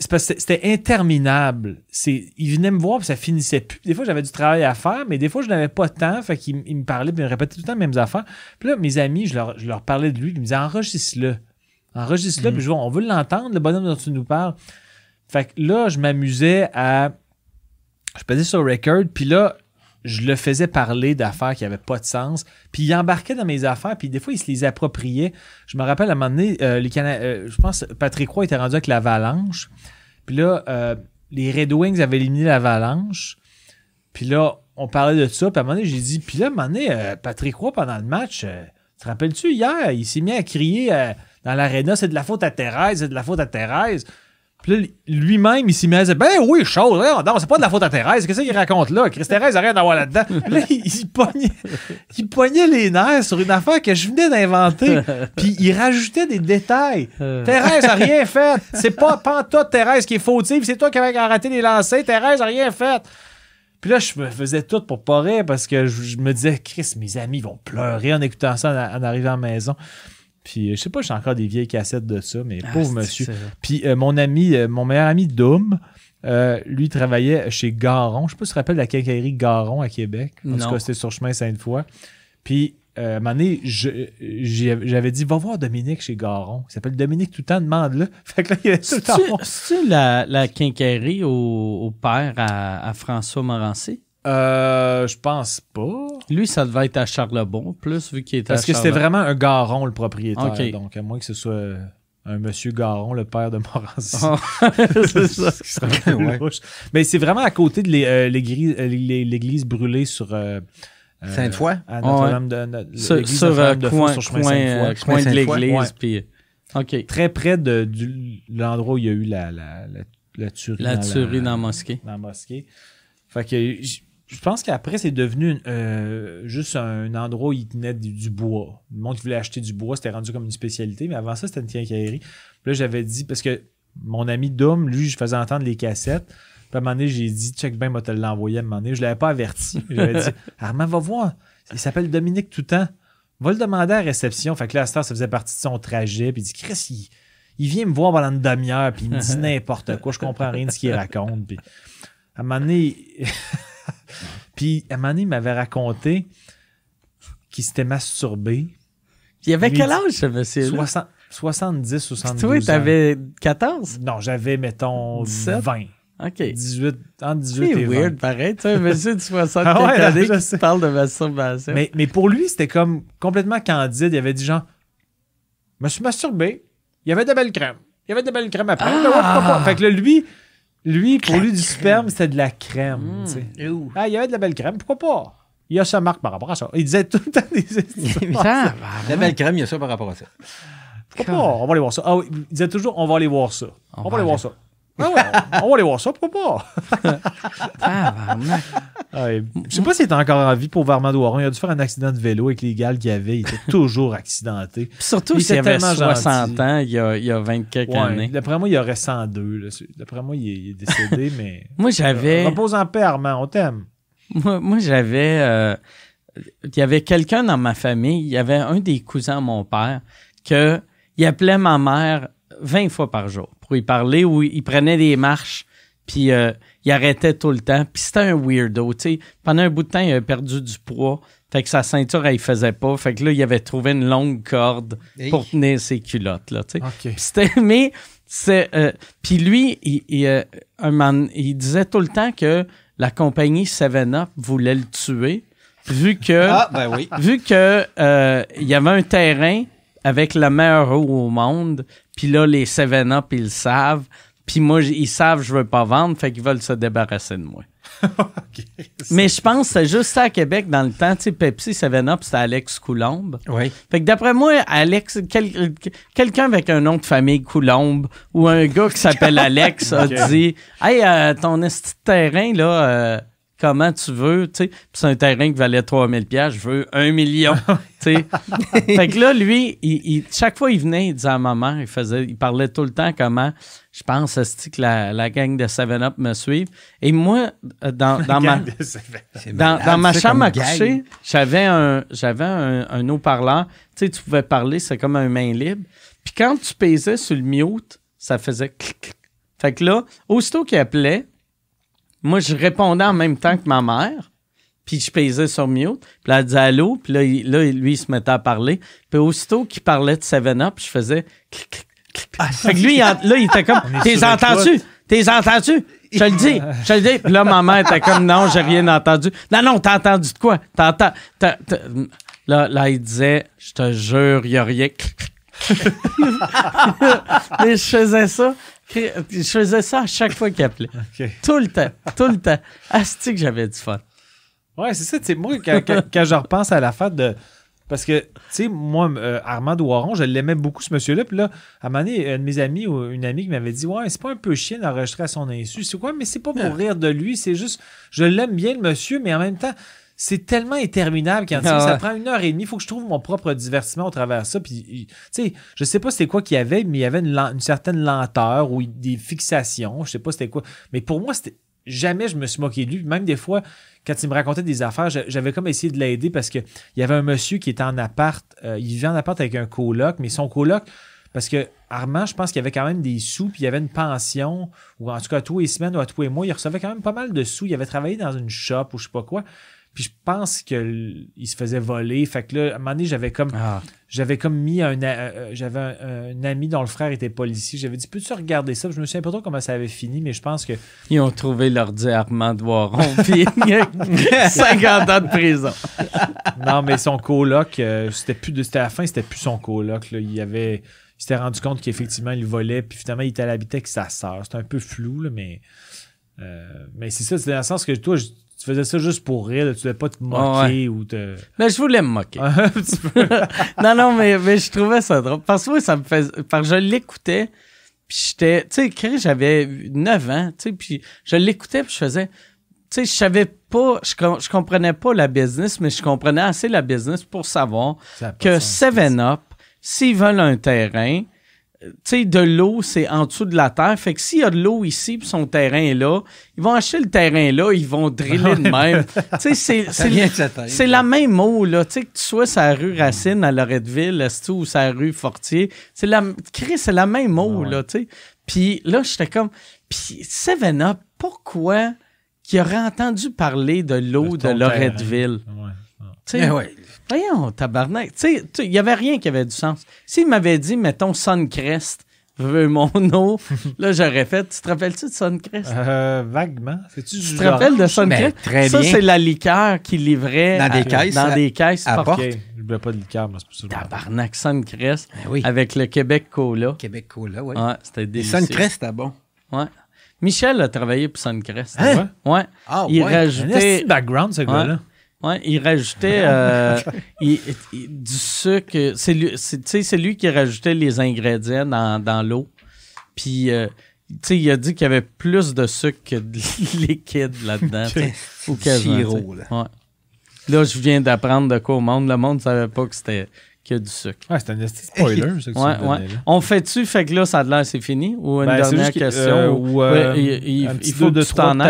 c'était interminable. C'est, il venait me voir, puis ça finissait plus. Des fois, j'avais du travail à faire, mais des fois, je n'avais pas de temps. Fait qu'il il me parlait, puis il me répétait tout le temps les mêmes affaires. Puis là, mes amis, je leur, je leur parlais de lui, ils me disaient enregistre-le. Enregistre-le, puis je vois, on veut l'entendre, le bonhomme dont tu nous parles. Fait que là, je m'amusais à. Je pesais sur record, puis là, je le faisais parler d'affaires qui n'avaient pas de sens. Puis il embarquait dans mes affaires, puis des fois, il se les appropriait. Je me rappelle à un moment donné, euh, les Cana- euh, je pense Patrick Roy était rendu avec l'Avalanche. Puis là, euh, les Red Wings avaient éliminé l'Avalanche. Puis là, on parlait de ça. Puis à un moment donné, j'ai dit, puis là, à un moment donné, Patrick Roy, pendant le match, te rappelles-tu, hier, il s'est mis à crier dans l'aréna, c'est de la faute à Thérèse, c'est de la faute à Thérèse. Puis là, lui-même, il s'est mis à dire, ben oui, chose, hein, non, c'est pas de la faute à Thérèse, qu'est-ce qu'il raconte là? Chris Thérèse a rien à voir là-dedans. Puis là, il, il pognait, il pognait les nerfs sur une affaire que je venais d'inventer. Puis il rajoutait des détails. Euh. Thérèse a rien fait. C'est pas Panta Thérèse qui est fautive, c'est toi qui avais arrêté les lancers. Thérèse a rien fait. Puis là, je me faisais tout pour pas rire parce que je, je me disais, Chris, mes amis vont pleurer en écoutant ça en, en arrivant à la maison. Puis euh, je sais pas, j'ai encore des vieilles cassettes de ça, mais pauvre Ah, monsieur. c'est- Puis euh, mon ami, euh, mon meilleur ami Doom, euh, lui travaillait chez Garon. Je sais pas si tu te rappelles la quincaillerie Garon à Québec. En tout cas, c'était sur chemin Sainte-Foy. Puis euh, à un moment donné, j'avais dit, va voir Dominique chez Garon. Il s'appelle Dominique tout le temps, demande-le. Fait que là, il y avait tout le temps. C'est-tu la, la quincaillerie au, au père à, à François Morancy? Euh, je pense pas. Lui, ça devait être à Charlebourg, plus vu qu'il était Parce à que c'était vraiment un Garon, le propriétaire. Ok. Donc, à moins que ce soit un monsieur Garon, le père de Morancy. Ah, c'est ça. Ce Ouais. Mais c'est vraiment à côté de euh, l'église, euh, l'é- l'église brûlée sur. euh, euh, Sainte-Foy? À Notre-Dame de, de- Sur, sur, Notre-Dame de coin, sur chemin coin, euh, coin de l'église. Ouais. puis- OK. Très près de du- l'endroit où il y a eu la, la, la, la tuerie. La dans tuerie dans la mosquée. dans la mosquée. Fait que je pense qu'après, c'est devenu euh, juste un endroit où ils tenaient du, du bois. Le monde qui voulait acheter du bois, c'était rendu comme une spécialité, mais avant ça, c'était une quincaillerie. Puis là, j'avais dit, parce que mon ami Dom, lui, je faisais entendre les cassettes. Puis à un moment donné, j'ai dit, check bien, moi, te l'envoyer à un moment donné. Je l'avais pas averti. J'avais dit, Armand, va voir. Il s'appelle Dominique Toutan. Va le demander à la réception. Fait que là, à ça faisait partie de son trajet. Puis il dit, Chris, il, il vient me voir pendant une demi-heure, puis il me dit n'importe quoi. Je comprends rien de ce qu'il raconte. Puis à un moment donné, puis à un moment donné, il m'avait raconté qu'il s'était masturbé. Il avait quel âge, ce monsieur-là? 60. 70, Puis 72 toi, ans. t'avais 14? Non, j'avais, mettons, 17? 20. OK. 18, entre 18 C'est et 20. weird, pareil. Tu sais, un monsieur de 60 Ah ouais, années qui sais. parle de masturbation. Mais, mais pour lui, c'était comme complètement candide. Il avait dit genre, je me suis masturbé. Il y avait de belles crèmes. Il y avait de belles crèmes après. Ah! Fait que là, lui, lui pour lui, du sperme, c'était de la crème. Sais. Ah, il y avait de la belle crème. Pourquoi pas? Il y a sa marque par rapport à ça. Il disait tout le temps des Ah, La belle crème, il y a ça par rapport à ça. Pourquoi pas? On va aller voir ça. Ah oui, il disait toujours, on va aller voir ça. On, va aller voir ça. Ah ouais, on va aller voir ça, pourquoi pas? Ah ouais. Je sais pas s'il était encore en vie pour Armand Douaron. Il a dû faire un accident de vélo avec les gals qu'il avait. Il était toujours accidenté. Puis Surtout Il s'il était avait tellement 60 gentil. ans, il y a, il y a 20 quelques Ouais, années. D'après moi, il y aurait 102. là. D'après moi, il est, il est décédé, mais. Moi, j'avais... Repose en paix, Armand, on t'aime. Moi, moi, j'avais. euh, il y avait quelqu'un dans ma famille, il y avait un des cousins à mon père, que il appelait ma mère 20 fois par jour pour lui parler ou il prenait des marches, puis euh, il arrêtait tout le temps. Puis c'était un weirdo, tu sais. Pendant un bout de temps, il avait perdu du poids. Fait que sa ceinture, elle ne faisait pas. Fait que là, il avait trouvé une longue corde Hey. pour tenir ses culottes, là, tu sais. Mais c'est euh, puis lui il, il, euh, un man- il disait tout le temps que la compagnie 7-Up voulait le tuer vu que Ah, ben oui. vu que euh, il y avait un terrain avec la meilleure eau au monde puis là les 7-Up ils le savent. Puis moi ils savent je veux pas vendre fait qu'ils veulent se débarrasser de moi. Mais je pense que c'était juste ça à Québec dans le temps tu sais Pepsi 7-Up c'était Alex Coulombe. Oui. fait que d'après moi, Alex, quel- quelqu'un avec un nom de famille Coulombe ou un gars qui s'appelle Alex a dit Hey, euh, ton esti de terrain, là, euh, comment tu veux, tu sais. Puis c'est un terrain qui valait 3000 pièces, je veux un million, tu sais. fait que là, lui, il, il- chaque fois il venait, il disait à ma mère, il faisait, il parlait tout le temps comment, je pense, que la, la gang de 7-Up me suive. Et moi, euh, dans, dans ma... Dans, ma chambre à coucher, j'avais un, j'avais un, un haut-parleur. Tu sais, tu pouvais parler, c'est comme un main libre. Puis quand tu pesais sur le mute, ça faisait clic, clic. Fait que là, aussitôt qu'il appelait, moi, je répondais en même temps que ma mère. Puis je pesais sur mute. Puis là, elle disait allô. Puis là, il- là, lui, il se mettait à parler. Puis aussitôt qu'il parlait de 7-Up, je faisais clic, clic, clic. fait que lui, il là, il était comme T'es entendu? T'es entendu? Je te le dis, je te le dis. Puis là, ma mère était comme non, j'ai rien entendu. Non, non, t'as entendu de quoi? T'entends. Là, là, il disait Je te jure, il n'y a rien. Mais je faisais ça. Je faisais ça à chaque fois qu'il appelait. Tout le temps. Tout le temps. Asti que j'avais du fun. Ouais, c'est ça. tu sais, moi, quand, quand- quand je repense à la fête de. Parce que, tu sais, moi, euh, Armand Douaron, je l'aimais beaucoup, ce monsieur-là. Puis là, à un moment donné, un de mes amis ou une amie qui m'avait dit Ouais, c'est pas un peu chien d'enregistrer à son insu. C'est quoi, mais c'est pas pour rire de lui. C'est juste, je l'aime bien, le monsieur, mais en même temps, c'est tellement interminable quand Ah ça ouais. prend une heure et demie. Il faut que je trouve mon propre divertissement au travers de ça. Puis, tu sais, je sais pas c'était quoi qu'il y avait, mais il y avait une, certaine lenteur ou des fixations. Je sais pas c'était quoi. Mais pour moi, c'était. Jamais je me suis moqué de lui. Même des fois, quand il me racontait des affaires, j'a- j'avais comme essayé de l'aider parce que il y avait un monsieur qui était en appart. euh, il vivait en appart avec un coloc, mais son coloc, parce que Armand, je pense qu'il y avait quand même des sous, puis il y avait une pension, ou en tout cas tous les semaines ou à tous les mois, il recevait quand même pas mal de sous. Il avait travaillé dans une shop ou je sais pas quoi. Puis je pense qu'il se faisait voler. Fait que là, à un moment donné, j'avais comme Ah. j'avais comme mis un, a- euh, j'avais un, un ami dont le frère était policier. J'avais dit, peux-tu regarder ça? Puis je me souviens pas trop comment ça avait fini, mais je pense que Ils ont trouvé l'ordi Armand de puis 50 ans de prison. non, mais son coloc, euh, c'était plus de, c'était à la fin, c'était plus son coloc. Là. Il avait, il s'était rendu compte qu'effectivement il volait, puis finalement il était à l'habiter avec sa sœur. C'était un peu flou, là, mais, euh, mais c'est ça, c'est dans le sens que toi, je- tu faisais ça juste pour rire, tu devais pas te moquer ou te. Mais je voulais me moquer. un petit peu. non, non, mais, mais je trouvais ça drôle. Parce que moi, ça me faisait. Parce que je l'écoutais, puis j'étais. Tu sais, j'avais 9 ans, tu sais, puis je l'écoutais, puis je faisais. Tu sais, je savais pas, je, je comprenais pas la business, mais je comprenais assez la business pour savoir que de sens. 7-Up, s'ils veulent un terrain, tu sais, de l'eau, c'est en dessous de la terre. Fait que s'il y a de l'eau ici, puis son terrain est là, ils vont acheter le terrain là, ils vont driller de même. tu sais, c'est- sa la même eau, là. Tu sais, que tu sois la rue Racine à Loretteville, ou la rue Fortier. C'est la, Chris, c'est la même eau, Ouais. là, tu sais. Puis là, j'étais comme. Puis Seven Up, pourquoi qu'il aurait entendu parler de l'eau de, Loretteville? Ouais. Tu Eh ouais. Voyons, tabarnak. Tu sais, tu- il n'y avait rien qui avait du sens. S'il m'avait dit, mettons, Suncrest, veux mon eau, là, j'aurais fait. Tu te rappelles-tu de Suncrest? Euh, vaguement. C'est-tu tu te rappelles de Suncrest? Très ça, bien. c'est la liqueur qui livrait Dans des à- caisses, Dans à- des caisses à portes. porte. Je voulais pas de liqueur, mais c'est pour ça. Tabarnak, Suncrest, Ben oui. avec le Québec Cola. Québec Cola, oui. Ouais, c'était délicieux. Suncrest, c'était bon? Ouais. Michel a travaillé pour Suncrest. Hein? Ouais. Ah, il ouais. Un rajoutait... de background, ce gars-là? Ouais, il rajoutait euh, il- il- du sucre. C'est lui, c'est- lui qui rajoutait les ingrédients dans, dans l'eau. Puis, euh, tu sais, il a dit qu'il y avait plus de sucre que de liquide là-dedans. Ou quasiment, Sirop, là. Ouais. Là, je viens d'apprendre de quoi au monde. Le monde ne savait pas que c'était qu'il y a du sucre. Ouais, c'est un de spoiler, que Ouais, tu ouais. là. On fait-tu, fait que là, ça a l'air, c'est fini? Ou une Ben, dernière question? euh, ou- Ouais, il, il- un il faut deux que de tu t'en de.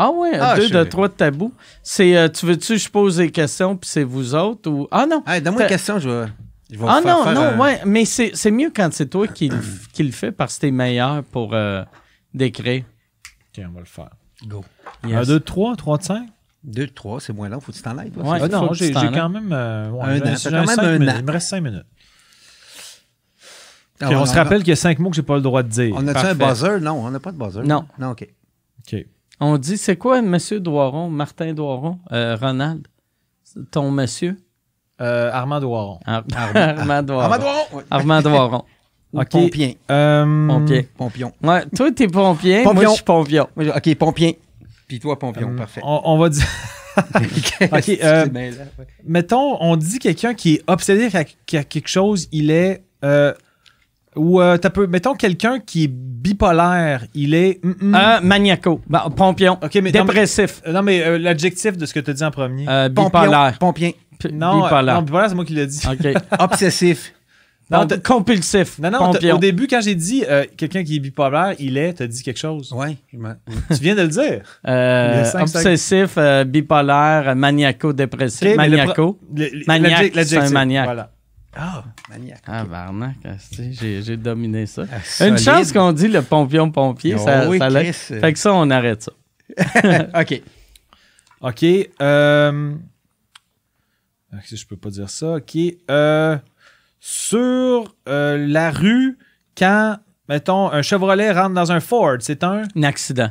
Ah ouais, Ah, deux de trois de tabou. C'est, euh, tu veux-tu que je pose des questions puis c'est vous autres ou ah non. Hey, Donne-moi une question, je vais. je vais Ah faire non faire non un- ouais, mais c'est, c'est mieux quand c'est toi qui, le- qui le fais parce que t'es meilleur pour euh, décrire. Ok, on va le faire. Go. Un, Yes. deux, de trois, trois de cinq? Deux, trois, c'est moins long. Faut que tu t'en ailles, toi. Ouais. Ah non, j'ai quand même. euh, ouais, Un an, quand même cinq un minutes. an. Il me reste cinq minutes. Ah, on se rappelle qu'il y a cinq mots que j'ai pas le droit de dire. On a-tu Parfait. un buzzer? Non, on n'a pas de buzzer. Non. Non, OK. Ok. On dit c'est quoi Monsieur Doiron, Martin Doiron, euh, Ronald, ton monsieur? Euh, Armand Douaron. Ar- Armand Doiron. Armand Doiron! Armand Doiron. OK. Pompien. Euh, Pompier. Pompion. Ouais, toi t'es pompier, moi Pompion. je suis pompion. Moi, OK, Pompien. Puis toi, Pompion. euh, Parfait. On, on va dire. OK, euh. Mettons, on dit quelqu'un qui est obsédé à, à quelque chose, il est. euh, ou euh, t'as peu, mettons quelqu'un qui est bipolaire, il est. mm, mm. Euh, maniaco. Ben, pompion. ok, mais non, mais, Dépressif. euh, non, mais euh, l'adjectif de ce que tu as dit en premier. Euh, Pompion. bipolaire. Pompien. Non, euh, bipolaire. non, bipolaire, c'est moi qui l'ai dit. OK. Obsessif. Non, compulsif. Non, non, au début, quand j'ai dit euh, quelqu'un qui est bipolaire, il est, t'as dit quelque chose. Me- tu viens de le dire. Euh, obsessif, euh, bipolaire, maniaco-dépressif. Ok, mais le maniaco. Le- Maniaque, l'adjectif, c'est un maniaque. Voilà. Ah, maniaque. Ah, Barnac, j'ai j'ai dominé ça. Ah, Une chance qu'on dit le pompion-pompier. Oh ça, oui, ça. Fait que ça, on arrête ça. OK. OK. Euh... ok, Je peux pas dire ça. OK. Euh... Sur euh, la rue, quand, mettons, un Chevrolet rentre dans un Ford, c'est un... Un accident.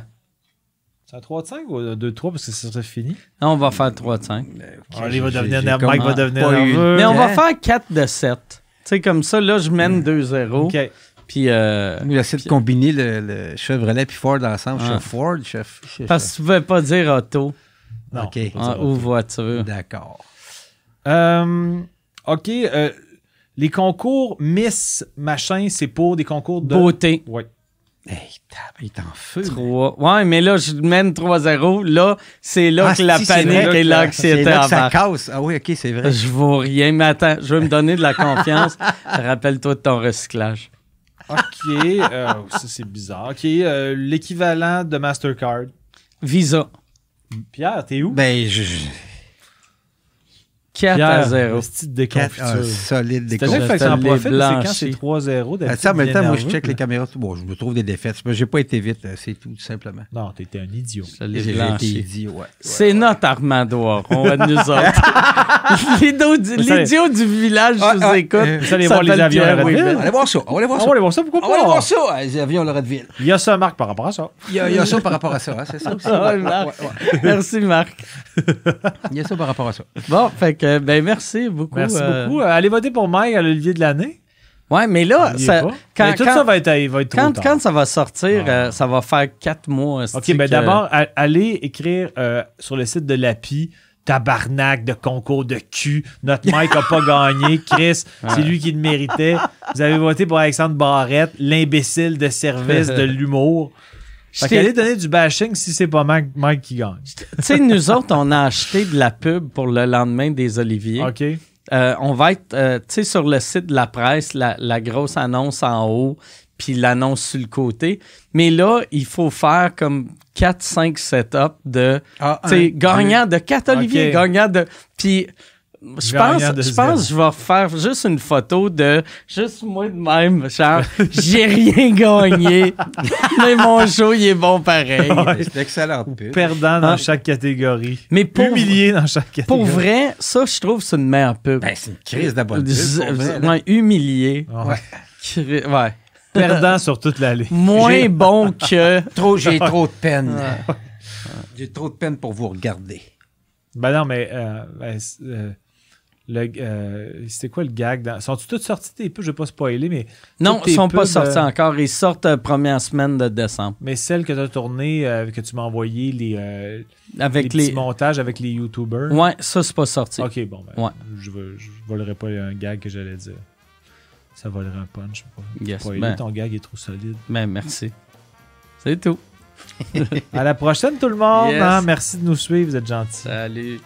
C'est un 3 de 5 ou un 2 de 3 parce que ça serait fini? On va faire 3 de 5. Ah, il va devenir nerveux. Mike va devenir nerveux. Mais on va faire 4 de 7. Tu sais, comme ça, là, je mène 2-0. OK. Puis, euh, Nous, j'essaie de combiner le, le Chevrolet puis Ford ensemble. Ah. Chef Ford, chef. chef- parce que tu ne pouvais pas dire auto Non, OK. hein, dire ou voiture. D'accord. Euh, OK. euh, les concours Miss machin, c'est pour des concours de... Beauté. Ouais. Hey, tab, il est en feu. 3. Ouais, mais là, je mène 3-0. Là, c'est là Ah, que la si, panique vrai et que- l'anxiété C'est là que ça casse. Ah oui, OK, c'est vrai. Je vaux rien, mais attends, je veux me donner de la confiance. Rappelle-toi de ton recyclage. OK. euh, ça, c'est bizarre. OK. euh, L'équivalent de Mastercard. Visa. Pierre, t'es où? Ben, je. Je- 4 à 0. un petit quatre- déconfiture. ah, solide déconfiture. fait que ça en les profite, c'est quand c'est 3-0. Ah, d'habitude, ça, en même temps, moi, je check puis les caméras. Bon, je me trouve des défaites. Mais j'ai pas été vite, euh, c'est tout, tout simplement. Non, t'étais un idiot. J'ai été idiot, ouais. C'est notre Armando on va nous autres. L'idiot du, Ça- l'idiot du village, Ah, je vous ah, écoute. euh, vous allez voir les avions Pierre à Redville? Weber. On va aller voir ça. On va aller voir On ça. va aller voir ça, pourquoi On va aller pas? voir ça, euh, les avions Loretteville. Il y a ça, Marc, par rapport à ça. Il y, a, ça par rapport à ça, hein, c'est ça aussi. Ah, Ouais, ouais, ouais. Merci, Marc. Il y a ça par rapport à ça. Bon, fait que, ben, merci beaucoup. Merci euh, beaucoup. Euh, Allez voter pour Mike à l'Olivier de l'année. Ouais, mais là, ça, quand, Mais tout quand- ça va être, il va être trop quand, tard. quand ça va sortir, Ah. euh, ça va faire quatre mois. OK, ben que- d'abord, allez écrire euh, sur le site de l'API tabarnak de concours de cul. Notre Mike a pas gagné. Chris, c'est lui qui le méritait. Vous avez voté pour Alexandre Barrette, l'imbécile de service de l'humour. Fait qu'allez donner du bashing si c'est pas Mike, Mike qui gagne. Tu sais, nous autres, on a acheté de la pub pour le lendemain des Oliviers. OK? Euh, on va être, euh, tu sais, sur le site de la presse, la, la grosse annonce en haut, puis l'annonce sur le côté. Mais là, il faut faire comme 4-5 setups de, Ah, tu sais, un, gagnant de 4 Oliviers, gagnant de... Puis Je pense, je pense que je vais faire juste une photo de juste moi de même. Genre, j'ai rien gagné, mais mon show, il est bon pareil. C'est une excellente pub. Perdant dans Ah. chaque catégorie. Mais pour, Humilié dans chaque catégorie. pour vrai, ça, je trouve que c'est une meilleure pub. Ben, c'est une crise ouais, humilié. Ouais. Ouais. Perdant sur toute l'allée. Moins bon que. Trop, j'ai trop de peine. J'ai trop de peine pour vous regarder. Ben non, mais euh, ben, c'est, euh, euh, c'était quoi le gag? Dans... Sont-ils toutes sorties tes pubs? Je vais pas spoiler, mais Non, ils sont pas pubs, sortis euh, encore. Ils sortent euh, première semaine de décembre. Mais celles que tu as tournées, euh, que tu m'as envoyé, les, euh, les Avec petits montages avec les YouTubers. Ouais, ça, c'est pas sorti. Ok, bon, ben, Ouais. je, veux- je volerai pas un gag que j'allais dire. Ça volerait un punch. Pas Yes, spoiler, ben. ton gag est trop solide. Ben, merci. C'est tout. À la prochaine, tout le monde. Yes. hein. Merci de nous suivre, vous êtes gentils. Salut.